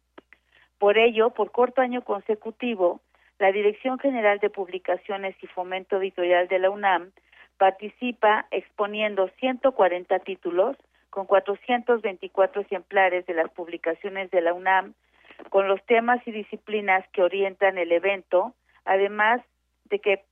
Por ello, por corto año consecutivo, la Dirección General de Publicaciones y Fomento Editorial de la UNAM participa exponiendo 140 títulos con 424 ejemplares de las publicaciones de la UNAM con los temas y disciplinas que orientan el evento, además de que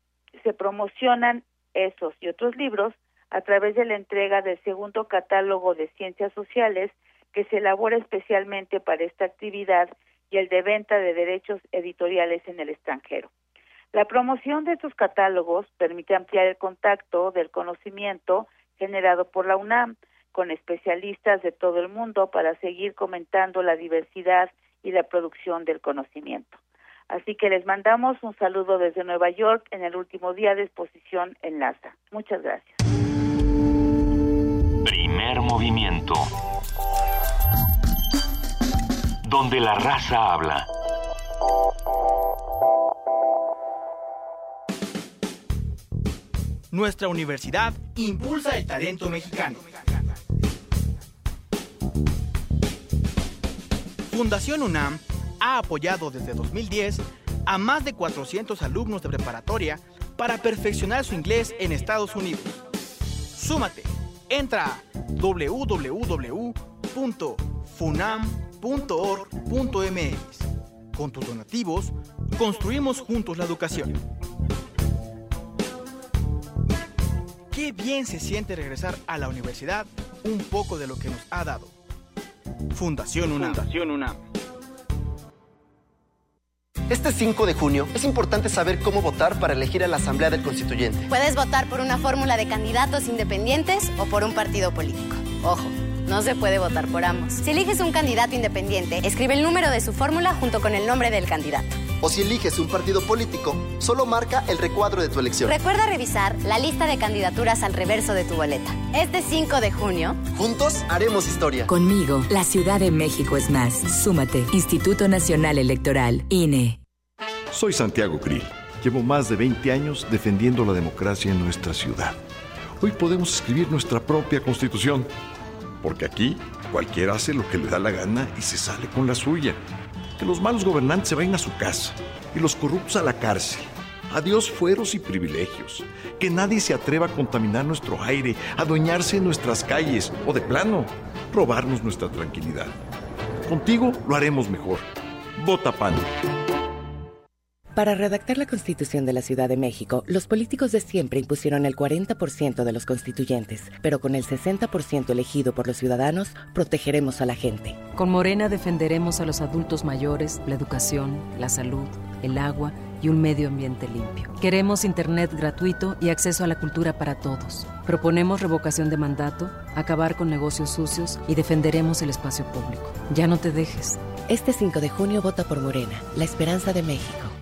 se promocionan esos y otros libros a través de la entrega del segundo catálogo de ciencias sociales que se elabora especialmente para esta actividad y el de venta de derechos editoriales en el extranjero. La promoción de estos catálogos permite ampliar el contacto del conocimiento generado por la UNAM con especialistas de todo el mundo para seguir comentando la diversidad y la producción del conocimiento. Así que les mandamos un saludo desde Nueva York en el último día de exposición en LASA. Muchas gracias. Primer movimiento. Donde la raza habla. Nuestra universidad impulsa el talento mexicano. Fundación UNAM ha apoyado desde 2010 a más de 400 alumnos de preparatoria para perfeccionar su inglés en Estados Unidos. Súmate, entra a www.funam.org.mx. Con tus donativos, construimos juntos la educación. Qué bien se siente regresar a la universidad un poco de lo que nos ha dado. Fundación UNAM. Fundación UNAM. Este 5 de junio es importante saber cómo votar para elegir a la Asamblea del Constituyente. Puedes votar por una fórmula de candidatos independientes o por un partido político. Ojo, no se puede votar por ambos. Si eliges un candidato independiente, escribe el número de su fórmula junto con el nombre del candidato. O si eliges un partido político, solo marca el recuadro de tu elección. Recuerda revisar la lista de candidaturas al reverso de tu boleta. Este 5 de junio, Juntos haremos historia. Conmigo, la Ciudad de México es más. Súmate. Instituto Nacional Electoral, INE. Soy Santiago Krill. Llevo más de 20 años defendiendo la democracia en nuestra ciudad. Hoy podemos escribir nuestra propia constitución, porque aquí cualquiera hace lo que le da la gana y se sale con la suya. Que los malos gobernantes se vayan a su casa y los corruptos a la cárcel. Adiós fueros y privilegios. Que nadie se atreva a contaminar nuestro aire, adueñarse de nuestras calles o de plano, robarnos nuestra tranquilidad. Contigo lo haremos mejor. Vota PAN. Para redactar la Constitución de la Ciudad de México, los políticos de siempre impusieron el 40% de los constituyentes, pero con el 60% elegido por los ciudadanos, protegeremos a la gente. Con Morena defenderemos a los adultos mayores, la educación, la salud, el agua y un medio ambiente limpio. Queremos Internet gratuito y acceso a la cultura para todos. Proponemos revocación de mandato, acabar con negocios sucios y defenderemos el espacio público. Ya no te dejes. Este 5 de junio vota por Morena, la esperanza de México.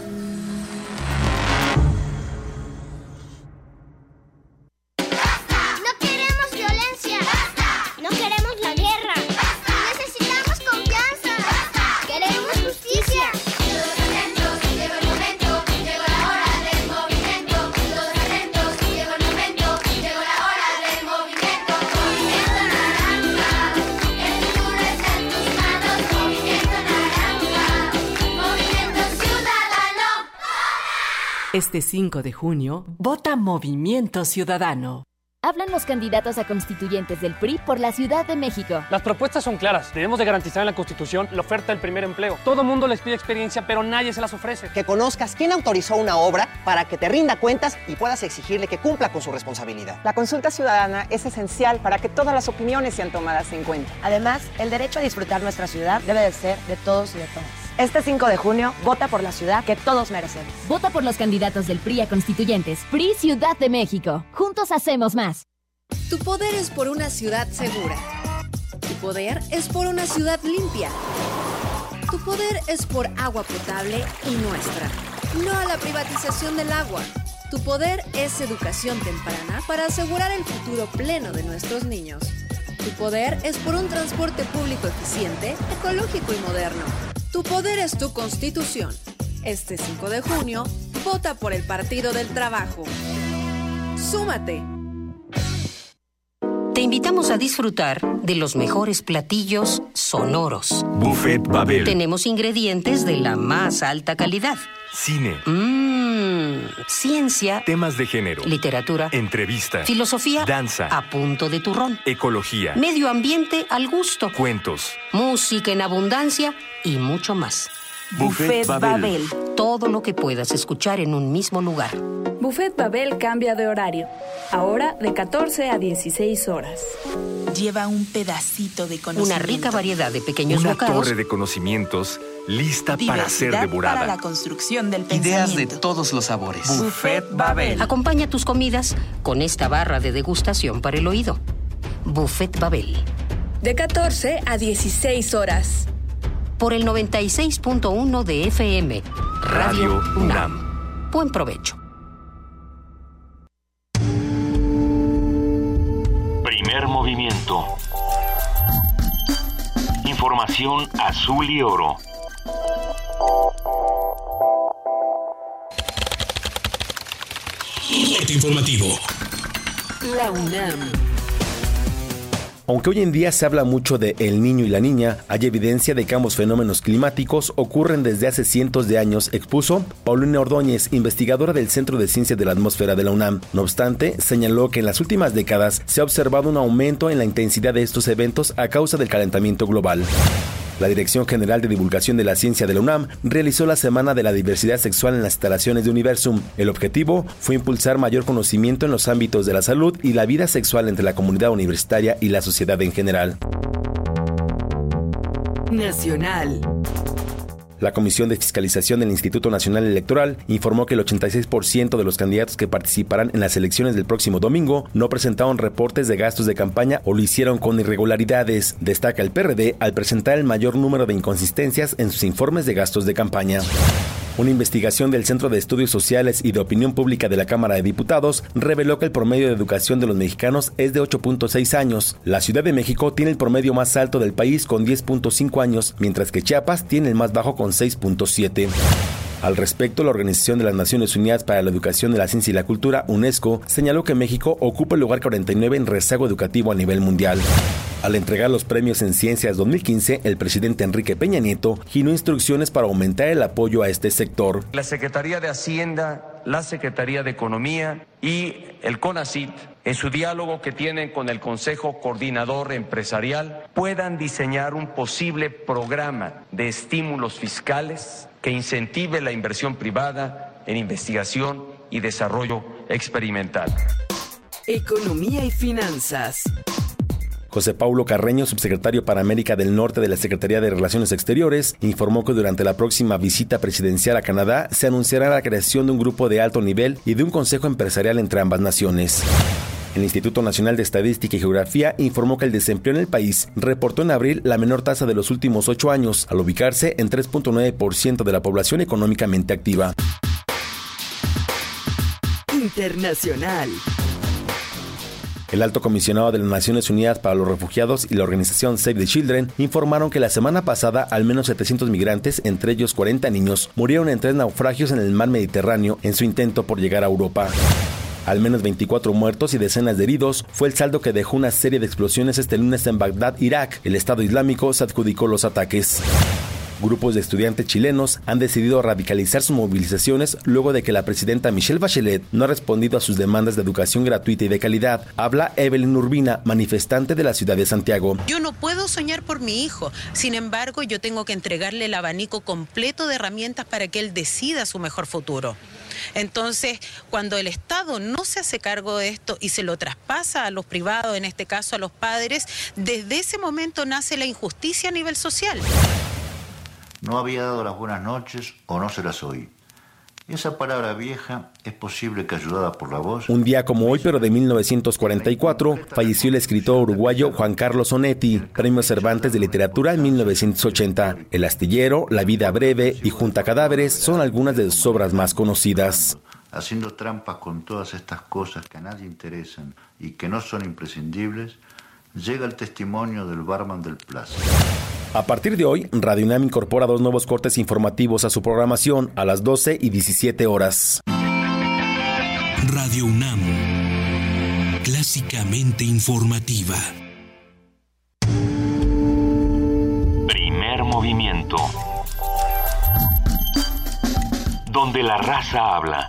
Este 5 de junio, vota Movimiento Ciudadano. Hablan los candidatos a constituyentes del PRI por la Ciudad de México. Las propuestas son claras. Debemos de garantizar en la Constitución la oferta del primer empleo. Todo mundo les pide experiencia, pero nadie se las ofrece. Que conozcas quién autorizó una obra para que te rinda cuentas y puedas exigirle que cumpla con su responsabilidad. La consulta ciudadana es esencial para que todas las opiniones sean tomadas en cuenta. Además, el derecho a disfrutar nuestra ciudad debe de ser de todos y de todas. Este 5 de junio, vota por la ciudad que todos merecemos. Vota por los candidatos del PRI a constituyentes. PRI Ciudad de México. Juntos hacemos más. Tu poder es por una ciudad segura. Tu poder es por una ciudad limpia. Tu poder es por agua potable y nuestra. No a la privatización del agua. Tu poder es educación temprana para asegurar el futuro pleno de nuestros niños. Tu poder es por un transporte público eficiente, ecológico y moderno. Tu poder es tu constitución. Este 5 de junio, vota por el Partido del Trabajo. Súmate. Te invitamos a disfrutar de los mejores platillos sonoros. Buffet Babel. Tenemos ingredientes de la más alta calidad. Cine. Mmm, ciencia, Temas de género. literatura, Entrevista. filosofía, Danza. a punto de turrón, Ecología. medio ambiente al gusto, Cuentos. música en abundancia y mucho más. Buffet Babel. Todo lo que puedas escuchar en un mismo lugar. Buffet Babel cambia de horario. Ahora de 14 a 16 horas. Lleva un pedacito de conocimiento. Una rica variedad de pequeños Una bocados. torre de conocimientos lista para ser devorada. para la construcción del Ideas de todos los sabores. Buffet Babel. Acompaña tus comidas con esta barra de degustación para el oído. Buffet Babel. De 14 a 16 horas. Por el 96.1 de FM. Radio Radio UNAM. Buen provecho. Primer movimiento. Información azul y oro. Informativo. La UNAM Aunque hoy en día se habla mucho de el niño y la niña, hay evidencia de que ambos fenómenos climáticos ocurren desde hace cientos de años, expuso Paulina Ordóñez, investigadora del Centro de Ciencias de la Atmósfera de la UNAM. No obstante, señaló que en las últimas décadas se ha observado un aumento en la intensidad de estos eventos a causa del calentamiento global. La Dirección General de Divulgación de la Ciencia de la UNAM realizó la Semana de la Diversidad Sexual en las instalaciones de Universum. El objetivo fue impulsar mayor conocimiento en los ámbitos de la salud y la vida sexual entre la comunidad universitaria y la sociedad en general. Nacional. La Comisión de Fiscalización del Instituto Nacional Electoral informó que el 86% de los candidatos que participarán en las elecciones del próximo domingo no presentaron reportes de gastos de campaña o lo hicieron con irregularidades. Destaca el PRD al presentar el mayor número de inconsistencias en sus informes de gastos de campaña. Una investigación del Centro de Estudios Sociales y de Opinión Pública de la Cámara de Diputados reveló que el promedio de educación de los mexicanos es de 8.6 años. La Ciudad de México tiene el promedio más alto del país con 10.5 años, mientras que Chiapas tiene el más bajo con 6.7. Al respecto, la Organización de las Naciones Unidas para la Educación de la Ciencia y la Cultura, UNESCO, señaló que México ocupa el lugar 49 en rezago educativo a nivel mundial. Al entregar los premios en ciencias 2015, el presidente Enrique Peña Nieto giró instrucciones para aumentar el apoyo a este sector. La Secretaría de Hacienda, la Secretaría de Economía y el CONACIT, en su diálogo que tienen con el Consejo Coordinador Empresarial, puedan diseñar un posible programa de estímulos fiscales que incentive la inversión privada en investigación y desarrollo experimental. Economía y finanzas. José Paulo Carreño, subsecretario para América del Norte de la Secretaría de Relaciones Exteriores, informó que durante la próxima visita presidencial a Canadá se anunciará la creación de un grupo de alto nivel y de un consejo empresarial entre ambas naciones. El Instituto Nacional de Estadística y Geografía informó que el desempleo en el país reportó en abril la menor tasa de los últimos ocho años, al ubicarse en 3.9% de la población económicamente activa. Internacional. El alto comisionado de las Naciones Unidas para los Refugiados y la organización Save the Children informaron que la semana pasada al menos 700 migrantes, entre ellos 40 niños, murieron en tres naufragios en el mar Mediterráneo en su intento por llegar a Europa. Al menos 24 muertos y decenas de heridos fue el saldo que dejó una serie de explosiones este lunes en Bagdad, Irak. El Estado Islámico se adjudicó los ataques. Grupos de estudiantes chilenos han decidido radicalizar sus movilizaciones luego de que la presidenta Michelle Bachelet no ha respondido a sus demandas de educación gratuita y de calidad. Habla Evelyn Urbina, manifestante de la ciudad de Santiago. Yo no puedo soñar por mi hijo, sin embargo yo tengo que entregarle el abanico completo de herramientas para que él decida su mejor futuro. Entonces, cuando el Estado no se hace cargo de esto y se lo traspasa a los privados, en este caso a los padres, desde ese momento nace la injusticia a nivel social. No había dado las buenas noches o no se las oí. Esa palabra vieja es posible que ayudada por la voz. Un día como hoy, pero de 1944, falleció el escritor uruguayo Juan Carlos Onetti, Premio Cervantes de Literatura en 1980. El astillero, La vida breve y Junta cadáveres son algunas de sus obras más conocidas. Haciendo trampas con todas estas cosas que a nadie interesan y que no son imprescindibles, llega el testimonio del barman del plaza. A partir de hoy, Radio UNAM incorpora dos nuevos cortes informativos a su programación a las 12 y 17 horas. Radio UNAM, clásicamente informativa. Primer movimiento. Donde la raza habla.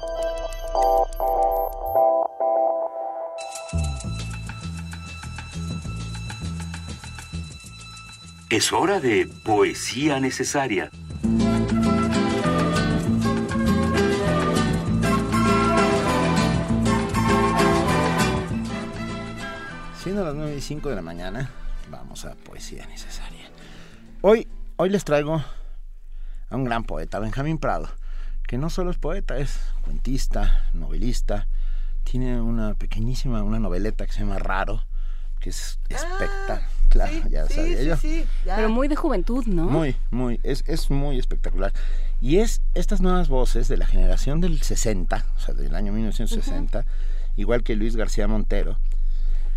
Es hora de poesía necesaria. Siendo las 9 y 5 de la mañana, vamos a poesía necesaria. Hoy, hoy les traigo a un gran poeta, Benjamín Prado, que no solo es poeta, es cuentista, novelista, tiene una pequeñísima, una noveleta que se llama Raro, que es espectacular. Claro, ya sabía yo. Pero muy de juventud, ¿no? Muy, muy, es, es muy espectacular. Y es estas nuevas voces de la generación del 60, o sea, del año 1960, igual que Luis García Montero,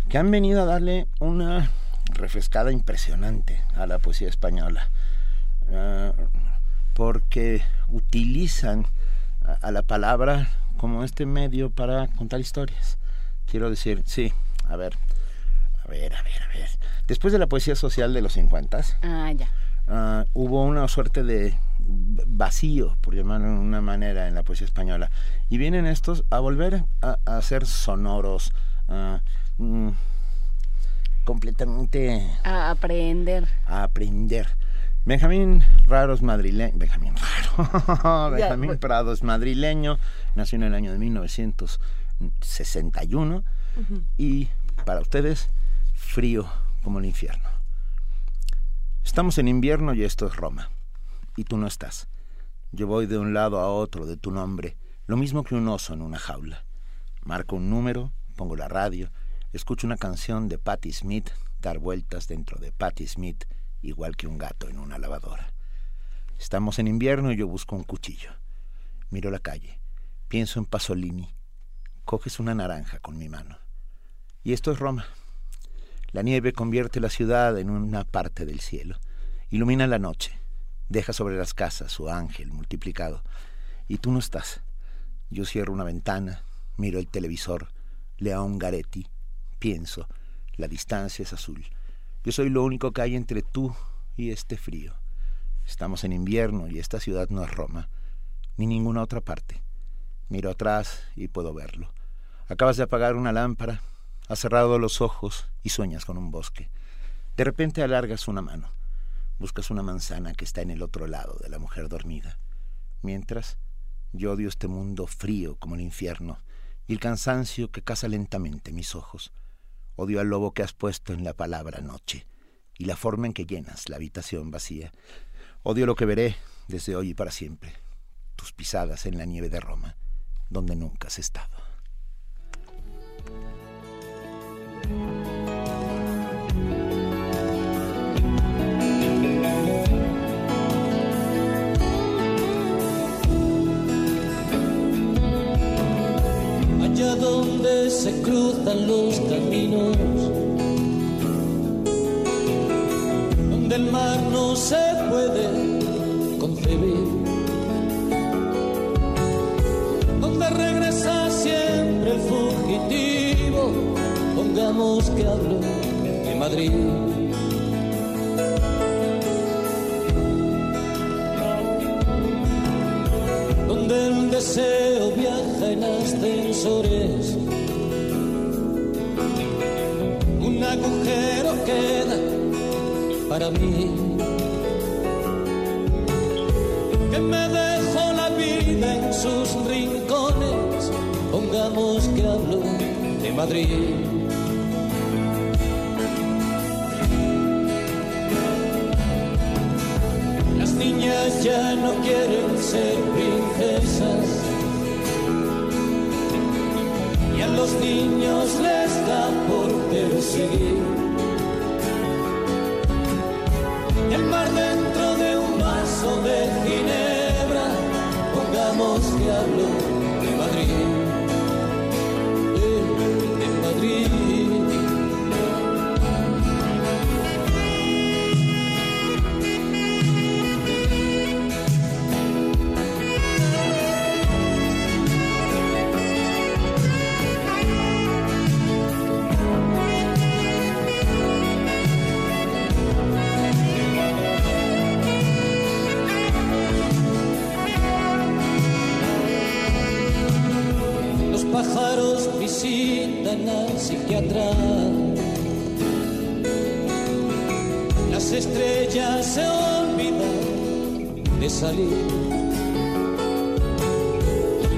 que han venido a darle una refrescada impresionante a la poesía española. Ah, porque utilizan a, a la palabra como este medio para contar historias. Quiero decir, sí, a ver, A ver, a ver, a ver. Después de la poesía social de los 50, Ah, ya. ah, hubo una suerte de vacío, por llamarlo de una manera, en la poesía española. Y vienen estos a volver a, a ser sonoros, mm, completamente A aprender. a aprender. Benjamín Raros madrileño, Benjamín Raro, Benjamín bueno. Prados madrileño, nació en el año de 1961 y para ustedes frío como el infierno. Estamos en invierno y esto es Roma, y tú no estás. Yo voy de un lado a otro de tu nombre, lo mismo que un oso en una jaula. Marco un número, pongo la radio, escucho una canción de Patti Smith dar vueltas dentro de Patti Smith, igual que un gato en una lavadora. Estamos en invierno y yo busco un cuchillo. Miro la calle, pienso en Pasolini, coges una naranja con mi mano. Y esto es Roma. La nieve convierte la ciudad en una parte del cielo, ilumina la noche, deja sobre las casas su ángel multiplicado. Y tú no estás. Yo cierro una ventana, miro el televisor, leo a un Garetti, pienso, la distancia es azul. Yo soy lo único que hay entre tú y este frío. Estamos en invierno y esta ciudad no es Roma, ni ninguna otra parte. Miro atrás y puedo verlo. Acabas de apagar una lámpara, has cerrado los ojos y sueñas con un bosque. De repente alargas una mano. Buscas una manzana que está en el otro lado de la mujer dormida. Mientras, yo odio este mundo frío como el infierno y el cansancio que caza lentamente mis ojos. Odio al lobo que has puesto en la palabra noche y la forma en que llenas la habitación vacía. Odio lo que veré desde hoy y para siempre. Tus pisadas en la nieve de Roma, donde nunca has estado. Allá donde se cruzan los caminos, donde el mar no se puede concebir, donde regresa siempre el fugitivo, pongamos que hablo de Madrid. donde el deseo viaja en ascensores. Un agujero queda para mí. Que me dejó la vida en sus rincones. Pongamos que hablo de Madrid. Ya no quieren ser princesas y a los niños les da por perseguir. El mar dentro de un vaso de ginebra, pongamos que visitan al psiquiatra. Las estrellas se olvidan de salir.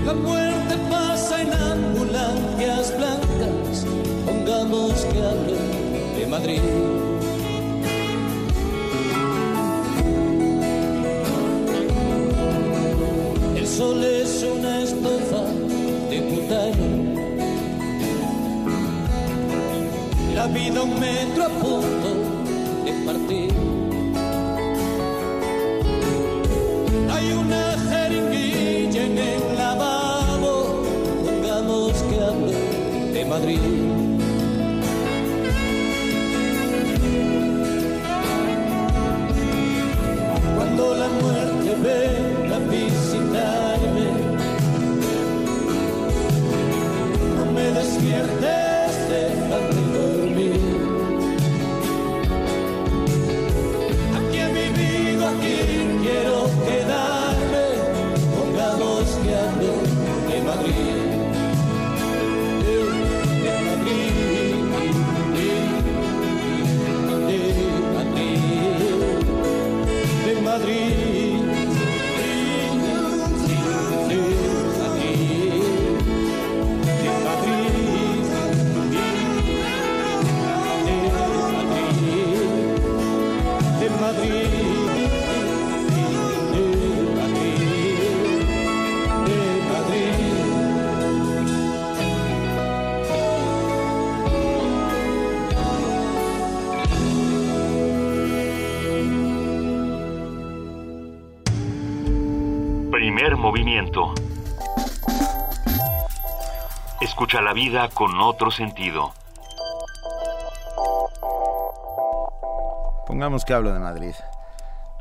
La muerte pasa en ambulancias blancas. Pongamos que hablo de Madrid. Vida un metro a punto Escucha la vida con otro sentido. Pongamos que hablo de Madrid.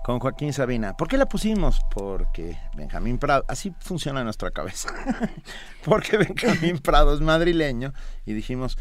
Con Joaquín Sabina. ¿Por qué la pusimos? Porque Benjamín Prado, así funciona nuestra cabeza. Porque Benjamín Prado es madrileño y dijimos,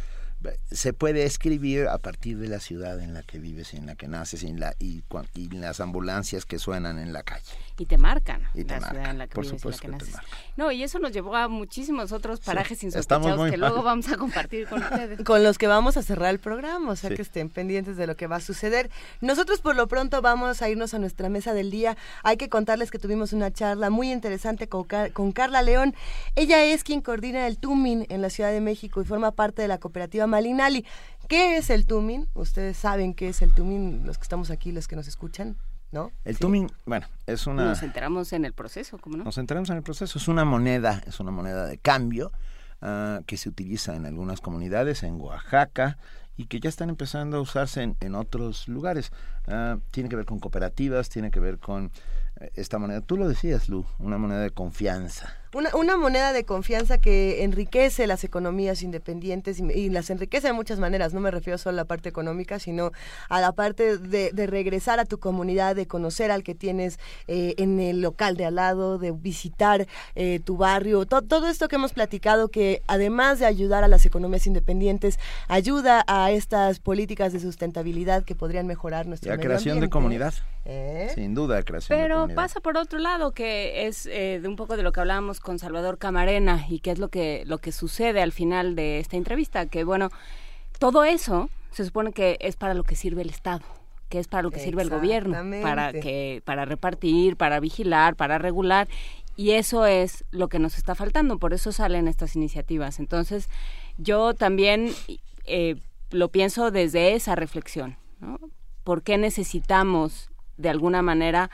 se puede escribir a partir de la ciudad en la que vives y en la que naces y, en la, y, y las ambulancias que suenan en la calle. Y te marcan y te la marcan. ciudad en la que Por vives y supuesto en la que que te naces. No, y eso nos llevó a muchísimos otros parajes estamos insospechados que luego vamos a compartir con ustedes. con los que vamos a cerrar el programa, o sea Sí. que estén pendientes de lo que va a suceder. Nosotros por lo pronto vamos a irnos a nuestra mesa del día. Hay que contarles que tuvimos una charla muy interesante con, Car- con Carla León. Ella es quien coordina el TUMIN en la Ciudad de México y forma parte de la cooperativa Malinali. ¿Qué es el TUMIN? Ustedes saben qué es el TUMIN, los que estamos aquí, los que nos escuchan, ¿no? El Sí. Tumin, bueno, es una... Nos enteramos en el proceso, ¿cómo no? Nos enteramos en el proceso. Es una moneda, es una moneda de cambio ah, que se utiliza en algunas comunidades, en Oaxaca, y que ya están empezando a usarse en, en otros lugares. Ah, tiene que ver con cooperativas, tiene que ver con eh, esta moneda. Tú lo decías, Lu, una moneda de confianza. Una, una moneda de confianza que enriquece las economías independientes y, y las enriquece de muchas maneras. No me refiero solo a la parte económica, sino a la parte de, de regresar a tu comunidad, de conocer al que tienes eh, en el local de al lado, de visitar eh, tu barrio. To- todo esto que hemos platicado que además de ayudar a las economías independientes, ayuda a estas políticas de sustentabilidad que podrían mejorar nuestro la medio creación de comunidad. ¿Eh? Sin duda, creación de Pero comunidad. pasa por otro lado, que es eh, de un poco de lo que hablábamos con Salvador Camarena y que es lo que, lo que sucede al final de esta entrevista, que bueno, todo eso se supone que es para lo que sirve el Estado que es para lo que sirve el gobierno, para que para repartir, para vigilar, para regular y eso es lo que nos está faltando, por eso salen estas iniciativas. Entonces, yo también eh, lo pienso desde esa reflexión, ¿no? ¿Por qué necesitamos de alguna manera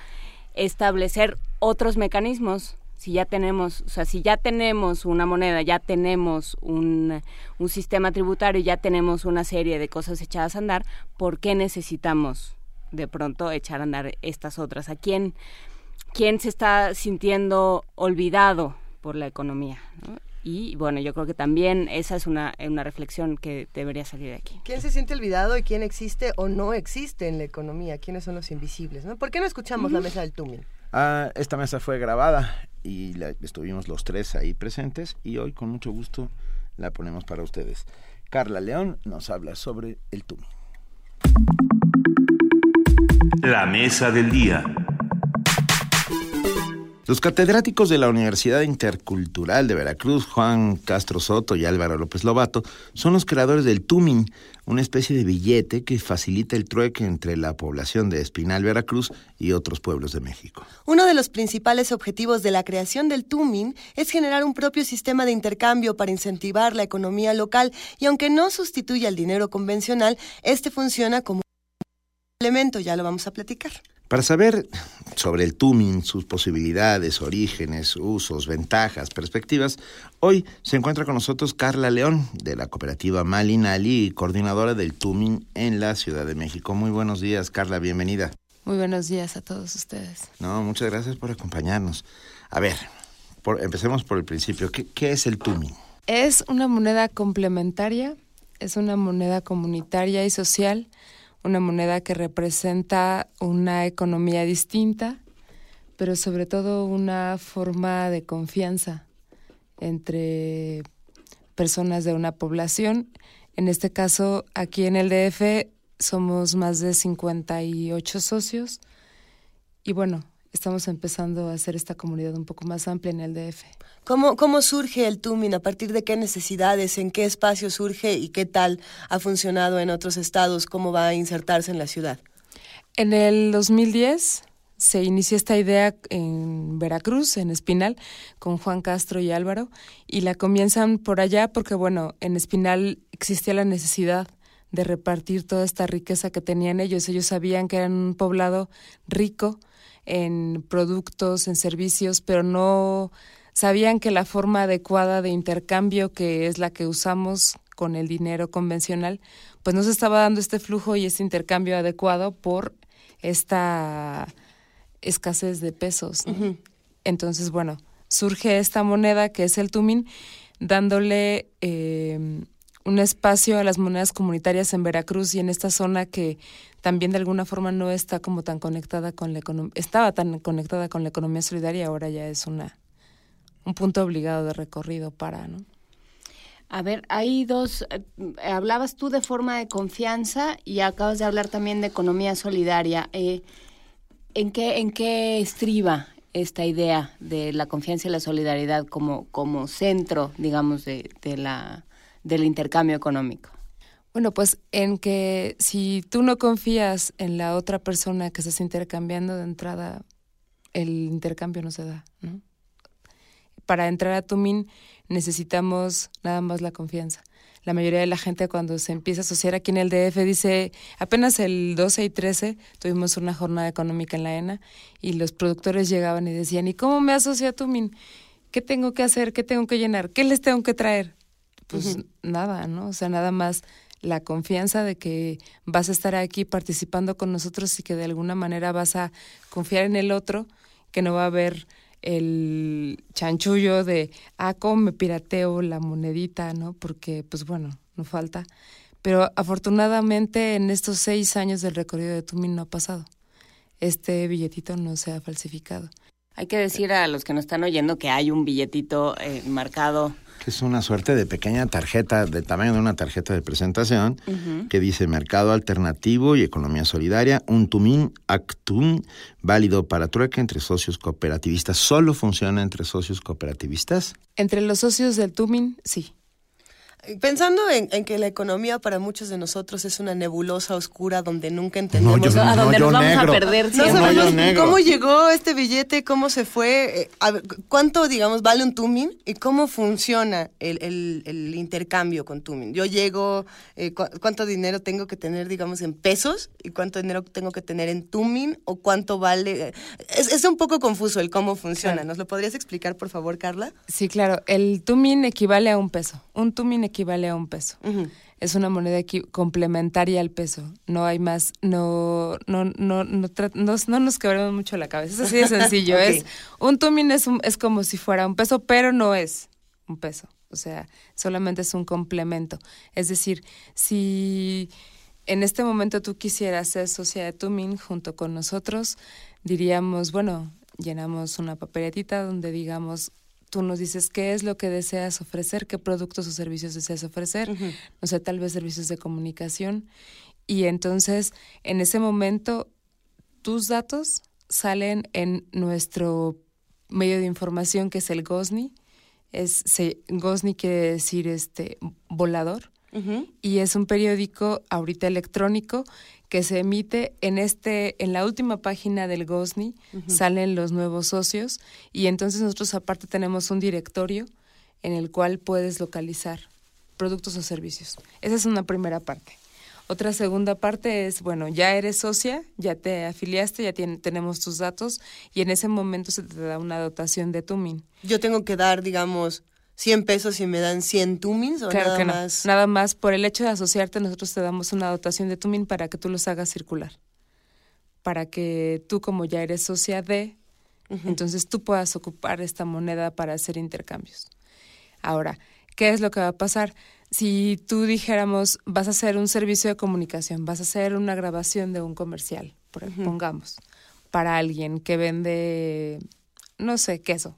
establecer otros mecanismos si ya tenemos, o sea, si ya tenemos una moneda, ya tenemos un, un sistema tributario, ya tenemos una serie de cosas echadas a andar, ¿por qué necesitamos de pronto echar a andar estas otras? ¿A quién, quién se está sintiendo olvidado por la economía? ¿no? Y bueno, yo creo que también esa es una, una reflexión que debería salir de aquí. ¿Quién se siente olvidado y quién existe o no existe en la economía? ¿Quiénes son los invisibles? ¿no? ¿Por qué no escuchamos la mesa del Tumin? Ah, esta mesa fue grabada y la- estuvimos los tres ahí presentes y hoy con mucho gusto la ponemos para ustedes. Carla León nos habla sobre el TUMI. La mesa del día. Los catedráticos de la Universidad Intercultural de Veracruz, Juan Castro Soto y Álvaro López Lobato, son los creadores del TUMIN, una especie de billete que facilita el trueque entre la población de Espinal, Veracruz y otros pueblos de México. Uno de los principales objetivos de la creación del TUMIN es generar un propio sistema de intercambio para incentivar la economía local y aunque no sustituye al dinero convencional, este funciona como elemento, ya lo vamos a platicar. Para saber sobre el TUMIN, sus posibilidades, orígenes, usos, ventajas, perspectivas, hoy se encuentra con nosotros Carla León, de la cooperativa Malinali coordinadora del TUMIN en la Ciudad de México. Muy buenos días, Carla, bienvenida. Muy buenos días a todos ustedes. No, muchas gracias por acompañarnos. A ver, por- empecemos por el principio. ¿Qué, qué es el TUMIN? Es una moneda complementaria, es una moneda comunitaria y social, una moneda que representa una economía distinta, pero sobre todo una forma de confianza entre personas de una población. En este caso, aquí en el DF somos más de 58 socios y bueno, estamos empezando a hacer esta comunidad un poco más amplia en el DF. ¿Cómo, ¿Cómo surge el TUMIN? ¿A partir de qué necesidades? ¿En qué espacio surge? ¿Y qué tal ha funcionado en otros estados? ¿Cómo va a insertarse en la ciudad? En el 2010 se inició esta idea en Veracruz, en Espinal, con Juan Castro y Álvaro, y la comienzan por allá porque, bueno, en Espinal existía la necesidad de repartir toda esta riqueza que tenían ellos. Ellos sabían que eran un poblado rico en productos, en servicios, pero no sabían que la forma adecuada de intercambio, que es la que usamos con el dinero convencional, pues no se estaba dando este flujo y este intercambio adecuado por esta escasez de pesos. ¿no? Entonces, bueno, surge esta moneda que es el Tumin, dándole eh, un espacio a las monedas comunitarias en Veracruz y en esta zona que también de alguna forma no está como tan conectada con la economía, estaba tan conectada con la economía solidaria, ahora ya es una un punto obligado de recorrido para, ¿no? A ver, hay dos, eh, hablabas tú de forma de confianza y acabas de hablar también de economía solidaria. Eh, ¿en, qué, ¿En qué estriba esta idea de la confianza y la solidaridad como, como centro, digamos, de, de la, del intercambio económico? Bueno, pues en que si tú no confías en la otra persona que estás intercambiando de entrada, el intercambio no se da, ¿no? Para entrar a Tumin necesitamos nada más la confianza. La mayoría de la gente cuando se empieza a asociar aquí en el DF dice, apenas el 12 y 13 tuvimos una jornada económica en la ENA y los productores llegaban y decían, ¿y cómo me asocio a Tumin? ¿Qué tengo que hacer? ¿Qué tengo que llenar? ¿Qué les tengo que traer? Pues nada, ¿no? O sea, nada más la confianza de que vas a estar aquí participando con nosotros y que de alguna manera vas a confiar en el otro, que no va a haber el chanchullo de, ah, cómo me pirateo la monedita, ¿no? Porque, pues bueno, no falta. Pero afortunadamente en estos seis años del recorrido de Tumin no ha pasado. Este billetito no se ha falsificado. Hay que decir a los que nos están oyendo que hay un billetito eh, marcado que es una suerte de pequeña tarjeta, de tamaño de una tarjeta de presentación, que dice Mercado Alternativo y Economía Solidaria, un Tumin Actum, válido para trueque entre socios cooperativistas. ¿Solo funciona entre socios cooperativistas? Entre los socios del Tumin, sí. Pensando en, que la economía para muchos de nosotros es una nebulosa oscura donde nunca entendemos a dónde nos vamos a perder. No sabemos cómo llegó este billete, cómo se fue, eh, cuánto, digamos, vale un Tumin y cómo funciona el, intercambio con Tumin. Yo llego, eh, cuánto dinero tengo que tener, digamos, en pesos y cuánto dinero tengo que tener en Tumin o cuánto vale. Es, un poco confuso el cómo funciona. ¿Nos lo podrías explicar, por favor, Carla? Sí, claro. El Tumin equivale a un peso. Un Tumin equivale a un peso. Es una moneda complementaria al peso. No hay más, no, no, no, no, no, nos quebremos mucho la cabeza. Es así de sencillo. es un tumin es, es como si fuera un peso, pero no es un peso. O sea, solamente es un complemento. Es decir, si en este momento tú quisieras ser socia de Tumin junto con nosotros, diríamos, bueno, llenamos una papeletita donde digamos tú nos dices qué es lo que deseas ofrecer, qué productos o servicios deseas ofrecer, no sé, tal vez servicios de comunicación. Y entonces, en ese momento, tus datos salen en nuestro medio de información que es el GOSNI. Es, se, GOSNI quiere decir este volador. Y es un periódico ahorita electrónico que se emite en este en la última página del GOSNI salen los nuevos socios y entonces nosotros aparte tenemos un directorio en el cual puedes localizar productos o servicios. Esa es una primera parte. Otra segunda parte es, bueno, ya eres socia, ya te afiliaste, ya tenemos tus datos y en ese momento se te da una dotación de Tumin. Yo tengo que dar, digamos, 100 pesos y me dan 100 tumins o nada que más. Nada más por el hecho de asociarte nosotros te damos una dotación de tumin para que tú los hagas circular. Para que tú como ya eres socia de, entonces tú puedas ocupar esta moneda para hacer intercambios. Ahora, ¿qué es lo que va a pasar? Si tú dijéramos, vas a hacer un servicio de comunicación, vas a hacer una grabación de un comercial, por, pongamos, para alguien que vende, no sé, queso,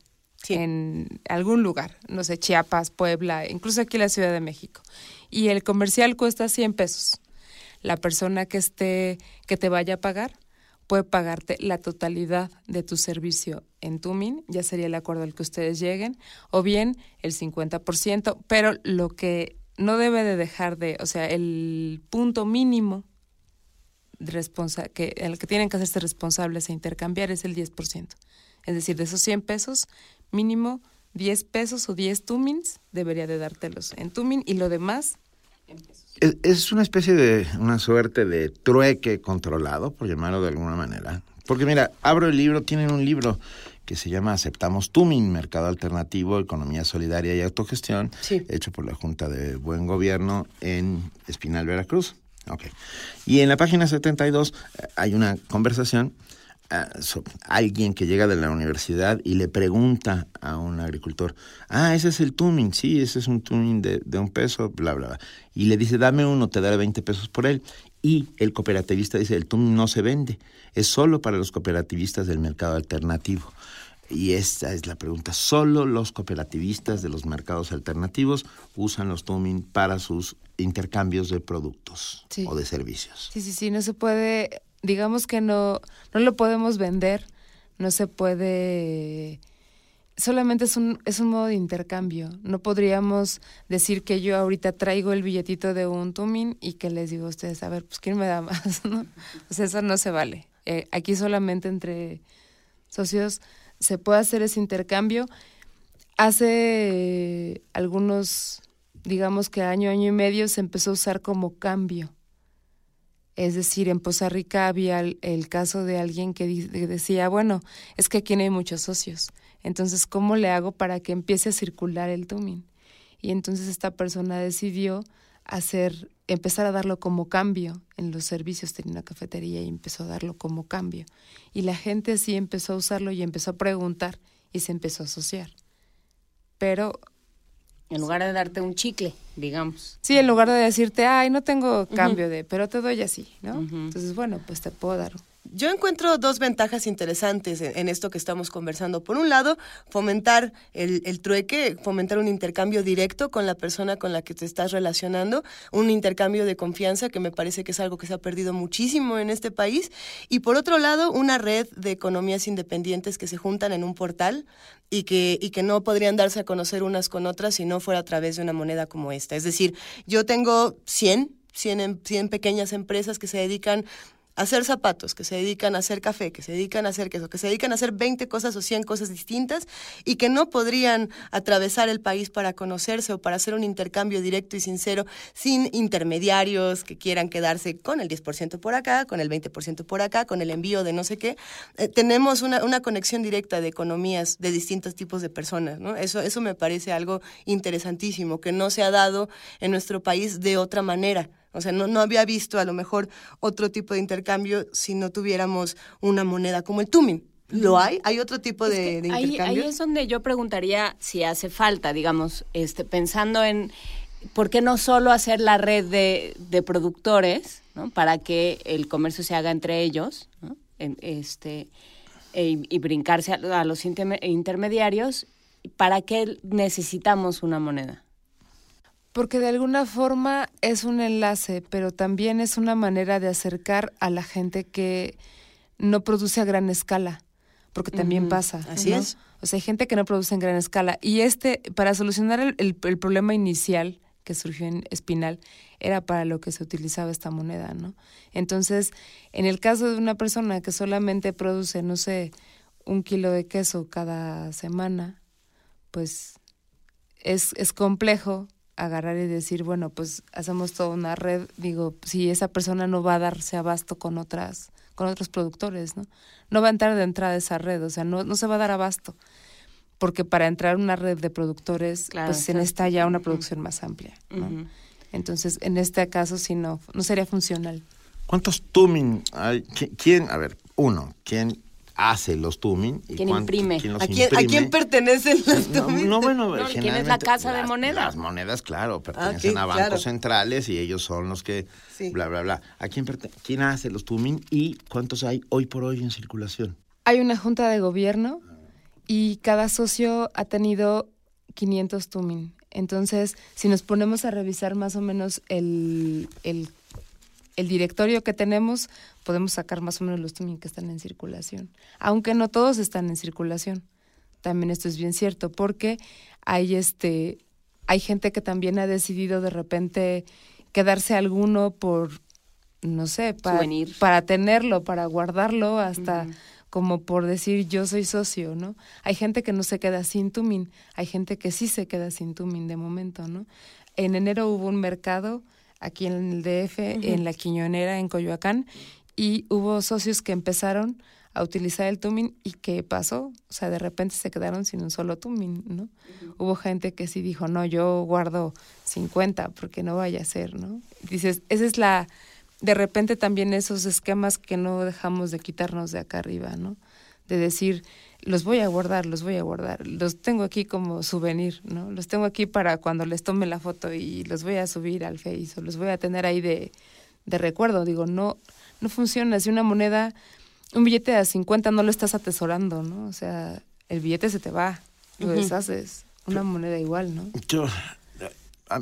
en algún lugar, no sé, Chiapas, Puebla, incluso aquí en la Ciudad de México. Y el comercial cuesta 100 pesos. La persona que esté, que te vaya a pagar, puede pagarte la totalidad de tu servicio en Tumin, ya sería el acuerdo al que ustedes lleguen, o bien el 50%, pero lo que no debe de dejar de, o sea, el punto mínimo responsa que el que tienen que hacerse responsables e intercambiar es el 10%. Es decir, de esos 100 pesos, mínimo 10 pesos o 10 tumins debería de dártelos en tumin y lo demás en pesos. Es, una especie de, una suerte de trueque controlado, por llamarlo de alguna manera. Porque mira, abro el libro, tienen un libro que se llama Aceptamos Tumin, Mercado Alternativo, Economía Solidaria y Autogestión, hecho por la Junta de Buen Gobierno en Espinal, Veracruz. Okay. Y en la página 72 eh, hay una conversación so- alguien que llega de la universidad y le pregunta a un agricultor, ah, ese es el tuning, sí, ese es un tuning de, de un peso, bla, bla, bla. Y le dice, dame uno, te daré 20 pesos por él. Y el cooperativista dice, el tuning no se vende, es solo para los cooperativistas del mercado alternativo. Y esta es la pregunta. Solo los cooperativistas de los mercados alternativos usan los tuning para sus intercambios de productos Sí. o de servicios. Sí, sí, sí, no se puede, digamos que no, no lo podemos vender, no se puede, solamente es un, es un modo de intercambio. No podríamos decir que yo ahorita traigo el billetito de un tumín y que les digo a ustedes, a ver, pues quién me da más, ¿no? O sea, eso no se vale. Eh, aquí solamente entre socios se puede hacer ese intercambio. Hace algunos, digamos que año, año y medio se empezó a usar como cambio. Es decir, en Poza Rica había el, caso de alguien que, decía, bueno, es que aquí no hay muchos socios, entonces, ¿cómo le hago para que empiece a circular el tumín? Y entonces esta persona decidió hacer, empezar a darlo como cambio en los servicios, tenía una cafetería y empezó a darlo como cambio. Y la gente así empezó a usarlo y empezó a preguntar y se empezó a asociar. Pero En lugar de darte un chicle, digamos. Sí, en lugar de decirte, ay, no tengo cambio de, pero te doy así, ¿no? Entonces, bueno, pues te puedo dar. Yo encuentro dos ventajas interesantes en, esto que estamos conversando. Por un lado, fomentar el, el trueque, fomentar un intercambio directo con la persona con la que te estás relacionando, un intercambio de confianza que me parece que es algo que se ha perdido muchísimo en este país. Y por otro lado, una red de economías independientes que se juntan en un portal y que, y que no podrían darse a conocer unas con otras si no fuera a través de una moneda como esta. Es decir, yo tengo 100, 100, em- 100 pequeñas empresas que se dedican hacer zapatos, que se dedican a hacer café, que se dedican a hacer queso, que se dedican a hacer 20 cosas o 100 cosas distintas y que no podrían atravesar el país para conocerse o para hacer un intercambio directo y sincero sin intermediarios que quieran quedarse con el 10% por acá, con el 20% por acá, con el envío de no sé qué. Eh, tenemos una, una conexión directa de economías de distintos tipos de personas, ¿no? Eso, eso me parece algo interesantísimo, que no se ha dado en nuestro país de otra manera. O sea, no, no había visto a lo mejor otro tipo de intercambio si no tuviéramos una moneda como el Tumin. ¿Lo hay? ¿Hay otro tipo de, de ahí, ahí intercambio? es donde yo preguntaría si hace falta, digamos, este, pensando en por qué no solo hacer la red de, de productores, ¿no? Para que el comercio se haga entre ellos, ¿no? En- este, e- y brincarse a, a los interme- intermediarios. ¿Para qué necesitamos una moneda? Porque de alguna forma es un enlace, pero también es una manera de acercar a la gente que no produce a gran escala, porque también pasa. así ¿no? es. O sea, hay gente que no produce en gran escala. Y este, para solucionar el, el- el problema inicial que surgió en Espinal, era para lo que se utilizaba esta moneda, ¿no? Entonces, en el caso de una persona que solamente produce, no sé, un kilo de queso cada semana, pues es, es complejo agarrar y decir, bueno, pues hacemos toda una red, digo, si esa persona no va a darse abasto con otras, con otros productores, ¿no? No va a entrar de entrada a esa red, o sea, no, no se va a dar abasto. Porque para entrar a una red de productores, Claro, pues se claro. necesita ya una producción más amplia, ¿no? Entonces, en este caso, sí no, no sería funcional. ¿Cuántos tumin hay? ¿Qui- ¿Quién, a ver, uno, quién hace los tumin? y ¿Quién cuánto- imprime? ¿Quién los ¿A quién, ¿A imprime? quién pertenecen los Tumin? no, bueno, No, ¿quién es la casa de las- moneda? Las monedas, claro, pertenecen ok, a bancos claro. centrales y ellos son los que, Sí. bla, bla, bla. ¿A quién, quién hace los tumin y cuántos hay hoy por hoy en circulación? Hay una junta de gobierno y cada socio ha tenido 500 tumin. Entonces, si nos ponemos a revisar más o menos el, el, el directorio que tenemos, podemos sacar más o menos los tumin que están en circulación. Aunque no todos están en circulación. También esto es bien cierto, porque hay este hay gente que también ha decidido de repente quedarse alguno por no sé, para, Souvenir. para tenerlo, para guardarlo, hasta como por decir yo soy socio, ¿no? Hay gente que no se queda sin tumin, hay gente que sí se queda sin tumin de momento, ¿no? En enero hubo un mercado aquí en el DF, en la Quiñonera, en Coyoacán, y hubo socios que empezaron a utilizar el tumin y ¿qué pasó? O sea, de repente se quedaron sin un solo tumin, ¿no? Hubo gente que sí dijo, no, yo guardo 50 porque no vaya a ser, ¿no? Dices, esa es la, de repente también esos esquemas que no dejamos de quitarnos de acá arriba, ¿no? De decir, los voy a guardar, los voy a guardar, los tengo aquí como souvenir, ¿no? Los tengo aquí para cuando les tome la foto y los voy a subir al Face o los voy a tener ahí de, de recuerdo. Digo, no, no funciona. Si una moneda, un billete de 50 no lo estás atesorando, ¿no? O sea, el billete se te va, lo deshaces. Una moneda igual, ¿no? Yo, a-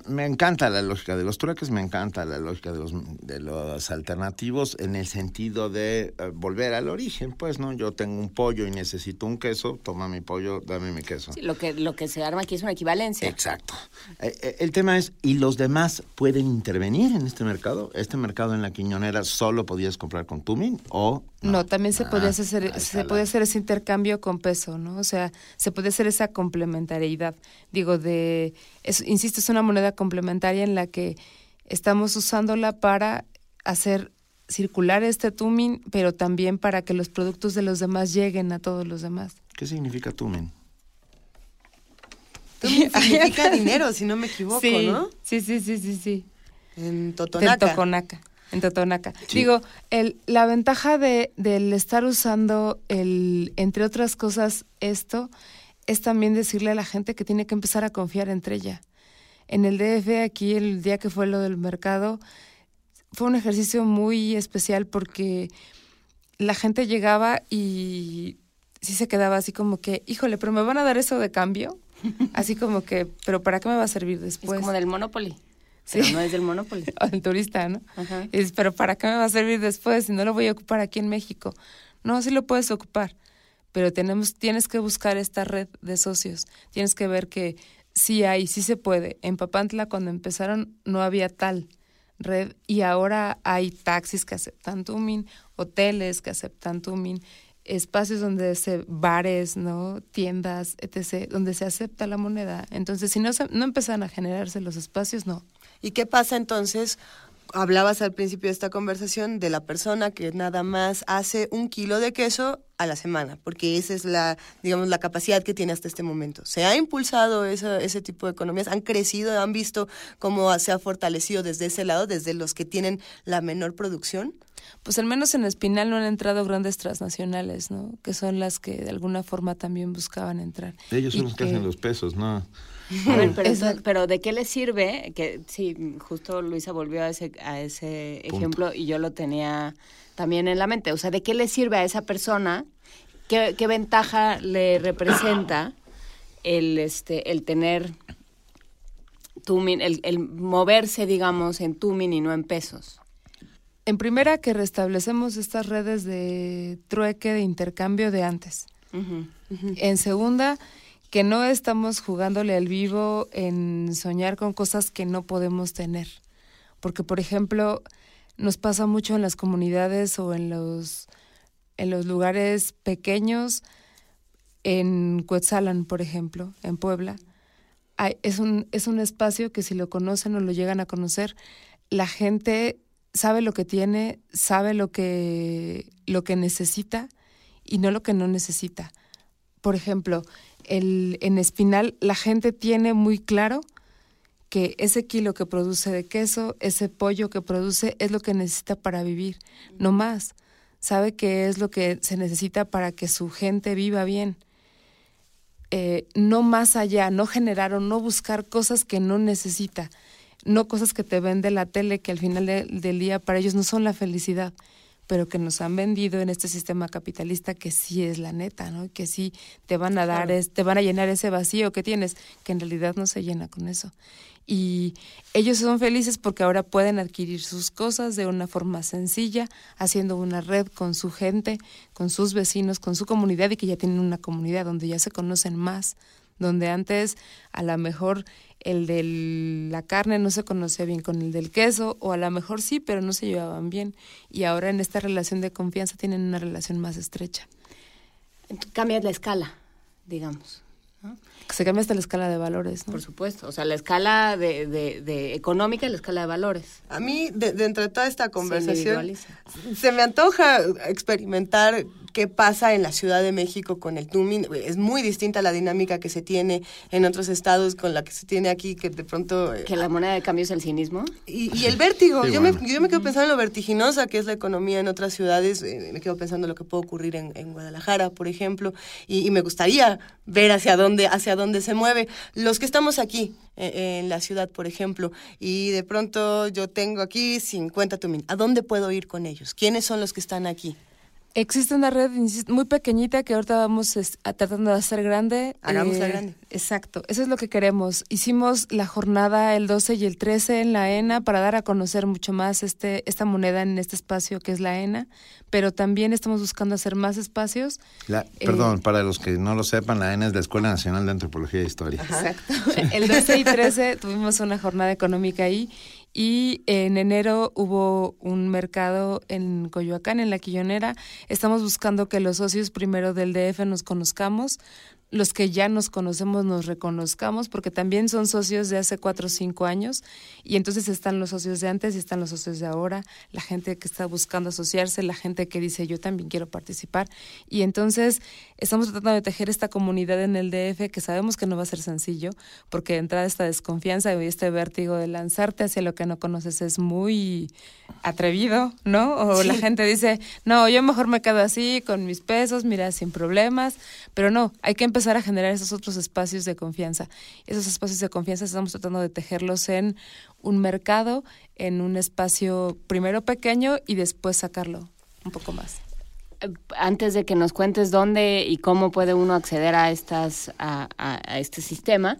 me encanta la lógica de los trueques, me encanta la lógica de los, de los alternativos en el sentido de eh, volver al origen, pues, ¿no? Yo tengo un pollo y necesito un queso, toma mi pollo, dame mi queso. Sí, lo que lo que se arma aquí es una equivalencia. Exacto. Eh, eh, el tema es, ¿y los demás pueden intervenir en este mercado? ¿Este mercado en la Quiñonera solo podías comprar con Tumin o No, también se podía Ah, hacer, ahí está se puede hacer ese intercambio con peso, ¿no? O sea, se puede hacer esa complementariedad. Digo, de, es, insisto, es una moneda complementaria en la que estamos usándola para hacer circular este tumin, pero también para que los productos de los demás lleguen a todos los demás. qué significa Tumin? Tumin significa dinero, si no me equivoco, sí, ¿no? Sí, sí, sí, sí, sí. En Totonaca. De Toconaca, en Totonaca. Digo, el, la ventaja de, del estar usando, el, entre otras cosas, esto, es también decirle a la gente que tiene que empezar a confiar entre ella. En el DF, aquí, el día que fue lo del mercado, fue un ejercicio muy especial porque la gente llegaba y sí se quedaba así como que, híjole, pero me van a dar eso de cambio. Así como que, pero ¿para qué me va a servir después? Es como del Monopoly. Sí. Pero no es del Monopoly. o del turista, ¿no? Ajá. Dices, pero ¿para qué me va a servir después si no lo voy a ocupar aquí en México? No, sí lo puedes ocupar, pero tenemos, tienes que buscar esta red de socios. Tienes que ver que sí hay, sí se puede. En Papantla cuando empezaron no había tal red y ahora hay taxis que aceptan Tumin, hoteles que aceptan Tumin, espacios donde se bares, ¿no? tiendas, etc., donde se acepta la moneda. Entonces, si no se, no empiezan a generarse los espacios, no. ¿Y qué pasa entonces? Hablabas al principio de esta conversación de la persona que nada más hace un kilo de queso a la semana, porque esa es la, digamos, la capacidad que tiene hasta este momento. ¿Se ha impulsado esa- ese tipo de economías? ¿Han crecido? ¿Han visto cómo se ha fortalecido desde ese lado, desde los que tienen la menor producción? Pues al menos en Espinal no han entrado grandes transnacionales, ¿no? Que son las que de alguna forma también buscaban entrar. Ellos son Y los que hacen los pesos, ¿no? A ver, pero, entonces- pero ¿de qué le sirve? Que sí, justo Luisa volvió a ese, a ese Punto. ejemplo y yo lo tenía también en la mente. O sea, ¿de qué le sirve a esa persona? ¿Qué, qué ventaja le representa el, este, el tener Tumin, el, el moverse, digamos, en Tumin y no en pesos? En primera, que restablecemos estas redes de trueque, de intercambio de antes. En segunda, que no estamos jugándole al vivo en soñar con cosas que no podemos tener. Porque, por ejemplo, nos pasa mucho en las comunidades o en los, en los lugares pequeños, en Cuetzalan, por ejemplo, en Puebla. Es, un, es un espacio que si lo conocen o lo llegan a conocer, la gente sabe lo que tiene, sabe lo que, lo que necesita y no lo que no necesita. Por ejemplo, el, en Espinal la gente tiene muy claro que ese kilo que produce de queso, ese pollo que produce es lo que necesita para vivir, no más. Sabe que es lo que se necesita para que su gente viva bien. Eh, no más allá, no generar o no buscar cosas que no necesita, no cosas que te vende la tele que al final de- del día para ellos no son la felicidad, pero que nos han vendido en este sistema capitalista que sí es la neta, ¿no? Que sí te van a dar, Claro. es- te van a llenar ese vacío que tienes, que en realidad no se llena con eso. Y ellos son felices porque ahora pueden adquirir sus cosas de una forma sencilla, haciendo una red con su gente, con sus vecinos, con su comunidad y que ya tienen una comunidad donde ya se conocen más, donde antes a lo mejor el de la carne no se conocía bien con el del queso, o a lo mejor sí, pero no se llevaban bien. Y ahora en esta relación de confianza tienen una relación más estrecha. Cambias la escala, digamos. Se cambia hasta la escala de valores, ¿no? Por supuesto, o sea, la escala de, de, de económica y la escala de valores. A mí, de, dentro de toda esta conversación, individualiza. se me antoja experimentar qué pasa en la Ciudad de México con el Tumin. Es muy distinta la dinámica que se tiene en otros estados con la que se tiene aquí, que de pronto... Que la moneda de cambio es el cinismo. Y, y el vértigo. yo, me, yo me quedo pensando en lo vertiginosa que es la economía en otras ciudades. eh, me quedo pensando en lo que puede ocurrir en, en Guadalajara, por ejemplo. Y, y me gustaría ver hacia dónde, hacia dónde se mueve. Los que estamos aquí, eh, en la ciudad, por ejemplo, y de pronto yo tengo aquí 50 Tumin. ¿A dónde puedo ir con ellos? ¿Quiénes son los que están aquí? Existe una red muy pequeñita que ahorita vamos a- tratando de hacer grande. Hagámosla grande. Exacto, eso es lo que queremos. Hicimos la jornada el 12 y el 13 en la ENA para dar a conocer mucho más este, esta moneda en este espacio que es la ENA, pero también estamos buscando hacer más espacios. La- Eh, perdón, para los que no lo sepan, la ENA es la Escuela Nacional de Antropología e Historia. Exacto. El 12 y 13 tuvimos una jornada económica ahí y en enero hubo un mercado en Coyoacán, en La Quillonera. Estamos buscando que los socios primero del DF nos conozcamos, los que ya nos conocemos nos reconozcamos, porque también son socios de hace cuatro o cinco años, y entonces están los socios de antes y están los socios de ahora, la gente que está buscando asociarse, la gente que dice yo también quiero participar, y entonces estamos tratando de tejer esta comunidad en el DF que sabemos que no va a ser sencillo, porque de entrada esta desconfianza y este vértigo de lanzarte hacia lo que no conoces es muy atrevido, ¿no? O la gente dice, no, yo mejor me quedo así con mis pesos, mira, sin problemas, pero no, hay que empezar a generar esos otros espacios de confianza. Esos espacios de confianza estamos tratando de tejerlos en un mercado, en un espacio primero pequeño y después sacarlo un poco más. Antes de que nos cuentes dónde y cómo puede uno acceder a estas a, a- a este sistema,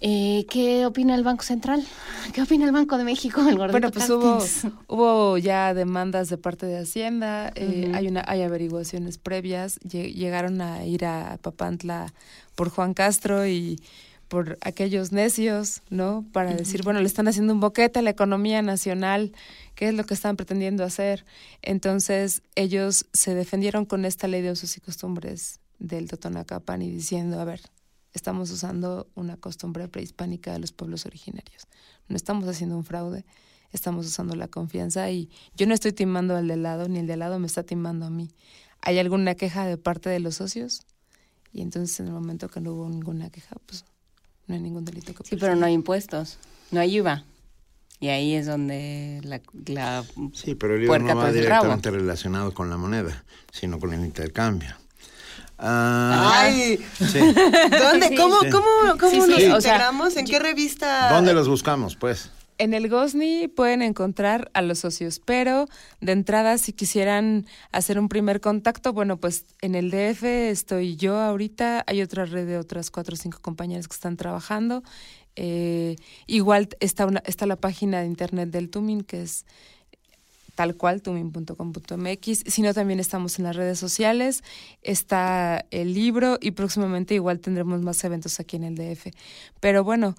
eh, ¿qué opina el Banco Central? ¿Qué opina el Banco de México? El Bueno, pues hubo, hubo ya demandas de parte de Hacienda, eh, hay una hay averiguaciones previas, lle- llegaron a ir a Papantla por Juan Castro y por aquellos necios, ¿no? Para decir, bueno, le están haciendo un boquete a la economía nacional, ¿qué es lo que están pretendiendo hacer? Entonces, ellos se defendieron con esta ley de usos y costumbres del Totonacapan y diciendo, a ver, estamos usando una costumbre prehispánica de los pueblos originarios. No estamos haciendo un fraude, estamos usando la confianza y yo no estoy timando al de lado, ni el de lado me está timando a mí. ¿Hay alguna queja de parte de los socios? Y entonces en el momento que no hubo ninguna queja, pues no hay ningún delito que Sí, pero no hay impuestos, no hay IVA. Y ahí es donde la, la Sí, pero el IVA no va rabo. directamente relacionado con la moneda, sino con el intercambio. Ah, Ay, sí. ¿dónde? Sí. ¿Cómo, Sí. cómo, cómo Sí, nos sí, o sea, integramos? ¿En qué revista? ¿Dónde los buscamos, pues? En el GOSNI pueden encontrar a los socios, pero de entrada, si quisieran hacer un primer contacto, bueno, pues en el DF estoy yo ahorita, hay otra red de otras cuatro o cinco compañeras que están trabajando. Eh, igual está, una, está la página de internet del Tumin, que es tal cual, tumin.com.mx, sino también estamos en las redes sociales, está el libro y próximamente igual tendremos más eventos aquí en el DF. Pero bueno,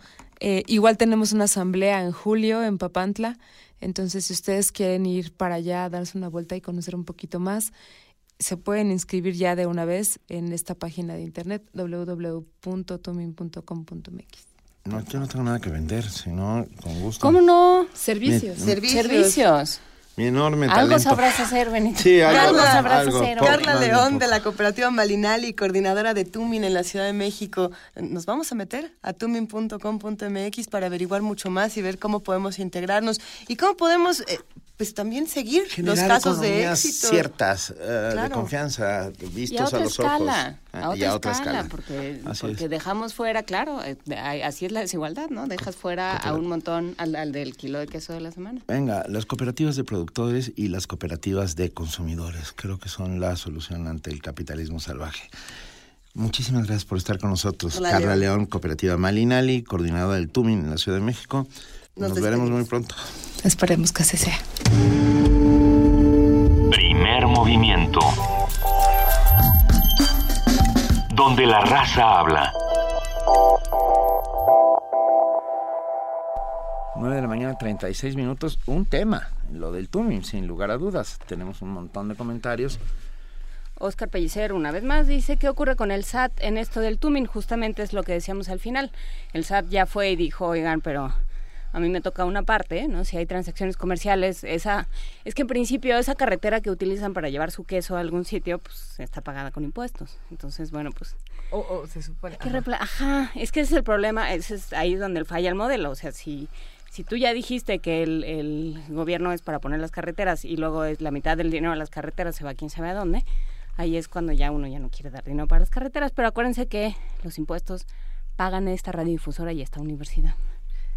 eh, igual tenemos una asamblea en julio en Papantla, entonces si ustedes quieren ir para allá, darse una vuelta y conocer un poquito más, se pueden inscribir ya de una vez en esta página de internet www.tumin.com.mx. No, yo no tengo nada que vender, sino con gusto. ¿Cómo no? Servicios. Servicios. Mi enorme Algo talento. sabrás hacer, Benito. Sí, algo, algo sabrás algo, hacer. poco. Carla León de la cooperativa Malinali, coordinadora de Tumin en la Ciudad de México. Nos vamos a meter a tumin.com.mx para averiguar mucho más y ver cómo podemos integrarnos y cómo podemos eh, pues también seguir los casos de éxito. ciertas, eh, de Claro. confianza, Y a vistos a, los escala, ojos. a otra, y a otra escala, escala. porque, porque es. dejamos fuera, claro, eh, de- así es la desigualdad, ¿no? Dejas fuera a un montón al, al del kilo de queso de la semana. Venga, las cooperativas de productores y las cooperativas de consumidores creo que son la solución ante el capitalismo salvaje. Muchísimas gracias por estar con nosotros. Hola, Carla León. León, cooperativa Malinali, coordinadora del TUMIN en la Ciudad de México. Nos Nos, veremos muy pronto. Esperemos que así sea. Primer movimiento. Donde la raza habla. 9 de la mañana, 36 minutos. Un tema, lo del TUMIN, sin lugar a dudas. Tenemos un montón de comentarios. Oscar Pellicer, una vez más, dice, ¿qué ocurre con el SAT en esto del Tumin? Justamente es lo que decíamos al final. El SAT ya fue y dijo, oigan, pero a mí me toca una parte, ¿no? Si hay transacciones comerciales, esa es que en principio esa carretera que utilizan para llevar su queso a algún sitio, pues está pagada con impuestos. Entonces, bueno, pues o, se supone. ajá. es que ese es el problema, ese es ahí donde falla el modelo, o sea, si si tú ya dijiste que el, el, gobierno es para poner las carreteras y luego es la mitad del dinero a las carreteras se va a quién sabe a dónde, ahí es cuando ya uno ya no quiere dar dinero para las carreteras, pero acuérdense que los impuestos pagan esta radiodifusora y esta universidad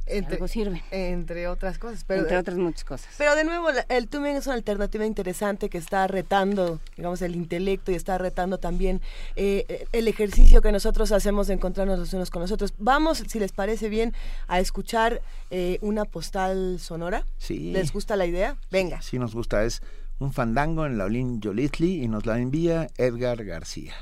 entre, sirve. Entre otras cosas. Pero, entre otras muchas cosas. Pero de nuevo, el tuning es una alternativa interesante que está retando, digamos, el intelecto y está retando también eh, el ejercicio que nosotros hacemos de encontrarnos los unos con los otros. Vamos, si les parece bien, a escuchar eh, una postal sonora. Sí. ¿Les gusta la idea? Venga. Sí, nos gusta. Es un fandango en Laulín Yolitli y nos la envía Edgar García.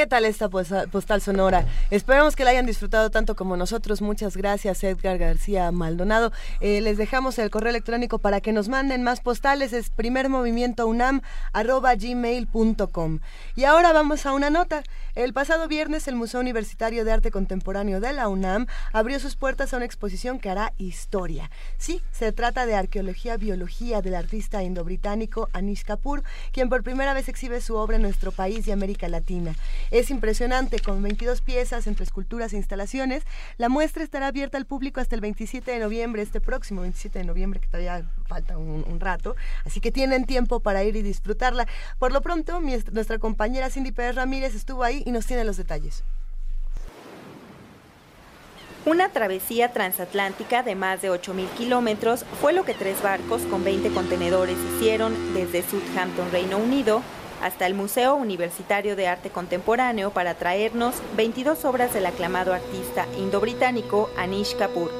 ¿Qué tal esta postal sonora? Esperamos que la hayan disfrutado tanto como nosotros. Muchas gracias, Edgar García Maldonado. Eh, les dejamos el correo electrónico para que nos manden más postales. Es primermovimientounam.gmail.com. Y ahora vamos a una nota. El pasado viernes, el Museo Universitario de Arte Contemporáneo de la UNAM abrió sus puertas a una exposición que hará historia. Sí, se trata de arqueología biología del artista indo-británico Anish Kapoor, quien por primera vez exhibe su obra en nuestro país y América Latina. Es impresionante, con 22 piezas entre esculturas e instalaciones. La muestra estará abierta al público hasta el 27 de noviembre, este próximo 27 de noviembre, que todavía falta un, rato. Así que tienen tiempo para ir y disfrutarla. Por lo pronto, nuestra compañera Cindy Pérez Ramírez estuvo ahí y nos tiene los detalles. Una travesía transatlántica de más de 8.000 kilómetros fue lo que tres barcos con 20 contenedores hicieron desde Southampton, Reino Unido, hasta el Museo Universitario de Arte Contemporáneo para traernos 22 obras del aclamado artista indo-británico Anish Kapoor.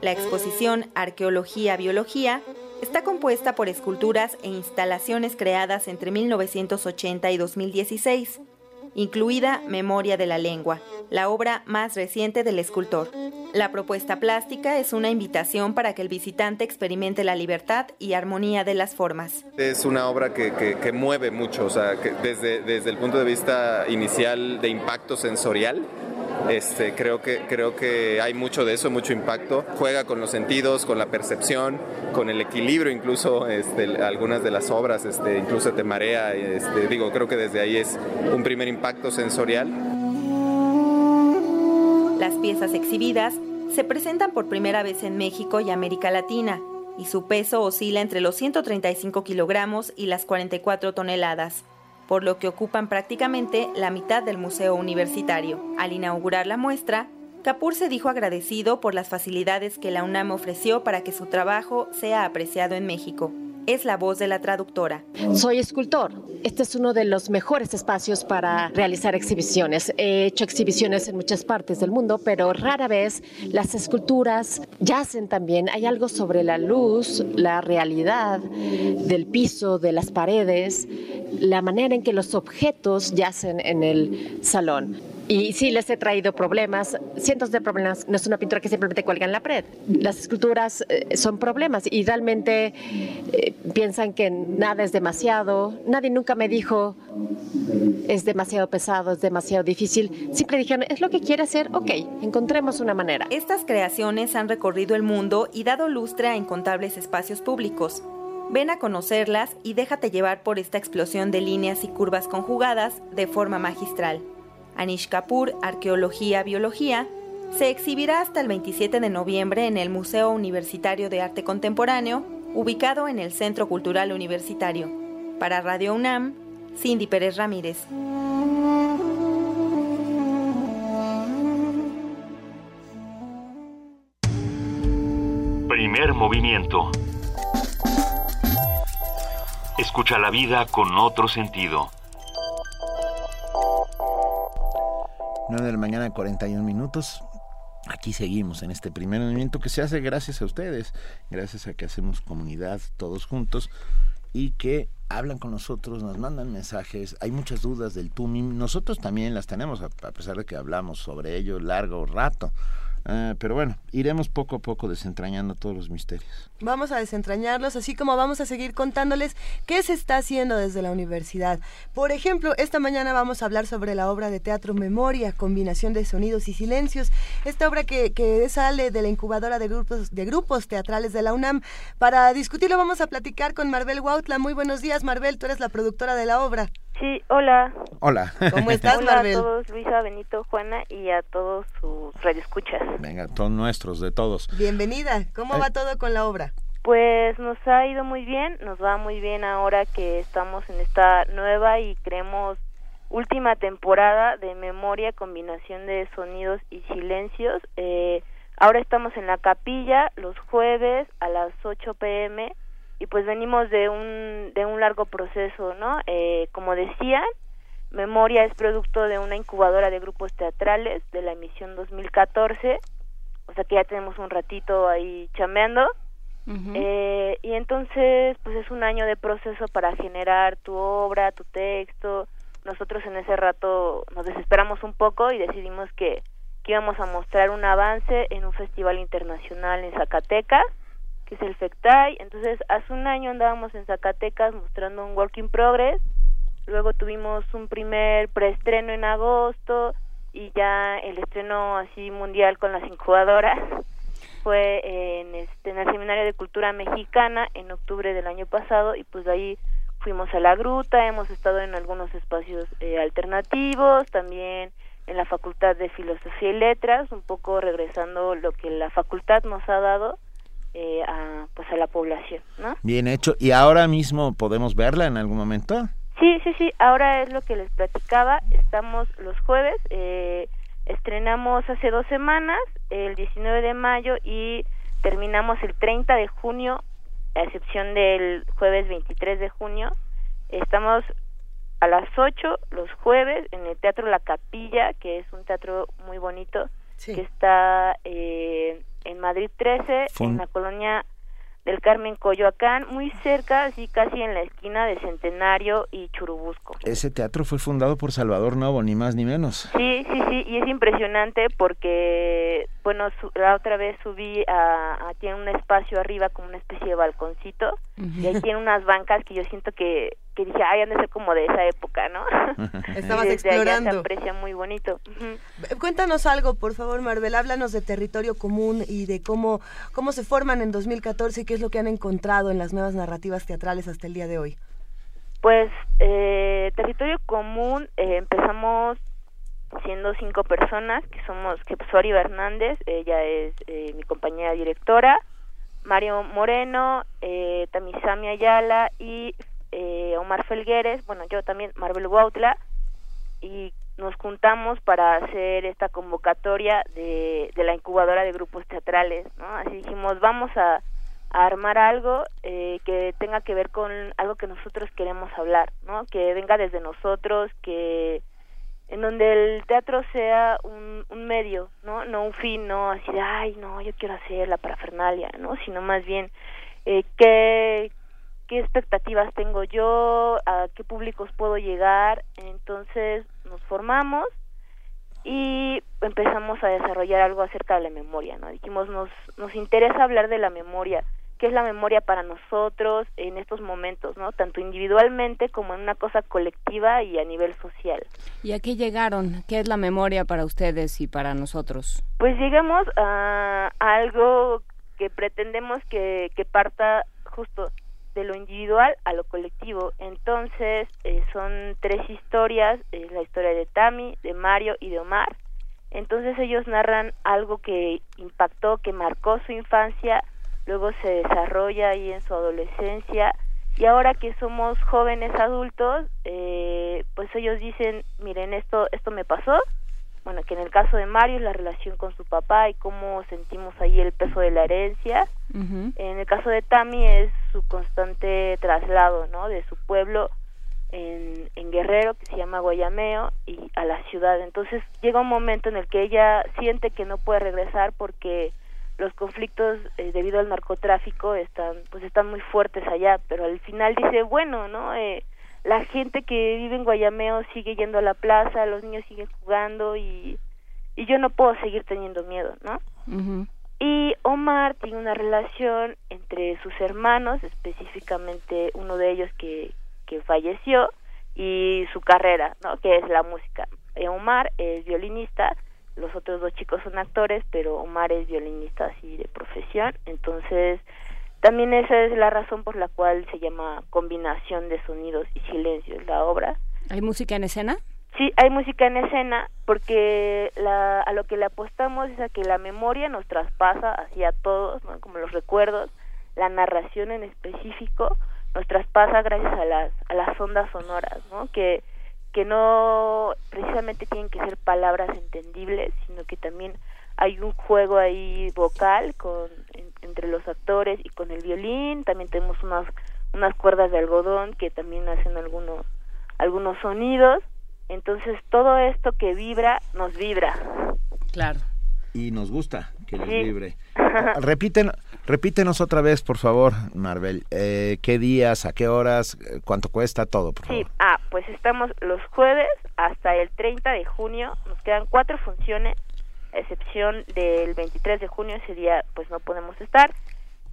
La exposición Arqueología-Biología está compuesta por esculturas e instalaciones creadas entre 1980 y 2016 incluida Memoria de la Lengua, la obra más reciente del escultor. La propuesta plástica es una invitación para que el visitante experimente la libertad y armonía de las formas. Es una obra que, mueve mucho, o sea, desde, desde el punto de vista inicial de impacto sensorial, este, creo, que, creo que hay mucho de eso, mucho impacto. Juega con los sentidos, con la percepción, con el equilibrio incluso. Este, algunas de las obras este, incluso te marea. Este, digo, creo que desde ahí es un primer impacto sensorial. Las piezas exhibidas se presentan por primera vez en México y América Latina y su peso oscila entre los 135 kilogramos y las 44 toneladas por lo que ocupan prácticamente la mitad del museo universitario. Al inaugurar la muestra, Kapoor se dijo agradecido por las facilidades que la UNAM ofreció para que su trabajo sea apreciado en México es la voz de la traductora. Soy escultor. Este es uno de los mejores espacios para realizar exhibiciones. He hecho exhibiciones en muchas partes del mundo, pero rara vez las esculturas yacen también. Hay algo sobre la luz, la realidad del piso, de las paredes, la manera en que los objetos yacen en el salón. Y sí, les he traído problemas, cientos de problemas. No es una pintura que simplemente cuelga en la pared. Las esculturas eh, son problemas y realmente eh, piensan que nada es demasiado. Nadie nunca me dijo es demasiado pesado, es demasiado difícil. Siempre dijeron, es lo que quiere hacer, ok, encontremos una manera. Estas creaciones han recorrido el mundo y dado lustre a incontables espacios públicos. Ven a conocerlas y déjate llevar por esta explosión de líneas y curvas conjugadas de forma magistral. Anish Kapoor, Arqueología, Biología, se exhibirá hasta el 27 de noviembre en el Museo Universitario de Arte Contemporáneo, ubicado en el Centro Cultural Universitario. Para Radio UNAM, Cindy Pérez Ramírez. Primer movimiento. Escucha la vida con otro sentido. 9 de la mañana, 41 minutos. Aquí seguimos en este primer movimiento que se hace gracias a ustedes, gracias a que hacemos comunidad todos juntos y que hablan con nosotros, nos mandan mensajes, hay muchas dudas del TUMIM, nosotros también las tenemos, a pesar de que hablamos sobre ello largo rato. Ah, pero bueno, iremos poco a poco desentrañando todos los misterios. Vamos a desentrañarlos, así como vamos a seguir contándoles qué se está haciendo desde la universidad. Por ejemplo, esta mañana vamos a hablar sobre la obra de teatro Memoria, combinación de sonidos y silencios. Esta obra que, que sale de la incubadora de grupos, de grupos teatrales de la UNAM. Para discutirlo vamos a platicar con Marbel Huautla. Muy buenos días, Marbel, tú eres la productora de la obra. Sí, hola. Hola. ¿Cómo estás, Hola Marbel? a todos, Luisa, Benito, Juana y a todos sus radioescuchas. Venga, son nuestros, de todos. Bienvenida. ¿Cómo Eh. va todo con la obra? Pues nos ha ido muy bien, nos va muy bien ahora que estamos en esta nueva y creemos última temporada de memoria, combinación de sonidos y silencios. Eh, ahora estamos en la capilla los jueves a las 8 pm y pues venimos de un, de un largo proceso, ¿no? Eh, como decían, Memoria es producto de una incubadora de grupos teatrales de la emisión 2014, o sea que ya tenemos un ratito ahí chameando. Eh, y entonces, pues es un año de proceso para generar tu obra, tu texto. Nosotros en ese rato nos desesperamos un poco y decidimos que, que íbamos a mostrar un avance en un festival internacional en Zacatecas, que es el FECTAI. Entonces, hace un año andábamos en Zacatecas mostrando un work in progress. Luego tuvimos un primer preestreno en agosto y ya el estreno así mundial con las incubadoras fue en este en el seminario de cultura mexicana en octubre del año pasado y pues de ahí fuimos a la gruta hemos estado en algunos espacios eh, alternativos también en la facultad de filosofía y letras un poco regresando lo que la facultad nos ha dado eh, a pues a la población no Bien hecho. ¿Y ahora mismo podemos verla en algún momento? Sí, sí, sí, ahora es lo que les platicaba, estamos los jueves, eh, estrenamos hace dos semanas, el 19 de mayo y terminamos el 30 de junio, a excepción del jueves 23 de junio, estamos a las 8 los jueves en el Teatro La Capilla, que es un teatro muy bonito, que está eh, en Madrid 13, Fun- en la colonia del Carmen Coyoacán, muy cerca, así casi en la esquina de Centenario y Churubusco. Ese teatro fue fundado por Salvador Novo, ni más ni menos. Sí, sí, sí, y es impresionante porque, bueno, su- la otra vez subí a, a- tiene un espacio arriba como una especie de balconcito y ahí tiene unas bancas que yo siento que, que dije, ay, han de ser como de esa época, ¿no? Estabas Y desde allá explorando. se aprecia muy bonito. Cuéntanos algo, por favor, Marbel. Háblanos de territorio común y de cómo, cómo se forman en 2014 y qué es lo que han encontrado en las nuevas narrativas teatrales hasta el día de hoy. Pues eh, territorio común eh, empezamos siendo cinco personas que somos que pues, Suari Hernández ella es eh, mi compañera directora Mario Moreno eh, Tamisami Ayala y eh, Omar Felgueres bueno yo también Marvel Huautla y nos juntamos para hacer esta convocatoria de, de la incubadora de grupos teatrales no así dijimos vamos a a armar algo eh, que tenga que ver con algo que nosotros queremos hablar, ¿no? Que venga desde nosotros, que en donde el teatro sea un, un medio, ¿no? No un fin, no así de, ay, no, yo quiero hacer la parafernalia, ¿no? Sino más bien, eh, ¿qué, qué expectativas tengo yo, a qué públicos puedo llegar, entonces nos formamos y empezamos a desarrollar algo acerca de la memoria, ¿no? Dijimos, nos, nos interesa hablar de la memoria, qué es la memoria para nosotros en estos momentos, ¿no? Tanto individualmente como en una cosa colectiva y a nivel social. ¿Y a qué llegaron? ¿Qué es la memoria para ustedes y para nosotros? Pues llegamos a, a algo que pretendemos que, que parta justo de lo individual a lo colectivo. Entonces, eh, son tres historias, es la historia de Tami, de Mario y de Omar. Entonces ellos narran algo que impactó, que marcó su infancia, luego se desarrolla ahí en su adolescencia y ahora que somos jóvenes adultos, eh, pues ellos dicen, miren, esto, esto me pasó, bueno, que en el caso de Mario es la relación con su papá y cómo sentimos ahí el peso de la herencia. En el caso de Tami es su constante traslado, ¿no? De su pueblo en, en Guerrero que se llama Guayameo y a la ciudad. Entonces llega un momento en el que ella siente que no puede regresar porque los conflictos eh, debido al narcotráfico están pues están muy fuertes allá, pero al final dice, bueno, ¿no? Eh, la gente que vive en Guayameo sigue yendo a la plaza, los niños siguen jugando y, y yo no puedo seguir teniendo miedo, ¿no? Y Omar tiene una relación entre sus hermanos, específicamente uno de ellos que, que falleció, y su carrera, ¿no? Que es la música. Eh, Omar es violinista, los otros dos chicos son actores, pero Omar es violinista así de profesión, entonces también esa es la razón por la cual se llama combinación de sonidos y silencios la obra. ¿Hay música en escena? Sí, hay música en escena porque la, a lo que le apostamos es a que la memoria nos traspasa hacia todos, ¿no? como los recuerdos, la narración en específico nos traspasa gracias a las, a las ondas sonoras, ¿no? que, que no precisamente tienen que ser palabras entendibles, sino que también hay un juego ahí vocal con entre los actores y con el violín también tenemos unas unas cuerdas de algodón que también hacen algunos algunos sonidos. Entonces todo esto que vibra nos vibra. Claro. Y nos gusta que les vibre. Repiten repítenos otra vez por favor Marvel. Eh, qué días a qué horas cuánto cuesta todo por sí. ah pues estamos los jueves hasta el 30 de junio. Nos quedan cuatro funciones excepción del 23 de junio, ese día pues no podemos estar.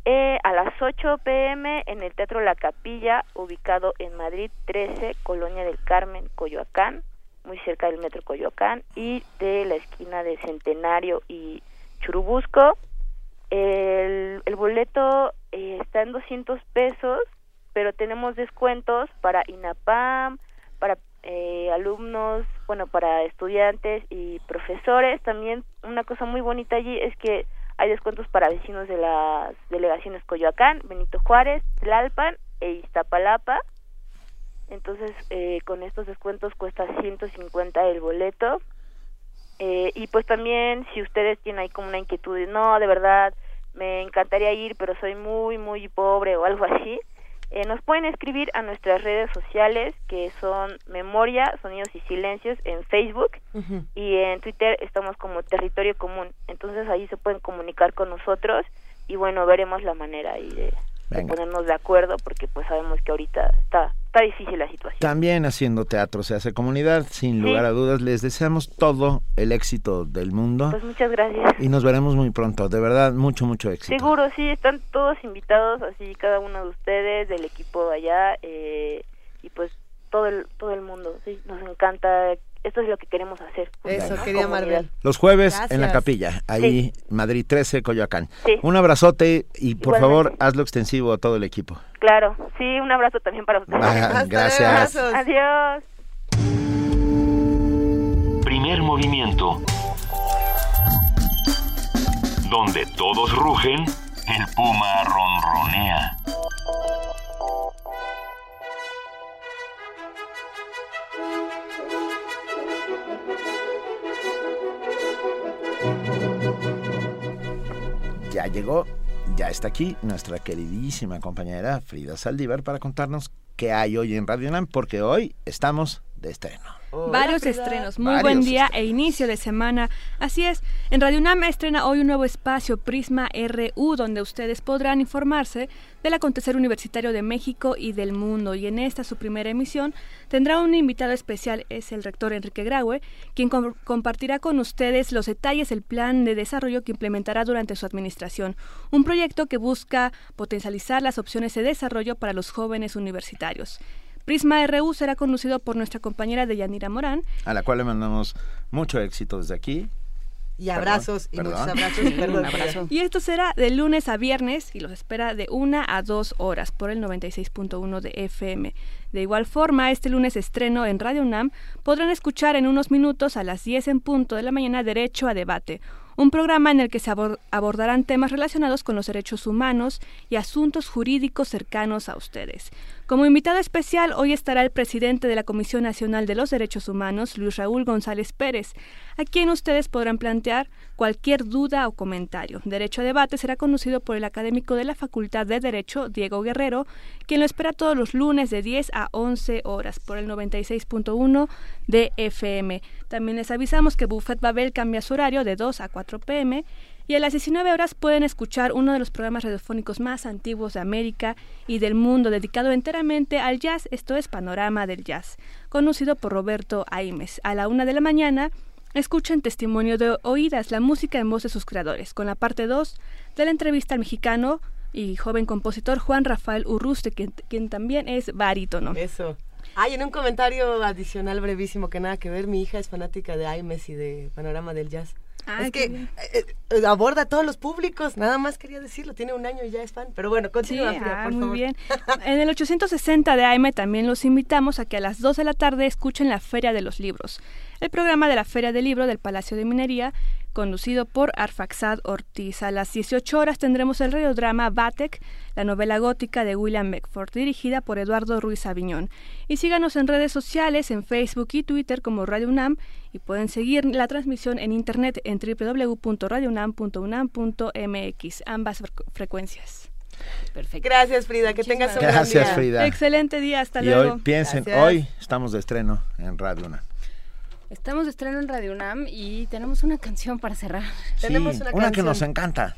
Eh, a las 8 pm en el Teatro La Capilla, ubicado en Madrid 13, Colonia del Carmen, Coyoacán, muy cerca del Metro Coyoacán, y de la esquina de Centenario y Churubusco. El, el boleto eh, está en 200 pesos, pero tenemos descuentos para INAPAM, para eh, alumnos, bueno, para estudiantes y profesores. También una cosa muy bonita allí es que hay descuentos para vecinos de las delegaciones Coyoacán, Benito Juárez, Tlalpan e Iztapalapa. Entonces, eh, con estos descuentos cuesta 150 el boleto. Eh, y pues también, si ustedes tienen ahí como una inquietud no, de verdad, me encantaría ir, pero soy muy, muy pobre o algo así, eh, nos pueden escribir a nuestras redes sociales que son Memoria, Sonidos y Silencios en Facebook y en Twitter estamos como Territorio Común. Entonces ahí se pueden comunicar con nosotros y bueno, veremos la manera ahí de, ponernos de acuerdo porque pues sabemos que ahorita está está difícil la situación. También haciendo teatro se hace comunidad, sin lugar a dudas. Les deseamos todo el éxito del mundo. Pues muchas gracias. Y nos veremos muy pronto, de verdad, mucho, mucho éxito. Seguro, sí, están todos invitados, así cada uno de ustedes, del equipo de allá, eh, y pues todo el, todo el mundo, sí, nos encanta esto es lo que queremos hacer. Eso, quería Marvel. Los jueves en la capilla, ahí Madrid 13, Coyoacán. Un abrazote y por favor hazlo extensivo a todo el equipo. Claro, sí, un abrazo también para ustedes. gracias. Adiós. Primer movimiento. Donde todos rugen, el puma ronronea. Ya llegó, ya está aquí nuestra queridísima compañera Frida Saldívar para contarnos qué hay hoy en Radio Nam, porque hoy estamos de estreno. Varios estrenos. Muy buen día e inicio de semana. Así es, en Radio UNAM estrena hoy un nuevo espacio Prisma RU donde ustedes podrán informarse del acontecer universitario de México y del mundo. Y en esta su primera emisión tendrá un invitado especial, es el rector Enrique Graue, quien compartirá con ustedes los detalles del plan de desarrollo que implementará durante su administración. Un proyecto que busca potencializar las opciones de desarrollo para los jóvenes universitarios. Prisma RU será conducido por nuestra compañera Deyanira Morán. A la cual le mandamos mucho éxito desde aquí. Y abrazos, y muchos abrazos. Y esto será de lunes a viernes y los espera de una a dos horas por el 96.1 de FM. De igual forma, este lunes estreno en Radio UNAM podrán escuchar en unos minutos a las 10 en punto de la mañana Derecho a Debate, un programa en el que se abordarán temas relacionados con los derechos humanos y asuntos jurídicos cercanos a ustedes. Como invitado especial, hoy estará el presidente de la Comisión Nacional de los Derechos Humanos, Luis Raúl González Pérez, a quien ustedes podrán plantear cualquier duda o comentario. Derecho a Debate será conducido por el académico de la Facultad de Derecho, Diego Guerrero, quien lo espera todos los lunes de 10 a 11 horas por el 96.1 de FM. También les avisamos que Buffet Babel cambia su horario de 2 a 4 pm y a las 19 horas pueden escuchar uno de los programas radiofónicos más antiguos de América y del mundo, dedicado enteramente al jazz, esto es Panorama del Jazz, conocido por Roberto Aimes. A la una de la mañana, escuchen Testimonio de Oídas, la música en voz de sus creadores, con la parte 2 de la entrevista al mexicano y joven compositor Juan Rafael Urruste, quien, quien también es barítono. Eso. Ay, en un comentario adicional brevísimo que nada que ver, mi hija es fanática de Aimes y de Panorama del Jazz. Ay, es que eh, eh, aborda a todos los públicos, nada más quería decirlo, tiene un año y ya es fan. Pero bueno, Sí, continúa, Frida, ah, por muy favor. bien. En el 860 de AM también los invitamos a que a las 2 de la tarde escuchen la Feria de los Libros, el programa de la Feria del Libro del Palacio de Minería, conducido por Arfaxad Ortiz. A las 18 horas tendremos el radiodrama Batek, la novela gótica de William Beckford, dirigida por Eduardo Ruiz Aviñón. Y síganos en redes sociales, en Facebook y Twitter como Radio UNAM, y pueden seguir la transmisión en internet en www.radiounam.unam.mx, ambas fre- frecuencias. Perfecto. Gracias, Frida, que tengas un gran Gracias, día. Frida. Excelente día, hasta y luego. hoy piensen, Gracias. hoy estamos de estreno en Radio Una. Estamos de estreno en Radio UNAM y tenemos una canción para cerrar. Tenemos Sí, una una que nos encanta.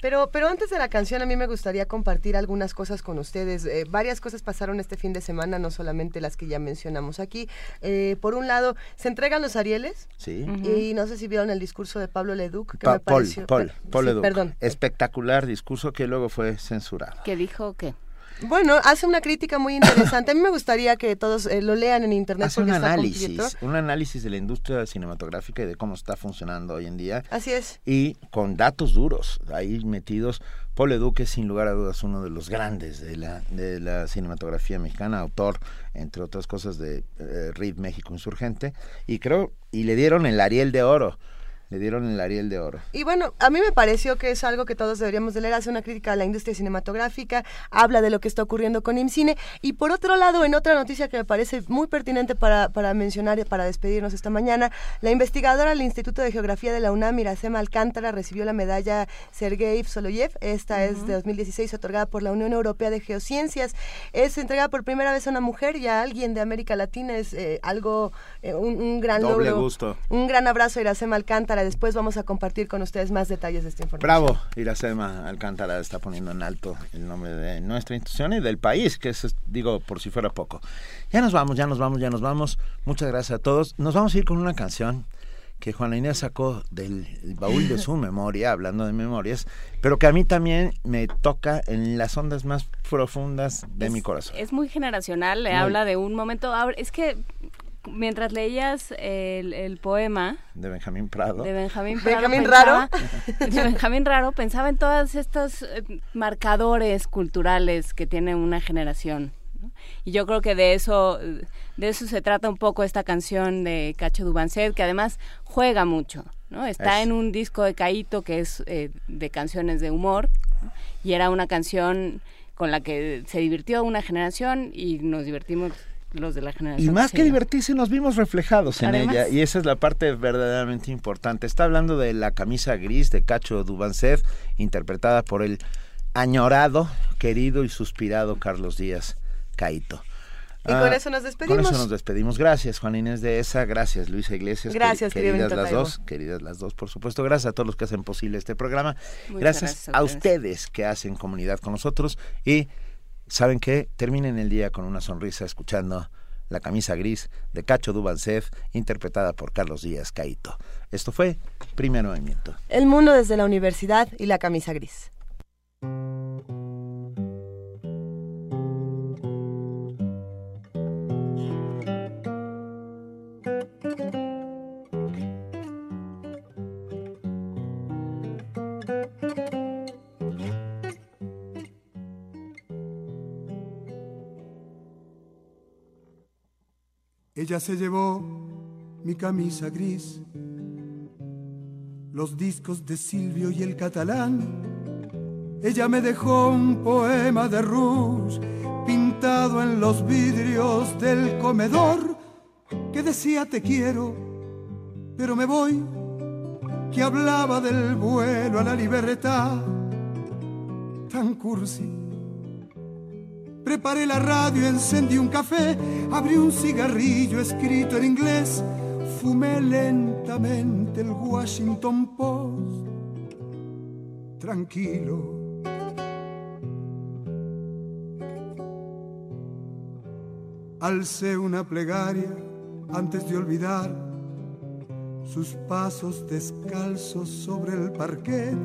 Pero, pero antes de la canción, a mí me gustaría compartir algunas cosas con ustedes. Eh, varias cosas pasaron este fin de semana, no solamente las que ya mencionamos aquí. Eh, por un lado, se entregan los Arieles. Sí. Y no sé si vieron el discurso de Pablo Leduc, que Pa- me Paul, pareció... Paul, Paul Sí, Leduc. Perdón. Espectacular discurso que luego fue censurado. ¿Qué dijo qué? Bueno, hace una crítica muy interesante. A mí me gustaría que todos eh, lo lean en internet Hace un análisis, completo. un análisis de la industria cinematográfica y de cómo está funcionando hoy en día. Así es. Y con datos duros ahí metidos. Paul Leduc es sin lugar a dudas uno de los grandes de la, de la cinematografía mexicana, autor, entre otras cosas, de eh, RID México Insurgente. Y creo, y le dieron el Ariel de Oro. Le dieron el Ariel de Oro. Y bueno, a mí me pareció que es algo que todos deberíamos de leer, hace una crítica a la industria cinematográfica, habla de lo que está ocurriendo con IMCINE y por otro lado, en otra noticia que me parece muy pertinente para, para mencionar y para despedirnos esta mañana, la investigadora del Instituto de Geografía de la UNAM, Iracema Alcántara, recibió la medalla Sergei Soloyev, esta es de 2016 otorgada por la Unión Europea de Geociencias, es entregada por primera vez a una mujer y a alguien de América Latina, es eh, algo, eh, un, un gran Doble logro. gusto. Un gran abrazo, Iracema Alcántara. Después vamos a compartir con ustedes más detalles de esta información. Bravo, Iracema Alcántara está poniendo en alto el nombre de nuestra institución y del país, que es, digo, por si fuera poco. Ya nos vamos, ya nos vamos, ya nos vamos. Muchas gracias a todos. Nos vamos a ir con una canción que Juana Inés sacó del baúl de su memoria, hablando de memorias, pero que a mí también me toca en las ondas más profundas de mi corazón. Es muy generacional, le Muy. habla de un momento. Es que mientras leías el, el poema De Benjamín Prado. de Benjamín Prado, Benjamín pensaba- de Benjamín Raro, pensaba en todos estos eh, marcadores culturales que tiene una generación. ¿no? Y yo creo que de eso, de eso se trata un poco esta canción de Cacho Dubancet, que además juega mucho. ¿no? Está Es- en un disco de Caíto que es eh, de canciones de humor ¿no? y era una canción con la que se divirtió una generación y nos divertimos los de la generación. Y más que divertirse, nos vimos reflejados en Además. ella. Y esa es la parte verdaderamente importante. Está hablando de la camisa gris de Cacho Dubancet, interpretada por el añorado, querido y suspirado Carlos Díaz Caito. Y con eso nos despedimos. Con eso nos despedimos. Gracias, Juan Inés de esa. Gracias, Luisa Iglesias. Gracias, queridas las Taibo. dos. Queridas las dos, por supuesto. Gracias a todos los que hacen posible este programa. Gracias, gracias a ustedes que hacen comunidad con nosotros. Y saben que terminen el día con una sonrisa escuchando la camisa gris de Cacho Dubancet, interpretada por Carlos Díaz Caito. Esto fue Primer Movimiento. El mundo desde la universidad y la camisa gris. Ella se llevó mi camisa gris, los discos de Silvio y el catalán. Ella me dejó un poema de Rouge, pintado en los vidrios del comedor que decía te quiero, pero me voy, que hablaba del vuelo a la libertad, tan cursi. Preparé la radio, encendí un café, abrí un cigarrillo escrito en inglés, fumé lentamente el Washington Post, tranquilo. Alcé una plegaria antes de olvidar sus pasos descalzos sobre el parquet,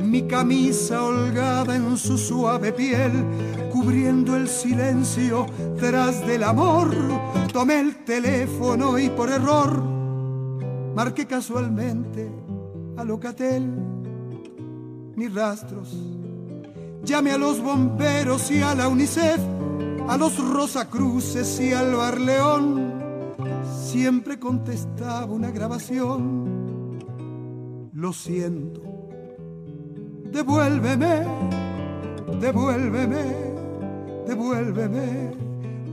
mi camisa holgada en su suave piel, cubriendo el silencio tras del amor. Tomé el teléfono y por error marqué casualmente a Locatel mis rastros. Llamé a los bomberos y a la UNICEF a los Rosacruces y al Barleón, siempre contestaba una grabación. Lo siento, devuélveme, devuélveme, devuélveme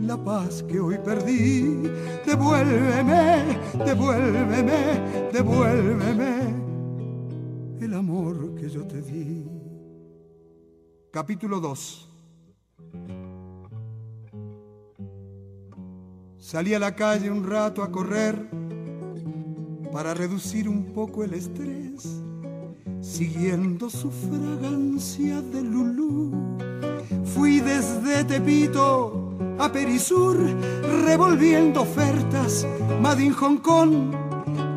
la paz que hoy perdí. Devuélveme, devuélveme, devuélveme el amor que yo te di. Capítulo 2 Salí a la calle un rato a correr para reducir un poco el estrés, siguiendo su fragancia de lulú. Fui desde Tepito a Perisur, revolviendo ofertas, Made in Hong Kong.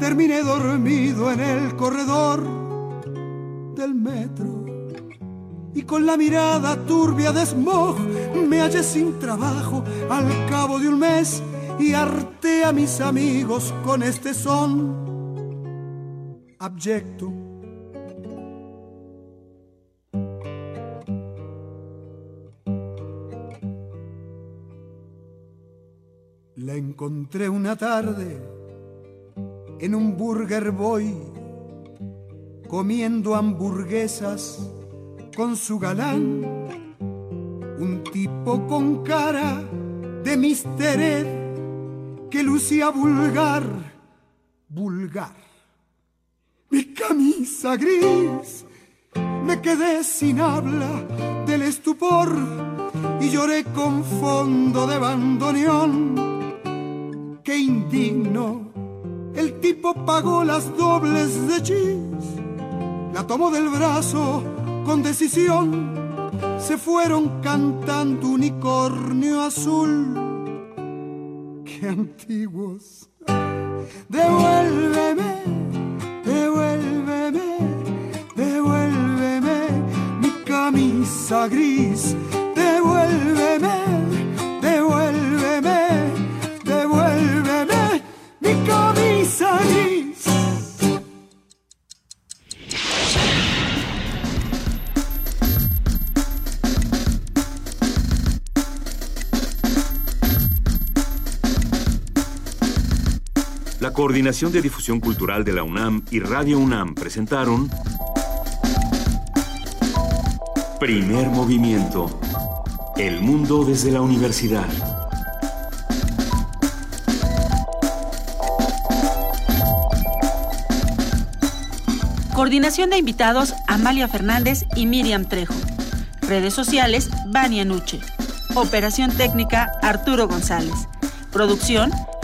Terminé dormido en el corredor del metro y con la mirada turbia de smog me hallé sin trabajo al cabo de un mes y harté a mis amigos con este son. Abyecto. La encontré una tarde en un Burger Boy comiendo hamburguesas con su galán, un tipo con cara de Mister Ed que lucía vulgar, vulgar. Mi camisa gris, me quedé sin habla del estupor y lloré con fondo de bandoneón. Qué indigno, el tipo pagó las dobles de chis, la tomó del brazo con decisión, se fueron cantando unicornio azul antiguos. Devuélveme, devuélveme, devuélveme mi camisa gris. Devuélveme, devuélveme, devuélveme mi camisa gris. Coordinación de Difusión Cultural de la UNAM y Radio UNAM presentaron Primer Movimiento. El mundo desde la universidad. Coordinación de invitados Amalia Fernández y Miriam Trejo. Redes sociales Vania Nuche. Operación técnica Arturo González. Producción